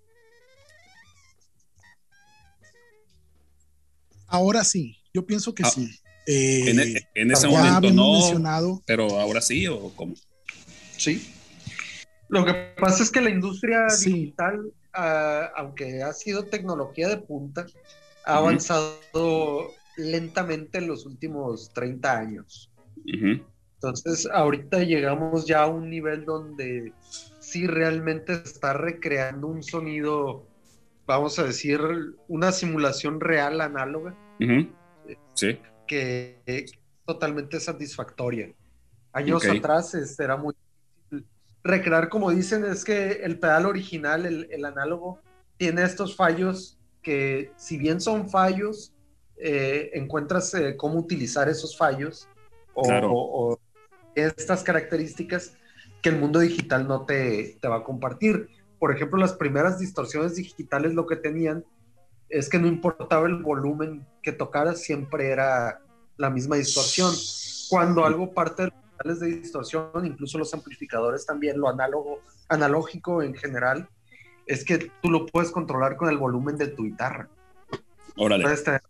Ahora sí, yo pienso que ah, sí. en, e, ese momento no, pero ahora sí o cómo? Sí. Lo que pasa es que la industria digital, ah, aunque ha sido tecnología de punta, ha avanzado lentamente en los últimos 30 años. Entonces, ahorita llegamos ya a un nivel donde sí realmente está recreando un sonido, vamos a decir, una simulación real análoga. Sí. Que es totalmente satisfactoria. Años atrás este, era muy difícil recrear, como dicen, es que el pedal original, el, análogo, tiene estos fallos que, si bien son fallos, eh, encuentras eh, cómo utilizar esos fallos o, estas características que el mundo digital no te, va a compartir. Por ejemplo, las primeras distorsiones digitales lo que tenían es que no importaba el volumen que tocaras, siempre era la misma distorsión. Cuando algo parte de los canales de distorsión, incluso los amplificadores también, lo análogo, analógico en general, es que tú lo puedes controlar con el volumen de tu guitarra. Órale. Puedes tener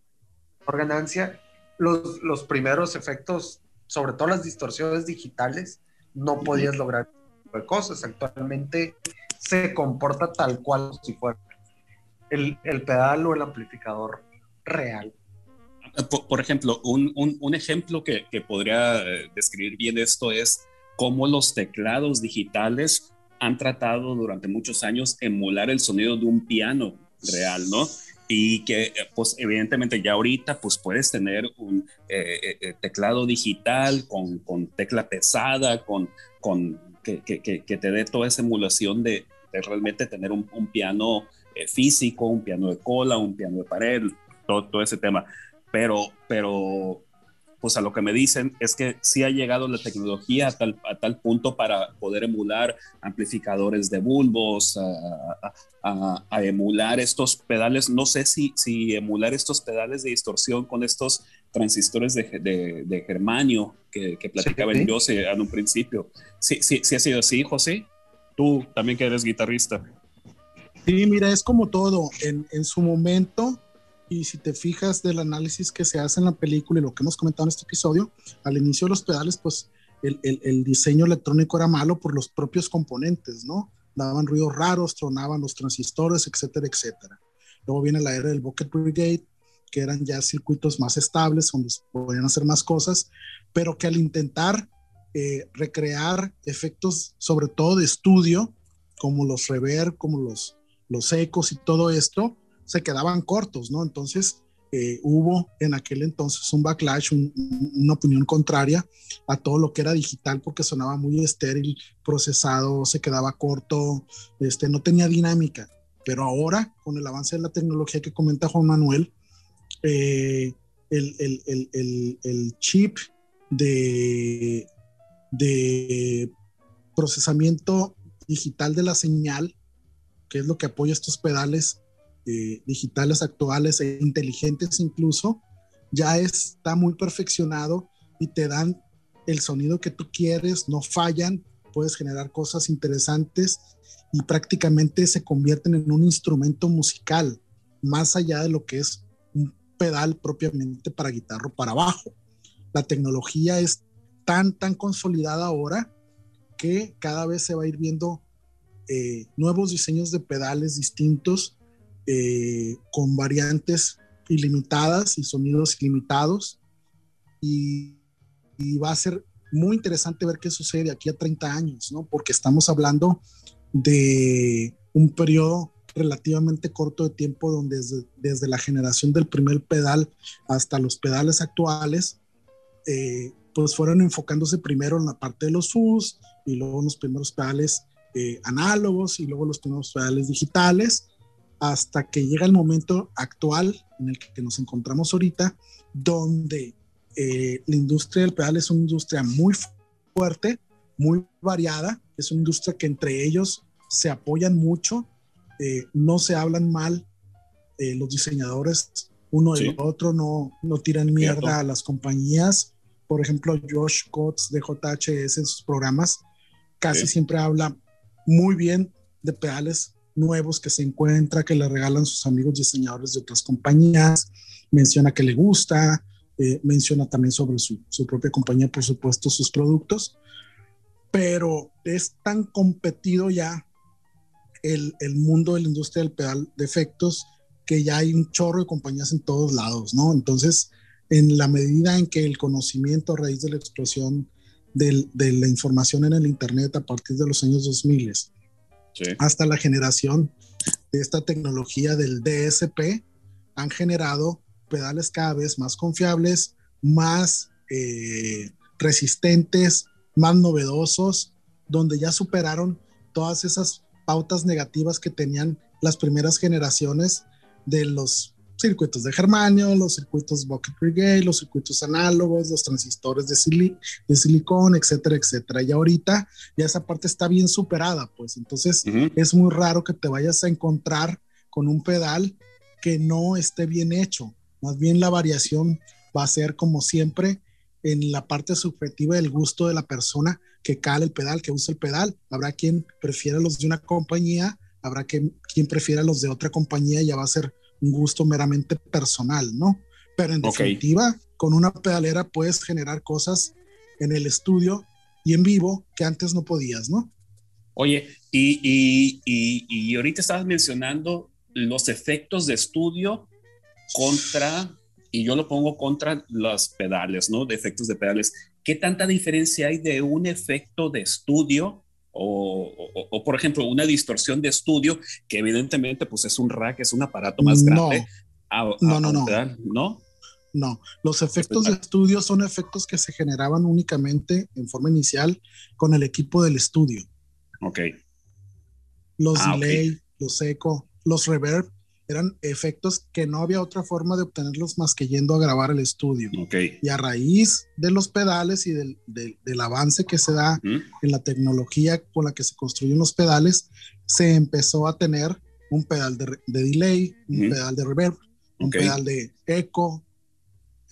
ganancia. Los, los primeros efectos sobre todo las distorsiones digitales, no podías lograr cosas. Actualmente se comporta tal cual si fuera el, pedal o el amplificador real. Por, ejemplo, un, ejemplo que, podría eh, describir bien esto es cómo los teclados digitales han tratado durante muchos años emular el sonido de un piano real, ¿no? Y que pues evidentemente ya ahorita pues puedes tener un eh, eh, eh, teclado digital con, con, tecla pesada, con, con que, que, que, te dé toda esa emulación de, de realmente tener un, un piano físico, un piano de cola, un piano de pared, todo, todo ese tema. Pero, pero pues a lo que me dicen es que sí ha llegado la tecnología a tal, a tal punto para poder emular amplificadores de bulbos, a, a, emular estos pedales, no sé si, si emular estos pedales de distorsión con estos transistores de, de, de germanio que, que platicaba sí, sí. en un principio. Sí, sí, sí ha sido así, José. Tú también que eres guitarrista. Sí, mira, es como todo. En, en su momento, y si te fijas del análisis que se hace en la película y lo que hemos comentado en este episodio, al inicio de los pedales, pues el, el, diseño electrónico era malo por los propios componentes, ¿no? Daban ruidos raros, tronaban los transistores, etcétera, etcétera. Luego viene la era del Bucket Brigade, que eran ya circuitos más estables, donde podían hacer más cosas, pero que al intentar eh, recrear efectos, sobre todo de estudio, como los reverb, como los, los ecos y todo esto, se quedaban cortos, ¿no? Entonces eh, hubo en aquel entonces un backlash, una opinión contraria a todo lo que era digital porque sonaba muy estéril, procesado, se quedaba corto, este, no tenía dinámica. Pero ahora, con el avance de la tecnología que comenta Juan Manuel, eh, el, el, chip de procesamiento digital de la señal, que es lo que apoya estos pedales, eh, digitales actuales e inteligentes incluso, ya está muy perfeccionado y te dan el sonido que tú quieres, no fallan, puedes generar cosas interesantes y prácticamente se convierten en un instrumento musical, más allá de lo que es un pedal propiamente para guitarra o para bajo. La tecnología es tan, tan consolidada ahora que cada vez se va a ir viendo eh, nuevos diseños de pedales distintos eh, con variantes ilimitadas y sonidos ilimitados. Y, va a ser muy interesante ver qué sucede aquí a 30 años, ¿no? Porque estamos hablando de un periodo relativamente corto de tiempo donde desde, desde, la generación del primer pedal hasta los pedales actuales eh, pues fueron enfocándose primero en la parte de los FUS y luego los primeros pedales eh, análogos y luego los primeros pedales digitales, hasta que llega el momento actual en el que nos encontramos ahorita, donde eh, la industria del pedal es una industria muy fuerte, muy variada, es una industria que entre ellos se apoyan mucho, eh, no se hablan mal los diseñadores uno del otro, no, no tiran mierda a las compañías. Por ejemplo, Josh Coates de JHS en sus programas casi siempre habla muy bien de pedales nuevos que se encuentra, que le regalan sus amigos diseñadores de otras compañías, menciona que le gusta, eh, menciona también sobre su, su, propia compañía, por supuesto, sus productos, pero es tan competido ya el, el mundo de la industria del pedal de efectos que ya hay un chorro de compañías en todos lados, ¿no? Entonces, en la medida en que el conocimiento a raíz de la explosión de la información en el Internet a partir de los años 2000 hasta la generación de esta tecnología del DSP, han generado pedales cada vez más confiables, más eh, resistentes, más novedosos, donde ya superaron todas esas pautas negativas que tenían las primeras generaciones de los circuitos de germanio, los circuitos bucket reggae, los circuitos análogos, los transistores de, de silicón, etcétera, etcétera. Y ahorita ya esa parte está bien superada, pues entonces es muy raro que te vayas a encontrar con un pedal que no esté bien hecho. Más bien la variación va a ser como siempre en la parte subjetiva del gusto de la persona que cala el pedal, que usa el pedal. Habrá quien prefiera los de una compañía, habrá quien, quien prefiera los de otra compañía, ya va a ser un gusto meramente personal, ¿no? Pero en definitiva, con una pedalera puedes generar cosas en el estudio y en vivo que antes no podías, ¿no? Oye, y, y, y, y ahorita estabas mencionando los efectos de estudio contra, y yo lo pongo contra los pedales, ¿no? De efectos de pedales. ¿Qué tanta diferencia hay de un efecto de estudio o, por ejemplo, una distorsión de estudio, que evidentemente pues es un rack, es un aparato más grande. No, no, no, no. ¿no? los efectos de estudio son efectos que se generaban únicamente en forma inicial con el equipo del estudio. Ok. Los ah, delay, los eco, los reverb eran efectos que no había otra forma de obtenerlos más que yendo a grabar el estudio. Okay. Y a raíz de los pedales y del, del, avance que se da en la tecnología con la que se construyen los pedales, se empezó a tener un pedal de, de delay, un pedal de reverb, un pedal de eco,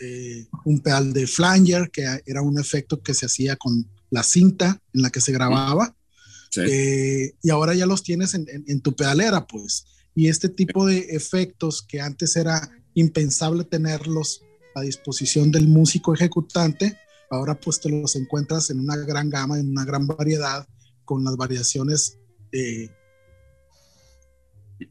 eh, un pedal de flanger, que era un efecto que se hacía con la cinta en la que se grababa. Eh, y ahora ya los tienes en, en tu pedalera, pues y este tipo de efectos que antes era impensable tenerlos a disposición del músico ejecutante, ahora pues te los encuentras en una gran gama, en una gran variedad, con las variaciones eh,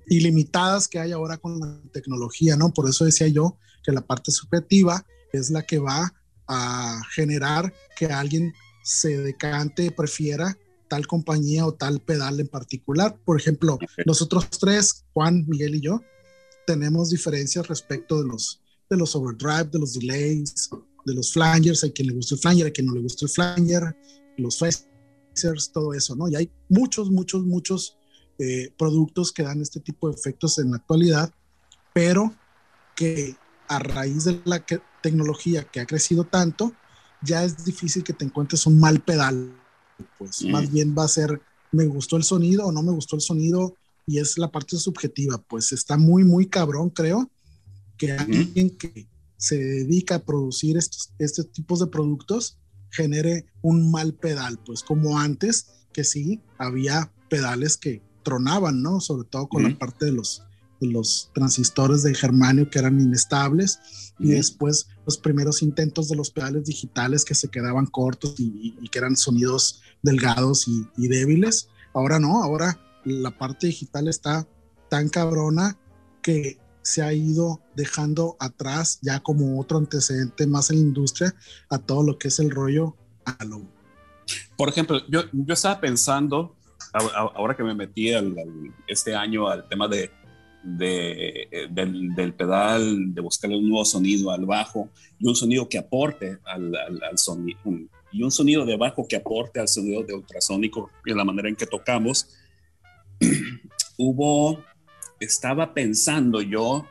ilimitadas que hay ahora con la tecnología, ¿no? Por eso decía yo que la parte subjetiva es la que va a generar que alguien se decante, prefiera tal compañía o tal pedal en particular. Por ejemplo, nosotros tres, Juan, Miguel y yo, tenemos diferencias respecto de los, de los overdrive, de los delays, de los flangers, hay quien le gusta el flanger, hay quien no le gusta el flanger, los phasers, todo eso, ¿no? Y hay muchos, muchos, muchos eh, productos que dan este tipo de efectos en la actualidad, pero que a raíz de la tecnología que ha crecido tanto, ya es difícil que te encuentres un mal pedal pues más bien va a ser, me gustó el sonido o no me gustó el sonido y es la parte subjetiva, pues está muy, muy cabrón, creo, que alguien que se dedica a producir estos, estos tipos de productos genere un mal pedal, pues como antes, que sí, había pedales que tronaban, ¿no? Sobre todo con la parte de los, los transistores de germanio que eran inestables y después los primeros intentos de los pedales digitales que se quedaban cortos y, que eran sonidos delgados y, débiles. Ahora no, ahora la parte digital está tan cabrona que se ha ido dejando atrás ya como otro antecedente más en la industria a todo lo que es el rollo análogo. Por ejemplo, yo, yo estaba pensando, ahora que me metí este año al tema de de, del, pedal, de buscarle un nuevo sonido al bajo y un sonido que aporte al, sonido, y un sonido de bajo que aporte al sonido de ultrasónico y la manera en que tocamos. Hubo, estaba pensando yo,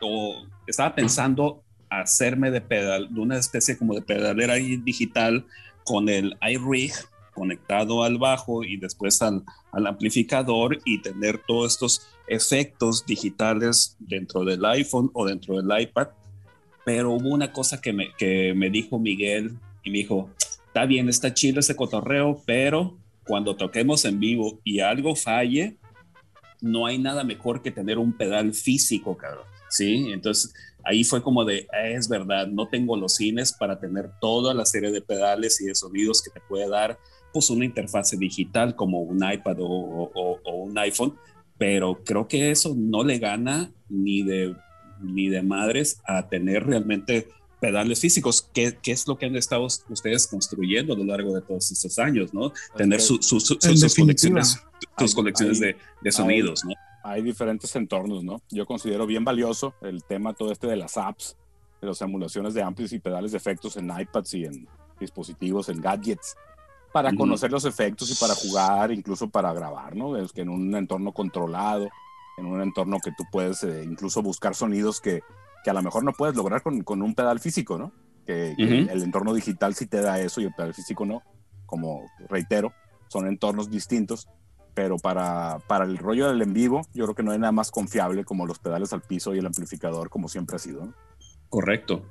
o estaba pensando hacerme de pedal, de una especie como de pedalera digital con el iRig conectado al bajo y después al, amplificador y tener todos estos efectos digitales dentro del iPhone o dentro del iPad. Pero hubo una cosa que me, que me dijo Miguel y me dijo, está bien, está chido ese cotorreo, pero cuando toquemos en vivo y algo falle, no hay nada mejor que tener un pedal físico, cabrón. Sí, entonces ahí fue como de, es verdad, no tengo los cines para tener toda la serie de pedales y de sonidos que te puede dar pues una interfase digital como un iPad o, un iPhone, pero creo que eso no le gana ni de, ni de madres a tener realmente pedales físicos, que, es lo que han estado ustedes construyendo a lo largo de todos estos años, ¿no? Tener sus colecciones, sus colecciones de, sonidos, ¿no? Hay diferentes entornos, ¿no? Yo considero bien valioso el tema todo este de las apps, de las emulaciones de amplios y pedales de efectos en iPads y en dispositivos, en gadgets para conocer los efectos y para jugar, incluso para grabar, ¿no? Es que en un entorno controlado, en un entorno que tú puedes eh, incluso buscar sonidos que, que, a lo mejor no puedes lograr con, con un pedal físico, ¿no? Que, el entorno digital sí te da eso y el pedal físico no. Como reitero, son entornos distintos, pero para, para el rollo del en vivo, yo creo que no hay nada más confiable como los pedales al piso y el amplificador, como siempre ha sido. ¿no? Correcto.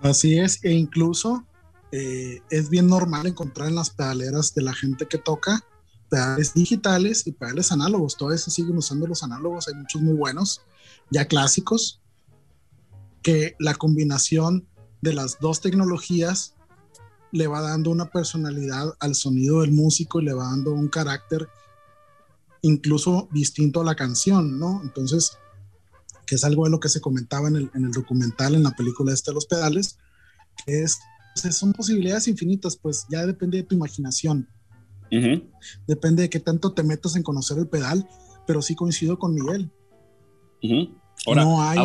Así es, e incluso eh, es bien normal encontrar en las pedaleras de la gente que toca pedales digitales y pedales análogos. Todavía se siguen usando los análogos, hay muchos muy buenos, ya clásicos, que la combinación de las dos tecnologías le va dando una personalidad al sonido del músico y le va dando un carácter incluso distinto a la canción, ¿no? Entonces, que es algo de lo que se comentaba en el, en el documental, en la película este de los pedales, que es son posibilidades infinitas, pues ya depende de tu imaginación. Depende de qué tanto te metas en conocer el pedal, pero sí coincido con Miguel. ahora, no hay...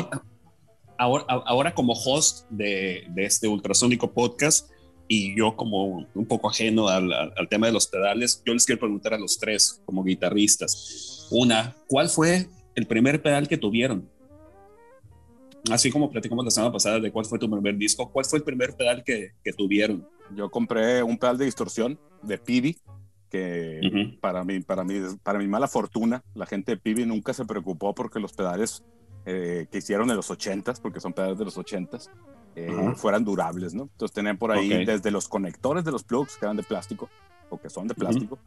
ahora, ahora, como host de, de, este ultrasónico podcast y yo como un poco ajeno al, al, tema de los pedales, yo les quiero preguntar a los tres como guitarristas. Una, ¿cuál fue el primer pedal que tuvieron? Así como platicamos la semana pasada de cuál fue tu primer disco, ¿cuál fue el primer pedal que, que tuvieron? Yo compré un pedal de distorsión de Pibi, que para, mí, para, mí, para mi mala fortuna, la gente de Pibi nunca se preocupó porque los pedales eh, que hicieron en los 80s, porque son pedales de los 80s, eh, fueran durables, ¿no? Entonces tenían por ahí desde los conectores de los plugs, que eran de plástico, o que son de plástico,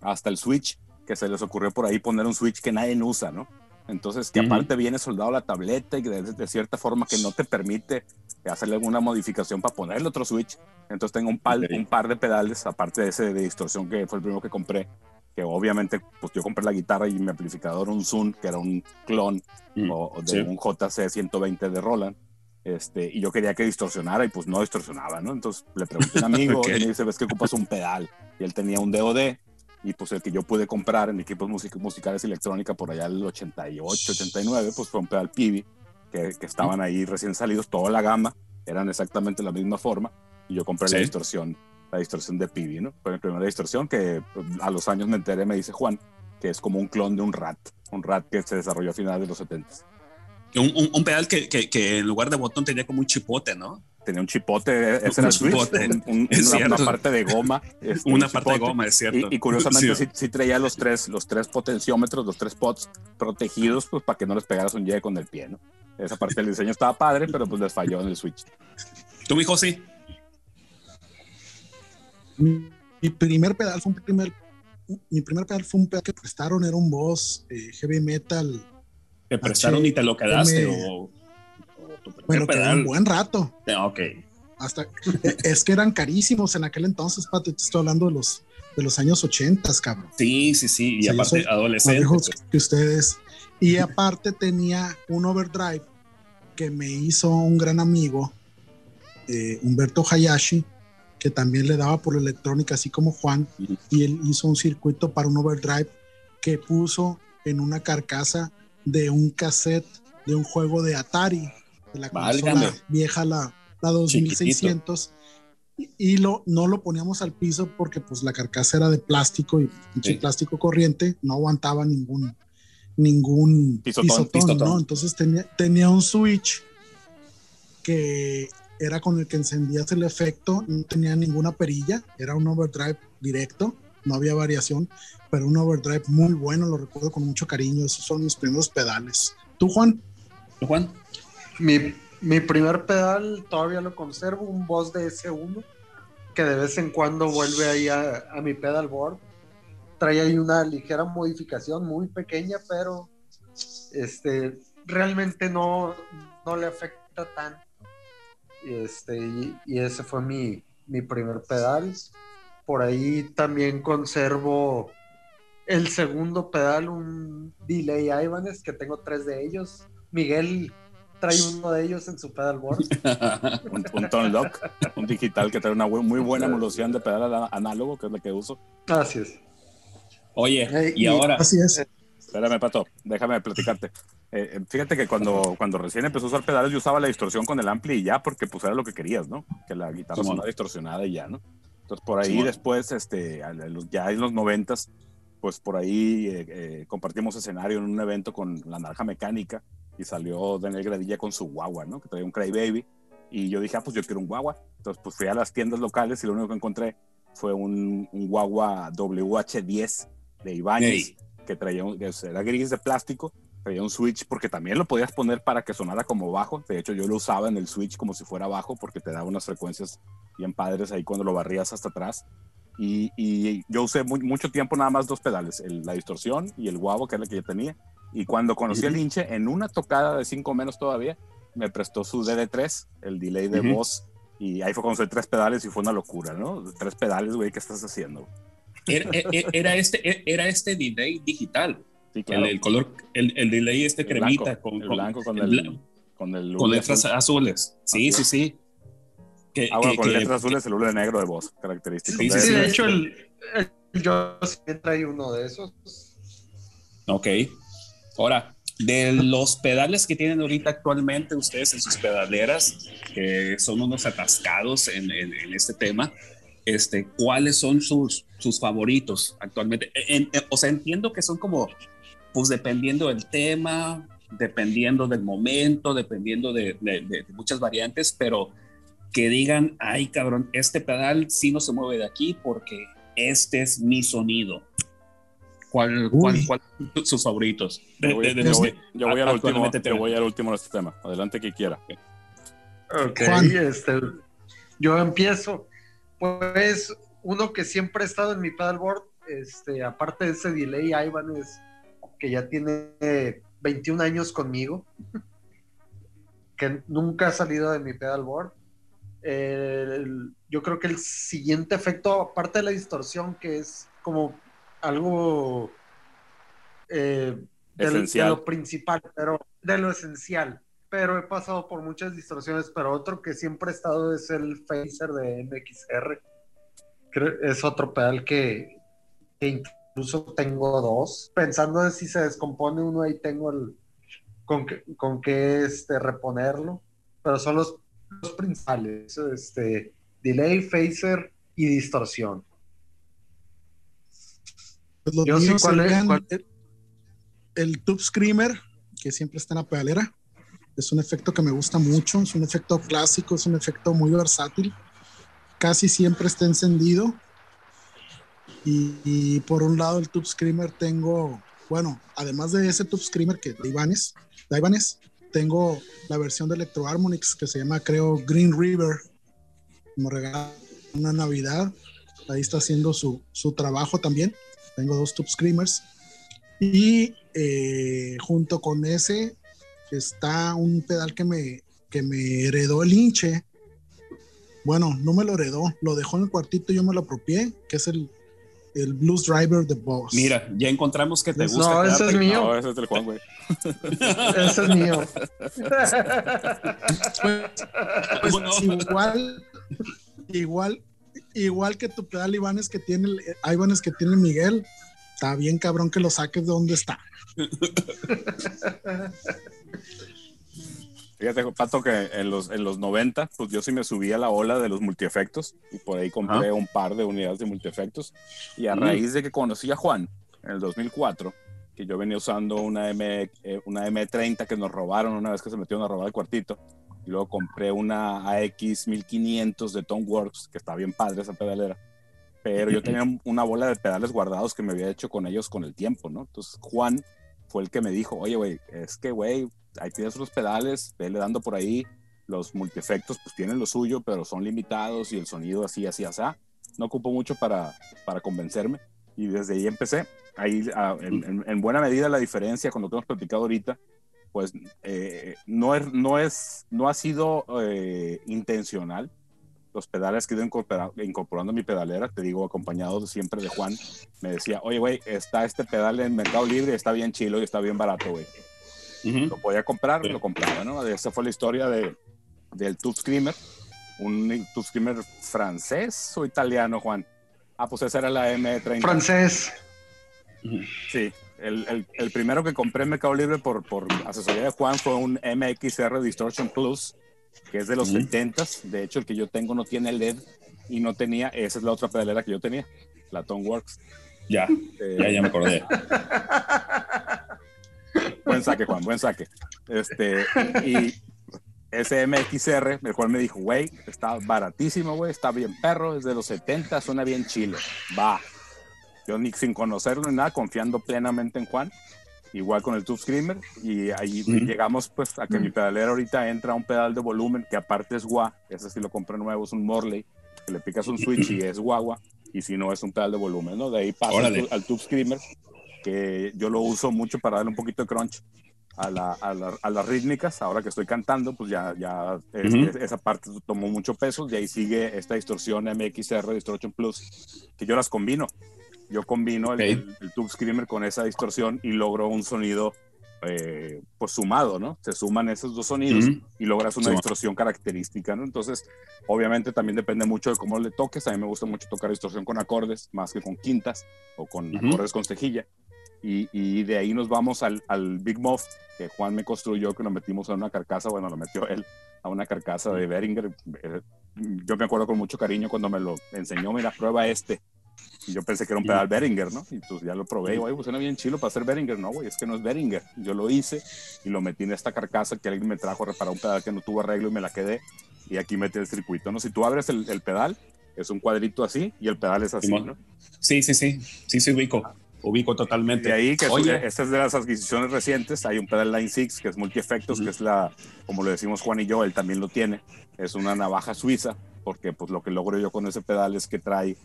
hasta el switch, que se les ocurrió por ahí poner un switch que nadie usa, ¿no? Entonces, que aparte viene soldado la tableta y de, cierta forma que no te permite hacerle alguna modificación para ponerle otro switch. Entonces tengo un, par, un par de pedales, aparte de ese de distorsión que fue el primero que compré, que obviamente pues yo compré la guitarra y mi amplificador un Zoom, que era un clon o, de un JC 120 de Roland. Este, y yo quería que distorsionara y pues no distorsionaba, ¿no? Entonces le pregunté a un amigo y me dice, ves que ocupas un pedal. Y él tenía un DOD y pues el que yo pude comprar en equipos musicales electrónica por allá el 88, 89, pues fue un pedal Pibi, que, que estaban ahí recién salidos, toda la gama, eran exactamente la misma forma, y yo compré la distorsión, la distorsión de Pibi, ¿no? Fue mi primera distorsión que pues, a los años me enteré, me dice Juan, que es como un clon de un rat, un rat que se desarrolló a finales de los 70. Un, un, un pedal que, que, que en lugar de botón tenía como un chipote, ¿no? Tenía un chipote, ese era un, una, parte de goma. Este, una parte de goma, es cierto. Y, curiosamente sí. traía los tres, los tres potenciómetros, los tres pots protegidos, pues para que no les pegaras un llegue con el pie, ¿no? Esa parte del diseño estaba padre, pero pues les falló en el switch. ¿Tú, mi sí? Mi, primer pedal fue un primer, mi primer pedal fue un pedal que prestaron, era un Boss eh, heavy metal. ¿Te prestaron y te lo quedaste o bueno, quedó un buen rato. Ah, ok. Hasta, es que eran carísimos en aquel entonces, Pati, te estoy hablando de los, de los años 80, cabrón. Sí, sí, sí, y aparte adolescentes. Pues. que ustedes. Y aparte tenía un overdrive que me hizo un gran amigo, eh, Humberto Hayashi, que también le daba por electrónica, así como Juan, y él hizo un circuito para un overdrive que puso en una carcasa de un cassette de un juego de Atari, de la consola vieja, la, la 2600. Y, lo, no lo poníamos al piso porque pues la carcasa era de plástico y plástico corriente, no aguantaba ningún, ningún pisotón, ¿no? Entonces tenía, tenía un switch que era con el que encendías el efecto, no tenía ninguna perilla, era un overdrive directo, no había variación, pero un overdrive muy bueno, lo recuerdo con mucho cariño, esos son mis primeros pedales. ¿Tú, Juan? ¿Tú, Juan? Mi, mi primer pedal todavía lo conservo, un Boss de S1, que de vez en cuando vuelve ahí a, a mi pedalboard trae ahí una ligera modificación muy pequeña, pero este, realmente no, no le afecta tanto. Y, este, y, ese fue mi, mi, primer pedal. Por ahí también conservo el segundo pedal, un Delay Ibanez, que tengo tres de ellos. Miguel trae uno de ellos en su pedalboard. un, un Lock, un digital que trae una muy buena emulación de pedal análogo, que es la que uso. Así es. Oye, y, ahora. Así es. Espérame, Pato, déjame platicarte. Eh, eh, fíjate que cuando, cuando recién empezó a usar pedales, yo usaba la distorsión con el ampli y ya, porque pues era lo que querías, ¿no? Que la guitarra sonara distorsionada y ya, ¿no? Entonces por ahí después, este, ya en los noventas, pues por ahí eh, compartimos escenario en un evento con la naranja mecánica y salió Daniel Gradilla con su guagua, ¿no? Que traía un Cray Baby. Y yo dije, ah, pues yo quiero un guagua. Entonces pues fui a las tiendas locales y lo único que encontré fue un, un guagua WH10 de Ibáñez, que traía un, era gris de plástico, traía un switch porque también lo podías poner para que sonara como bajo. De hecho, yo lo usaba en el switch como si fuera bajo porque te daba unas frecuencias bien padres ahí cuando lo barrías hasta atrás. Y, y yo usé mucho tiempo nada más dos pedales, la distorsión y el guavo, que era el que yo tenía. Y cuando conocí el hinche, en una tocada de cinco menos todavía, me prestó su DD3, el delay de voz. Y ahí fue cuando usé tres pedales y fue una locura, ¿no? Tres pedales, güey, ¿qué estás haciendo? Era, este, era este delay digital. el, color, el, el, delay este cremita con, el blanco con, el, con, el con letras azules. Sí, sí, sí. Que, ah, con letras azules, el hule negro de voz, característico. Sí, sí, de hecho, el, yo trae uno de esos. Ok. Ahora, de los pedales que tienen ahorita actualmente ustedes en sus pedaleras, que son unos atascados en, este tema, este, cuáles son sus, sus favoritos actualmente. o sea, entiendo que son como, pues dependiendo del tema, dependiendo del momento, dependiendo de, muchas variantes, pero que digan, ay cabrón, este pedal sí no se mueve de aquí porque este es mi sonido. ¿Cuál, cuál, cuál sus favoritos? Yo voy, al último, yo voy al último de este tema. Adelante que quiera. Ok, este, yo empiezo. Pues uno que siempre ha estado en mi pedalboard, este, aparte de ese delay, Ivan es que ya tiene 21 años conmigo, que nunca ha salido de mi pedalboard. yo creo que el siguiente efecto, aparte de la distorsión, que es como algo eh, de lo principal, pero de lo esencial. Pero he pasado por muchas distorsiones, pero otro que siempre ha estado es el phaser de MXR es otro pedal que, incluso tengo dos. Pensando en si se descompone uno, ahí tengo el con que, con qué este, reponerlo. Pero son los, principales: este, delay, phaser y distorsión. Pues Yo sé cuál es, El, Tube Screamer, que siempre está en la pedalera. Es un efecto que me gusta mucho, es un efecto clásico, es un efecto muy versátil casi siempre está encendido. Y, por un lado el Tube Screamer tengo, bueno, además de ese Tube Screamer que de Ibanez, de Ibanez, tengo la versión de Electro Harmonix que se llama creo Green River. Me regaló una Navidad. Ahí está haciendo su, su trabajo también. Tengo dos Tube Screamers. Y eh, junto con ese está un pedal que me, que me heredó el hinche bueno, no me lo heredó, lo dejó en el cuartito y yo me lo apropié, que es el, el Blues Driver de Boss. Mira, ya encontramos que te gusta. No, ese es mío. No, ese es del Juan, güey. ese es mío. pues, pues igual, igual, igual que tu pedal Ivanes que tiene, Ivanes que tiene Miguel, Está bien cabrón que lo saques de donde está. Fíjate, Pato, que en los, en los 90, pues yo sí me subí a la ola de los multiefectos y por ahí compré un par de unidades de multiefectos. Y a raíz de que conocí a Juan en el 2004, que yo venía usando una, M, eh, una M30 que nos robaron una vez que se metieron a robar el cuartito, y luego compré una AX 1500 de Tone Works, que está bien padre esa pedalera. Pero yo tenía una bola de pedales guardados que me había hecho con ellos con el tiempo, ¿no? Entonces Juan fue el que me dijo, oye, güey, es que, güey, ahí tienes los pedales, vele dando por ahí. Los multiefectos pues tienen lo suyo, pero son limitados y el sonido así, así, así. No ocupo mucho para, para convencerme y desde ahí empecé. Ahí, en, en, buena medida, la diferencia con lo que hemos platicado ahorita, pues eh, no, es, no, es, no ha sido eh, intencional. Los pedales que he ido incorporando a mi pedalera, te digo, acompañado siempre de Juan, me decía, oye, güey, está este pedal en Mercado Libre, está bien chilo y está bien barato, güey. Lo podía comprar, lo compraba, ¿no? Esa fue la historia de, del Tube Screamer, un Tube Screamer francés o italiano, Juan. Ah, pues esa era la M30. Francés. Sí, el, el, el, primero que compré en Mercado Libre por, por asesoría de Juan fue un MXR Distortion Plus, que es de los 70s. De hecho, el que yo tengo no tiene LED y no tenía, esa es la otra pedalera que yo tenía, la Tone Works. Ya, eh, ya, ya me acordé. buen saque, Juan, buen saque. Este, y ese MXR, el cual me dijo, güey, está baratísimo, güey, está bien perro, es de los 70, suena bien chile, va. Yo ni sin conocerlo ni nada, confiando plenamente en Juan, igual con el Tube Screamer, y ahí llegamos pues a que mi pedalera ahorita entra un pedal de volumen, que aparte es gua, ese sí lo compré nuevo, es un Morley, que le picas un switch y es guagua, y si no es un pedal de volumen, ¿no? De ahí pasa al, al Tube Screamer, que yo lo uso mucho para darle un poquito de crunch a, la, a, a, las rítmicas. Ahora que estoy cantando, pues ya, ya esa parte tomó mucho peso. Y ahí sigue esta distorsión MXR Distortion Plus, que yo las combino. Yo combino el, el, Tube Screamer con esa distorsión y logro un sonido eh, pues sumado, ¿no? Se suman esos dos sonidos y logras una distorsión característica, ¿no? Entonces, obviamente también depende mucho de cómo le toques. A mí me gusta mucho tocar distorsión con acordes, más que con quintas o con acordes con cejilla. Y, y, de ahí nos vamos al, al, Big Muff que Juan me construyó, que lo metimos en una carcasa, bueno, lo metió él a una carcasa de Beringer. Eh, yo me acuerdo con mucho cariño cuando me lo enseñó, mira, prueba este. Y yo pensé que era un pedal Beringer, ¿no? Y pues ya lo probé, güey, pues suena bien chilo para hacer Beringer. No, güey, es que no es Beringer. Yo lo hice y lo metí en esta carcasa que alguien me trajo a reparar un pedal que no tuvo arreglo y me la quedé. Y aquí metí el circuito, ¿no? Si tú abres el, el pedal, es un cuadrito así y el pedal es así, ¿no? Sí, sí, sí, sí, sí, ubico ubico totalmente. De ahí que Oye. esta es de las adquisiciones recientes. Hay un pedal Line 6 que es multi-efectos, que es la, como lo decimos Juan y yo, él también lo tiene. Es una navaja suiza, porque pues lo que logro yo con ese pedal es que trae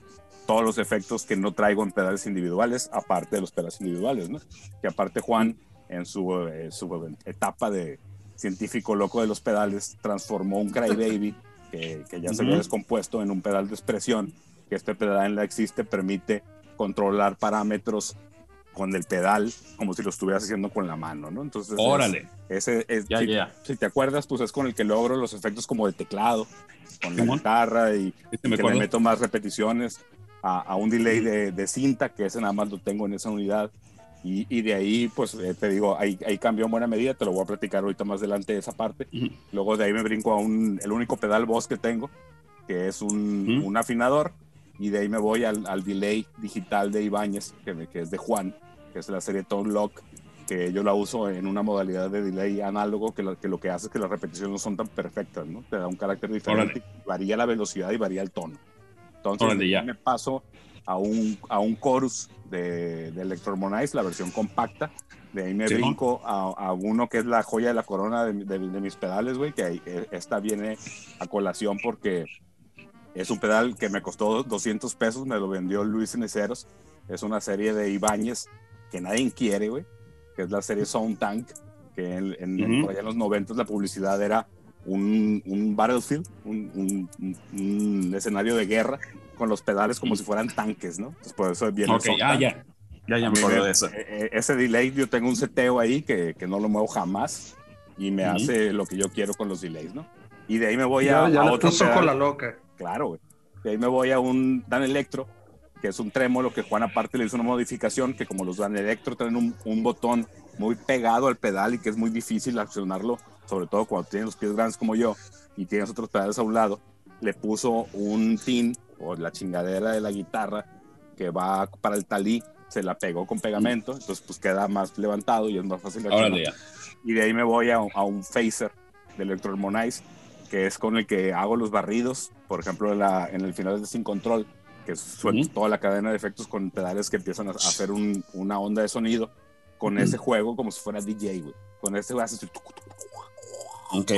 todos los efectos que no traigo en pedales individuales, aparte de los pedales individuales, ¿no? Que aparte Juan, en su, eh, su etapa de científico loco de los pedales, transformó un Crybaby que, que ya uh -huh. se había descompuesto en un pedal de expresión, que este pedal en la existe permite controlar parámetros con el pedal como si lo estuvieras haciendo con la mano, ¿no? Entonces, órale. Ese es, ya, si, ya. si, te acuerdas, pues es con el que logro los efectos como de teclado, con la guitarra y, y que le meto más repeticiones a, a un delay de, de, cinta, que ese nada más lo tengo en esa unidad. Y, y de ahí, pues eh, te digo, ahí, ahí cambió en buena medida, te lo voy a platicar ahorita más adelante esa parte. Uh -huh. Luego de ahí me brinco a un, el único pedal voz que tengo, que es un, uh -huh. un afinador y de ahí me voy al, al delay digital de Ibáñez, que, que, es de Juan, que es la serie Tone Lock, que yo la uso en una modalidad de delay análogo, que lo que, lo que hace es que las repeticiones no son tan perfectas, ¿no? Te da un carácter diferente, varía la velocidad y varía el tono. Entonces ya. me paso a un, a un chorus de, de Electroharmonize, la versión compacta, de ahí me sí, brinco a, a, uno que es la joya de la corona de, de, de mis pedales, güey, que ahí, eh, esta viene a colación porque es un pedal que me costó 200 pesos, me lo vendió Luis Neceros. Es una serie de Ibáñez que nadie quiere, güey. Que es la serie Sound Tank, que en, en, uh -huh. en los 90 la publicidad era un, un battlefield, un, un, un, escenario de guerra con los pedales como si fueran tanques, ¿no? Entonces por eso viene okay, ah, ya. Ya, ya me acuerdo de eso. E, e, ese delay, yo tengo un seteo ahí que, que no lo muevo jamás y me uh -huh. hace lo que yo quiero con los delays, ¿no? Y de ahí me voy ya, a, ya a otro pedal. con la loca. Claro, güey. De ahí me voy a un Dan Electro, que es un trémolo que Juan aparte le hizo una modificación que como los Van Electro tienen un, un, botón muy pegado al pedal y que es muy difícil accionarlo, sobre todo cuando tienes los pies grandes como yo y tienes otros pedales a un lado, le puso un pin o la chingadera de la guitarra que va para el talí, se la pegó con pegamento, entonces pues queda más levantado y es más fácil. Y de ahí me voy a, a un phaser de Electro Harmonize, que es con el que hago los barridos, por ejemplo en, la, en el final de Sin Control, que suelto toda la cadena de efectos con pedales que empiezan a hacer un, una onda de sonido con ese juego como si fuera DJ, güey. Con ese haces... Ok.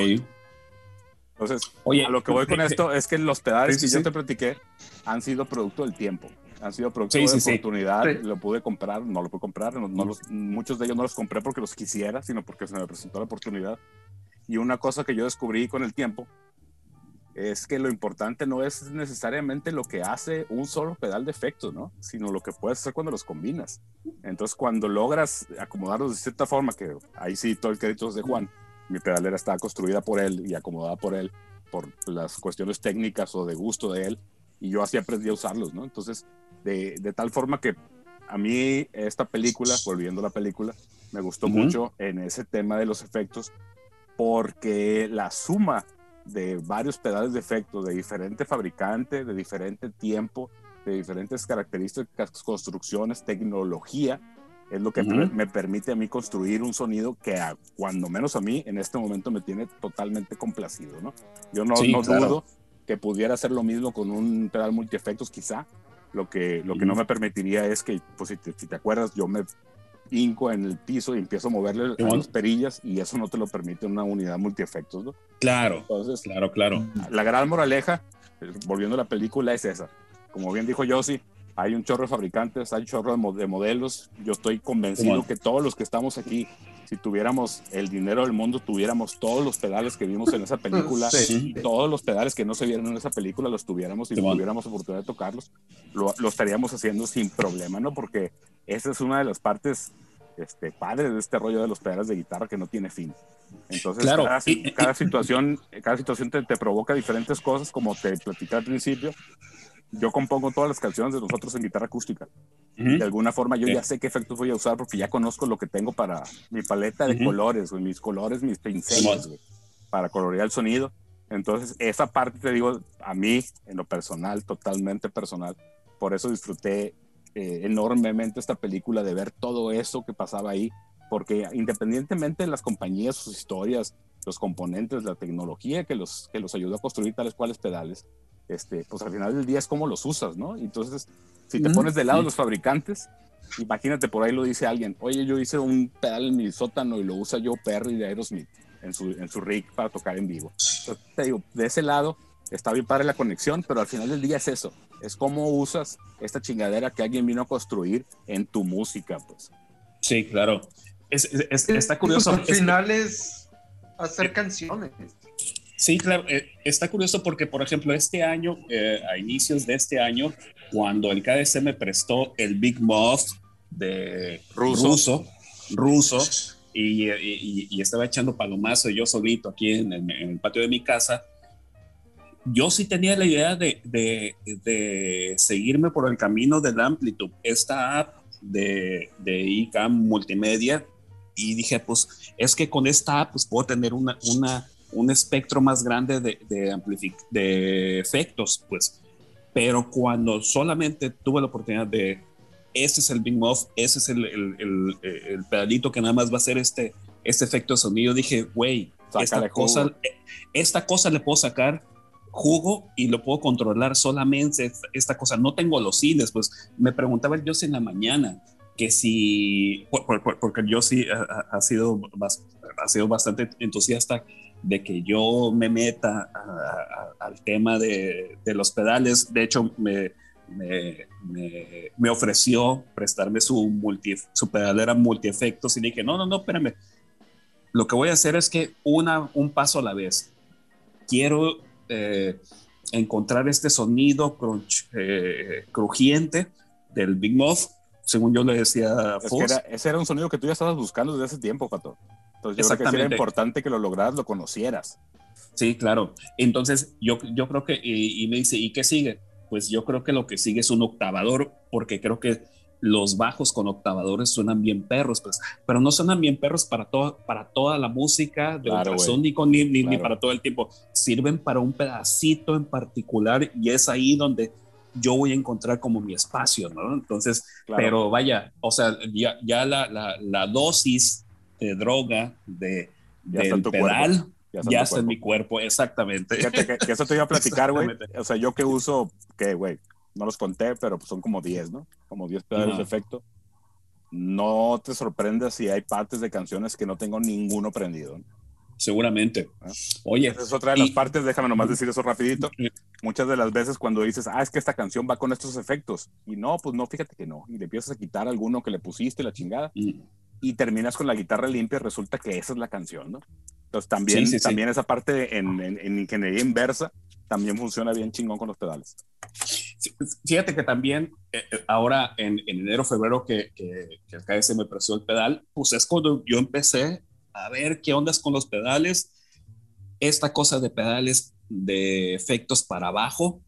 Entonces, Oye, a lo que voy con esto es que los pedales que yo te platiqué han sido producto del tiempo. Han sido producto de oportunidad. Lo pude comprar, no lo pude comprar. No, los, muchos de ellos no los compré porque los quisiera, sino porque se me presentó la oportunidad. Y una cosa que yo descubrí con el tiempo es que lo importante no es necesariamente lo que hace un solo pedal de efectos, ¿no? Sino lo que puedes hacer cuando los combinas. Entonces, cuando logras acomodarlos de cierta forma, que ahí sí todo el crédito es de Juan, mi pedalera está construida por él y acomodada por él, por las cuestiones técnicas o de gusto de él, y yo así aprendí a usarlos, ¿no? Entonces, de, de tal forma que a mí esta película, volviendo a la película, me gustó mucho en ese tema de los efectos, porque la suma de varios pedales de efecto de diferente fabricante, de diferente tiempo, de diferentes características, construcciones, tecnología, es lo que me permite a mí construir un sonido que cuando menos a mí en este momento me tiene totalmente complacido, ¿no? Yo no, no dudo que pudiera hacer lo mismo con un pedal multi-efectos quizá, lo que, lo que no me permitiría es que, pues si te, si te acuerdas, yo me hinco en el piso y empiezo a moverle las perillas y eso no te lo permite una unidad multiefectos, ¿no? Claro, Entonces, claro, claro. La gran moraleja, eh, volviendo a la película, es esa. Como bien dijo Yossi, hay un chorro de fabricantes, hay un chorro de, modelos. Yo estoy convencido que todos los que estamos aquí, si tuviéramos el dinero del mundo, tuviéramos todos los pedales que vimos en esa película, todos los pedales que no se vieron en esa película, los tuviéramos y tuviéramos oportunidad de tocarlos, lo, lo, estaríamos haciendo sin problema, ¿no? Porque esa es una de las partes este, padres de este rollo de los pedales de guitarra que no tiene fin. Entonces, claro. cada, situación, cada situación te, te, provoca diferentes cosas, como te platicé al principio. Yo compongo todas las canciones de nosotros en guitarra acústica. De alguna forma, yo ya sé qué efectos voy a usar porque ya conozco lo que tengo para mi paleta de colores, mis colores, mis pinceles, para colorear el sonido. Entonces, esa parte, te digo, a mí, en lo personal, totalmente personal, por eso disfruté eh, enormemente esta película de ver todo eso que pasaba ahí, porque independientemente de las compañías, sus historias, los componentes, la tecnología que los, que los ayudó a construir tales cuales pedales, este, pues al final del día es cómo los usas, ¿no? Entonces, si te pones de lado los fabricantes, imagínate por ahí lo dice alguien, oye, yo hice un pedal en mi sótano y lo usa yo Perry de Aerosmith en su, en su rig para tocar en vivo. Entonces, te digo, de ese lado está bien padre la conexión, pero al final del día es eso, es cómo usas esta chingadera que alguien vino a construir en tu música, pues. Sí, claro. Es, está curioso. al final es hacer canciones. Sí, claro. Eh, está curioso porque, por ejemplo, este año, eh, a inicios de este año, cuando el KDC me prestó el Big Muff de ruso, ruso, y, estaba echando palomazo yo solito aquí en el patio de mi casa, yo sí tenía la idea de, de, seguirme por el camino del Amplitude, esta app de, de ICAM multimedia, y dije, pues es que con esta app pues, puedo tener una, una, un espectro más grande de, de, de efectos, pues. Pero cuando solamente tuve la oportunidad de, ese es el Big Muff, ese es el, el, el, pedalito que nada más va a hacer este, este efecto de sonido, dije, güey, esta cosa, esta cosa le puedo sacar jugo y lo puedo controlar solamente esta cosa. No tengo los cines, pues me preguntaba el en la mañana que si, porque yo sí ha, sido, ha sido bastante entusiasta de que yo me meta al tema de, los pedales. De hecho, me, me, ofreció prestarme su, multi, su pedalera multi-efectos y dije, no, no, no, espérame. Lo que voy a hacer es que una, un paso a la vez. Quiero eh, encontrar este sonido eh, crujiente del Big Muff, según yo le decía ese era un sonido que tú ya estabas buscando desde hace tiempo, Pato. Entonces yo creo que era importante que lo lograras, lo conocieras. Sí, claro. Entonces yo, yo creo que, y, me dice, ¿y qué sigue? pues yo creo que lo que sigue es un octavador, porque creo que los bajos con octavadores suenan bien perros, pues, pero no suenan bien perros para, todo, para toda la música de Claro, ultrasónico ni, ni, ni Claro. para todo el tiempo. Sirven para un pedacito en particular y es ahí donde yo voy a encontrar como mi espacio, ¿no? Entonces, Claro. pero vaya, o sea, ya, ya la, la, la dosis de droga de, Ya del pedal cuerpo. Ya está ya en mi cuerpo, exactamente. Fíjate que, que eso te iba a platicar, güey. O sea, yo que uso, que, güey, no los conté, pero son como 10, ¿no? Como 10 pedales Ajá. de efecto. No te sorprendas si hay partes de canciones que no tengo ninguno prendido. ¿no? Seguramente. Ah. Oye, Esa es otra de las Y- partes, déjame nomás decir eso rapidito. Muchas de las veces cuando dices, ah, es que esta canción va con estos efectos. Y no, pues no, fíjate que no. Y le empiezas a quitar alguno que le pusiste, la chingada. Y terminas con la guitarra limpia, resulta que esa es la canción, ¿no? Entonces también, Sí, sí, sí. también esa parte en, en- en ingeniería inversa también funciona bien chingón con los pedales. fíjate que también eh, eh, ahora en, en enero, febrero que, que, que el KS me prestó el pedal, pues es cuando yo empecé a ver qué ondas con los pedales. Esta cosa de pedales de efectos para abajo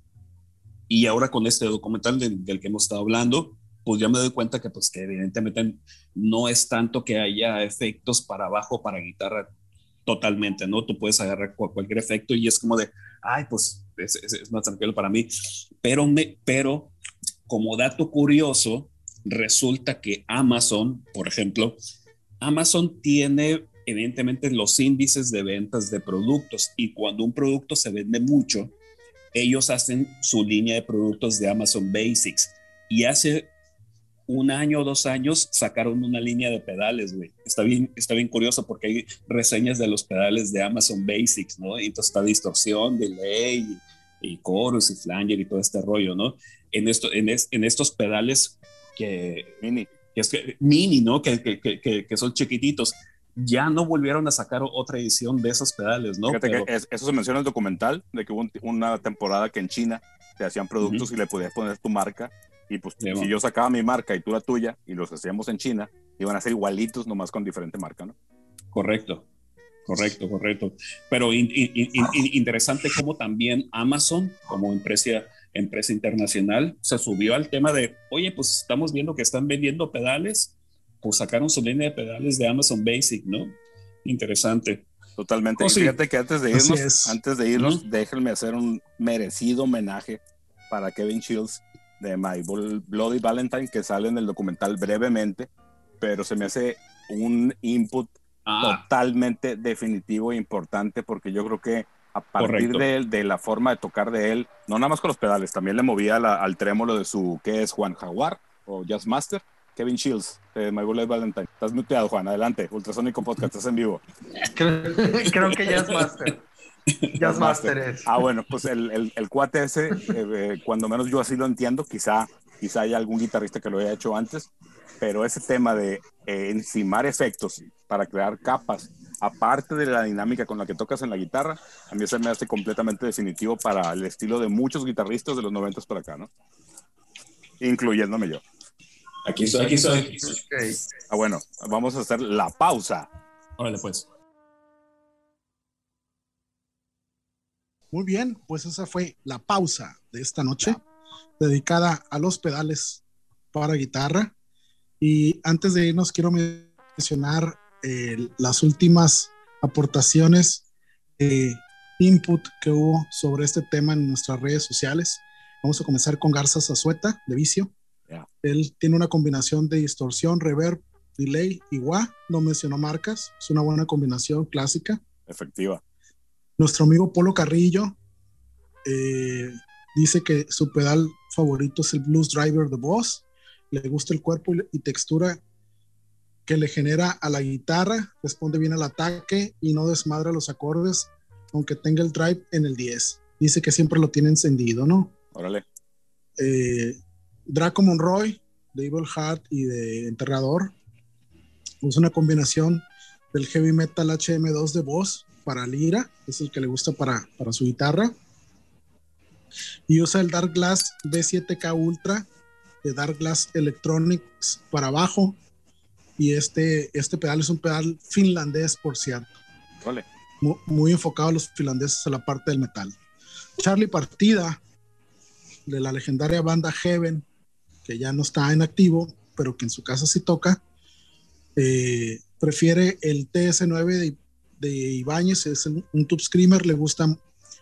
y ahora con este documental del, del que hemos estado hablando, pues ya me doy cuenta que pues que evidentemente no es tanto que haya efectos para abajo para guitarra totalmente, ¿no? Tú puedes agarrar cu- cualquier efecto y es como de, ay, pues es, es- es más tranquilo para mí. Pero, me, pero como dato curioso, resulta que Amazon, por ejemplo, Amazon tiene evidentemente los índices de ventas de productos y cuando un producto se vende mucho, ellos hacen su línea de productos de Amazon Basics y hace un año o dos años sacaron una línea de pedales, güey. Está bien, está bien curioso porque hay reseñas de los pedales de Amazon Basics, ¿no? Y entonces está distorsión, delay y, y chorus y flanger y todo este rollo, ¿no? En, esto, en, es- en estos pedales que, Mini. que es que, mini, ¿no? Que, que, que, son chiquititos. Ya no volvieron a sacar otra edición de esos pedales, ¿no? Fíjate Pero- que es- eso se menciona en el documental, de que hubo un- una temporada que en China te hacían productos y le podías poner tu marca. Y pues si yo sacaba mi marca y tú la tuya y los hacíamos en China, iban a ser igualitos, nomás con diferente marca, ¿no? Correcto, correcto, correcto. Pero in- in- in- in- interesante cómo también Amazon, como empresa, empresa internacional, se subió al tema de, oye, pues estamos viendo que están vendiendo pedales, pues sacaron su línea de pedales de Amazon Basic, ¿no? Interesante. Totalmente. Oh, y fíjate que antes de irnos, es. antes de irnos, déjenme hacer un merecido homenaje para Kevin Shields de My Bloody Valentine, que sale en el documental brevemente, pero se me hace un input Ah, totalmente definitivo e importante porque yo creo que a partir Correcto. de, de la forma de tocar de él, no nada más con los pedales, también le movía la- al trémolo de su, ¿qué es Juan Jaguar o Jazz Master? Kevin Shields de My Bloody Valentine. Estás muteado, Juan, adelante. Ultrasónico Podcast, estás en vivo. Creo, creo que Jazz Master. Jazz Master es. Ah, bueno, pues el, el, el cuate ese, eh, eh, cuando menos yo así lo entiendo, quizá, quizá haya algún guitarrista que lo haya hecho antes, pero ese tema de eh, encimar efectos para crear capas, aparte de la dinámica con la que tocas en la guitarra, a mí se me hace completamente definitivo para el estilo de muchos guitarristas de los 90 para acá, ¿no? Incluyéndome yo. aquí estoy, aquí estoy. aquí estoy. Ok. Ah, bueno, vamos a hacer la pausa. Órale, pues. Muy bien, pues esa fue la pausa de esta noche, dedicada a los pedales para guitarra. Y antes de irnos, quiero mencionar eh, las últimas aportaciones, eh, input que hubo sobre este tema en nuestras redes sociales. Vamos a comenzar con Garza Zazueta, de Vicio. Él tiene una combinación de distorsión, reverb, delay y wah. No mencionó marcas. Es una buena combinación clásica. Efectiva. Nuestro amigo Polo Carrillo eh, dice que su pedal favorito es el Blues Driver de Boss. Le gusta el cuerpo y, textura que le genera a la guitarra, responde bien al ataque y no desmadra los acordes, aunque tenga el drive en el 10. Dice que siempre lo tiene encendido, ¿no? Órale. eh, Draco Monroy de Evil Heart y de Enterrador. Usa una combinación del heavy metal HM2 de voz para lira, es el que le gusta para, para su guitarra. Y usa el Dark Glass B7K Ultra de Dark Glass Electronics para bajo. Y este, este pedal es un pedal finlandés, por cierto Órale. mu- muy enfocado a los finlandeses a la parte del metal. Charlie Partida de la legendaria banda Heaven, que ya no está en activo, pero que en su casa sí toca, eh, prefiere el TS9 de, de Ibáñez, es un tube screamer, le gusta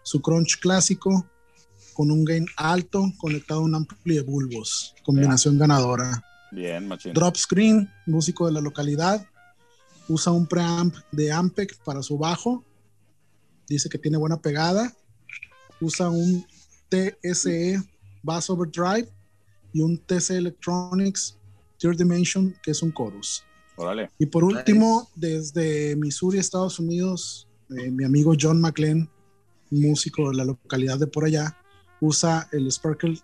su crunch clásico con un gain alto conectado a un ampli de bulbos, combinación ganadora. Bien, machín. Drop Screen, músico de la localidad, usa un preamp de Ampeg para su bajo, dice que tiene buena pegada, usa un TSE Bass Overdrive y un TC Electronics Third Dimension, que es un chorus. Órale. Y por último, desde Missouri, Estados Unidos, eh, mi amigo John McLean, músico de la localidad de por allá, usa el Sparkle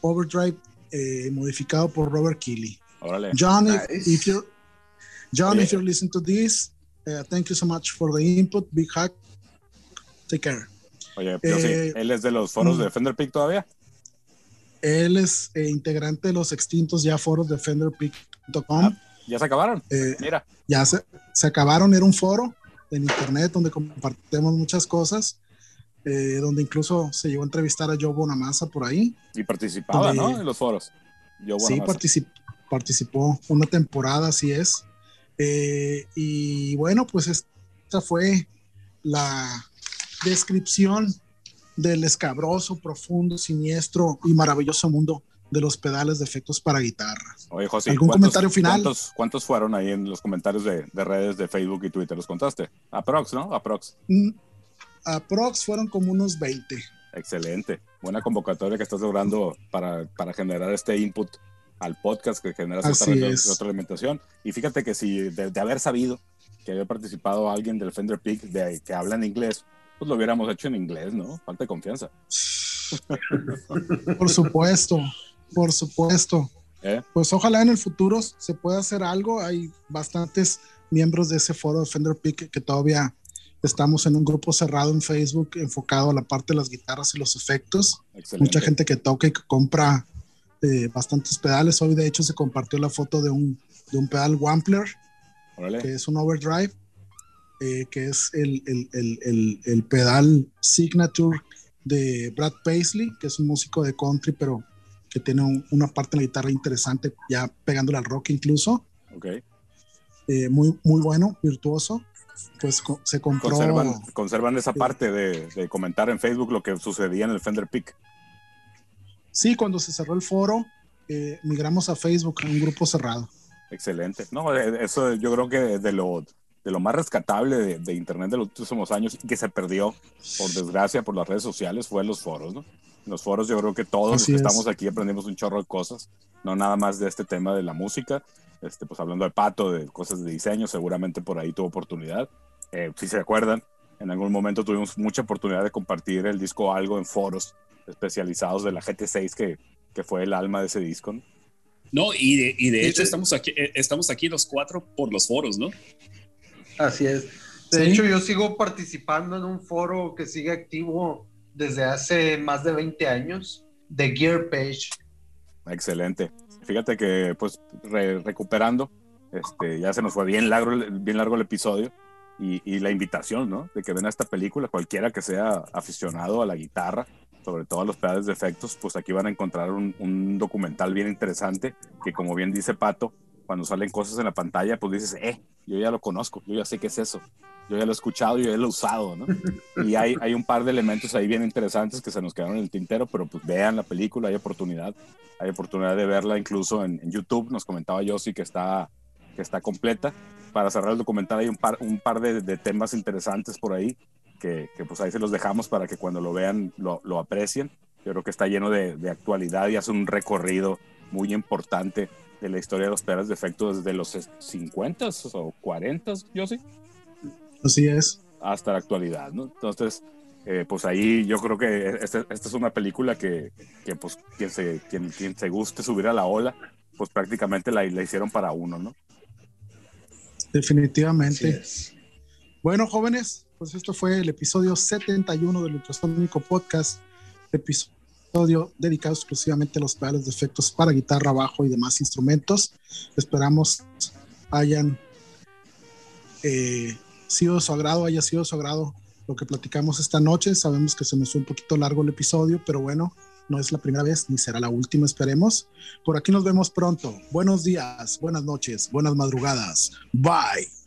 Overdrive eh, modificado por Robert Keeley. Órale. John, if, Nice. if you're John, Oye. if you're listening to this, uh, thank you so much for the input. Big hack. Take care. Oye, pero sí, Eh, él es de los foros mm. de Fender Peak todavía. Él es eh, integrante de los extintos ya foros de FenderPeak.com. Ah. Ya se acabaron. Eh, Mira, ya se, se acabaron, era un foro en internet donde compartimos muchas cosas, eh, donde incluso se llegó a entrevistar a Joe Bonamassa por ahí. y participaba, donde- ¿no? En los foros. Yo, sí, particip- participó una temporada, así es. Eh, y bueno, pues esta fue la descripción del escabroso, profundo, siniestro y maravilloso mundo de los pedales de efectos para guitarra. Oye, José, ¿algún ¿cuántos- comentario final? ¿cuántos, cuántos fueron ahí en los comentarios de, de redes de Facebook y Twitter? ¿Los contaste? Aprox, ¿no? Aprox. Mm, Aprox fueron como unos 20. Excelente. Buena convocatoria que estás logrando para, para generar este input al podcast que genera esta retroalimentación. Y fíjate que si de, de haber sabido que había participado alguien del Fender Peak de, que habla en inglés, pues lo hubiéramos hecho en inglés, ¿no? Falta de confianza. Por supuesto, por supuesto. ¿eh? Pues ojalá en el futuro se pueda hacer algo. Hay bastantes miembros de ese foro de Fender Peak que todavía estamos en un grupo cerrado en Facebook enfocado a la parte de las guitarras y los efectos. Excelente. Mucha gente que toca y que compra eh, bastantes pedales. Hoy de hecho se compartió la foto de un, de un pedal Wampler, Órale. que es un overdrive, eh, que es el- el- el- el pedal signature de Brad Paisley, que es un músico de country, pero que tiene un- una parte en la guitarra interesante, ya pegándole al rock incluso. Ok. Eh, muy, muy bueno, virtuoso. Pues co- se compró. Conservan, conservan esa parte de, de comentar en Facebook lo que sucedía en el Fender Peak. Sí, cuando se cerró el foro, eh, migramos a Facebook, a un grupo cerrado. Excelente. No, eh, eso yo creo que de lo, de lo más rescatable de, de Internet de los últimos años y que se perdió, por desgracia, por las redes sociales, fue los foros, ¿no? Los foros yo creo que todos los que es. estamos aquí aprendimos un chorro de cosas, no nada más de este tema de la música, este, pues hablando de Pato, de cosas de diseño, seguramente por ahí tuvo oportunidad. Eh, si se acuerdan, en algún momento tuvimos mucha oportunidad de compartir el disco algo en foros especializados de la GT6, que, que fue el alma de ese disco, ¿no? No, y de, y de Sí, hecho sí. estamos aquí, eh, estamos aquí los cuatro por los foros, ¿no? Así es. De Sí. hecho, yo sigo participando en un foro que sigue activo desde hace más de 20 años, de Gear Page. Excelente. Fíjate que, pues, re- recuperando, este, ya se nos fue bien largo, bien largo el episodio y, y la invitación, ¿no? De que ven a esta película, cualquiera que sea aficionado a la guitarra, sobre todo a los pedales de efectos, pues aquí van a encontrar un, un documental bien interesante que, como bien dice Pato, cuando salen cosas en la pantalla, pues dices, eh, yo ya lo conozco, yo ya sé qué es eso, yo ya lo he escuchado, yo ya lo he usado, ¿no? Y hay, hay un par de elementos ahí bien interesantes que se nos quedaron en el tintero, pero pues vean la película, hay oportunidad, hay oportunidad de verla incluso en, en YouTube, nos comentaba Yossi que está, que está completa. Para cerrar el documental hay un par, un par de, de temas interesantes por ahí, que, que, pues ahí se los dejamos para que cuando lo vean lo, lo aprecien. Yo creo que está lleno de, de actualidad y hace un recorrido muy importante de la historia de los pedales de efecto desde los 50 o 40, yo sí, Así es. hasta la actualidad, ¿no? Entonces, eh, pues ahí yo creo que este- esta es una película que, que, pues quien se, quien, quien se guste subir a la ola, pues prácticamente la, la hicieron para uno, ¿no? Definitivamente. Bueno, jóvenes, pues esto fue el episodio 71 del Ultrasónico Podcast, episodio dedicado exclusivamente a los pedales de efectos para guitarra, bajo y demás instrumentos. Esperamos hayan eh, sido de su agrado, haya sido de su agrado lo que platicamos esta noche. Sabemos que se nos fue un poquito largo el episodio, pero bueno, No es la primera vez ni será la última, esperemos. Por aquí nos vemos pronto. Buenos días, buenas noches, buenas madrugadas. Bye.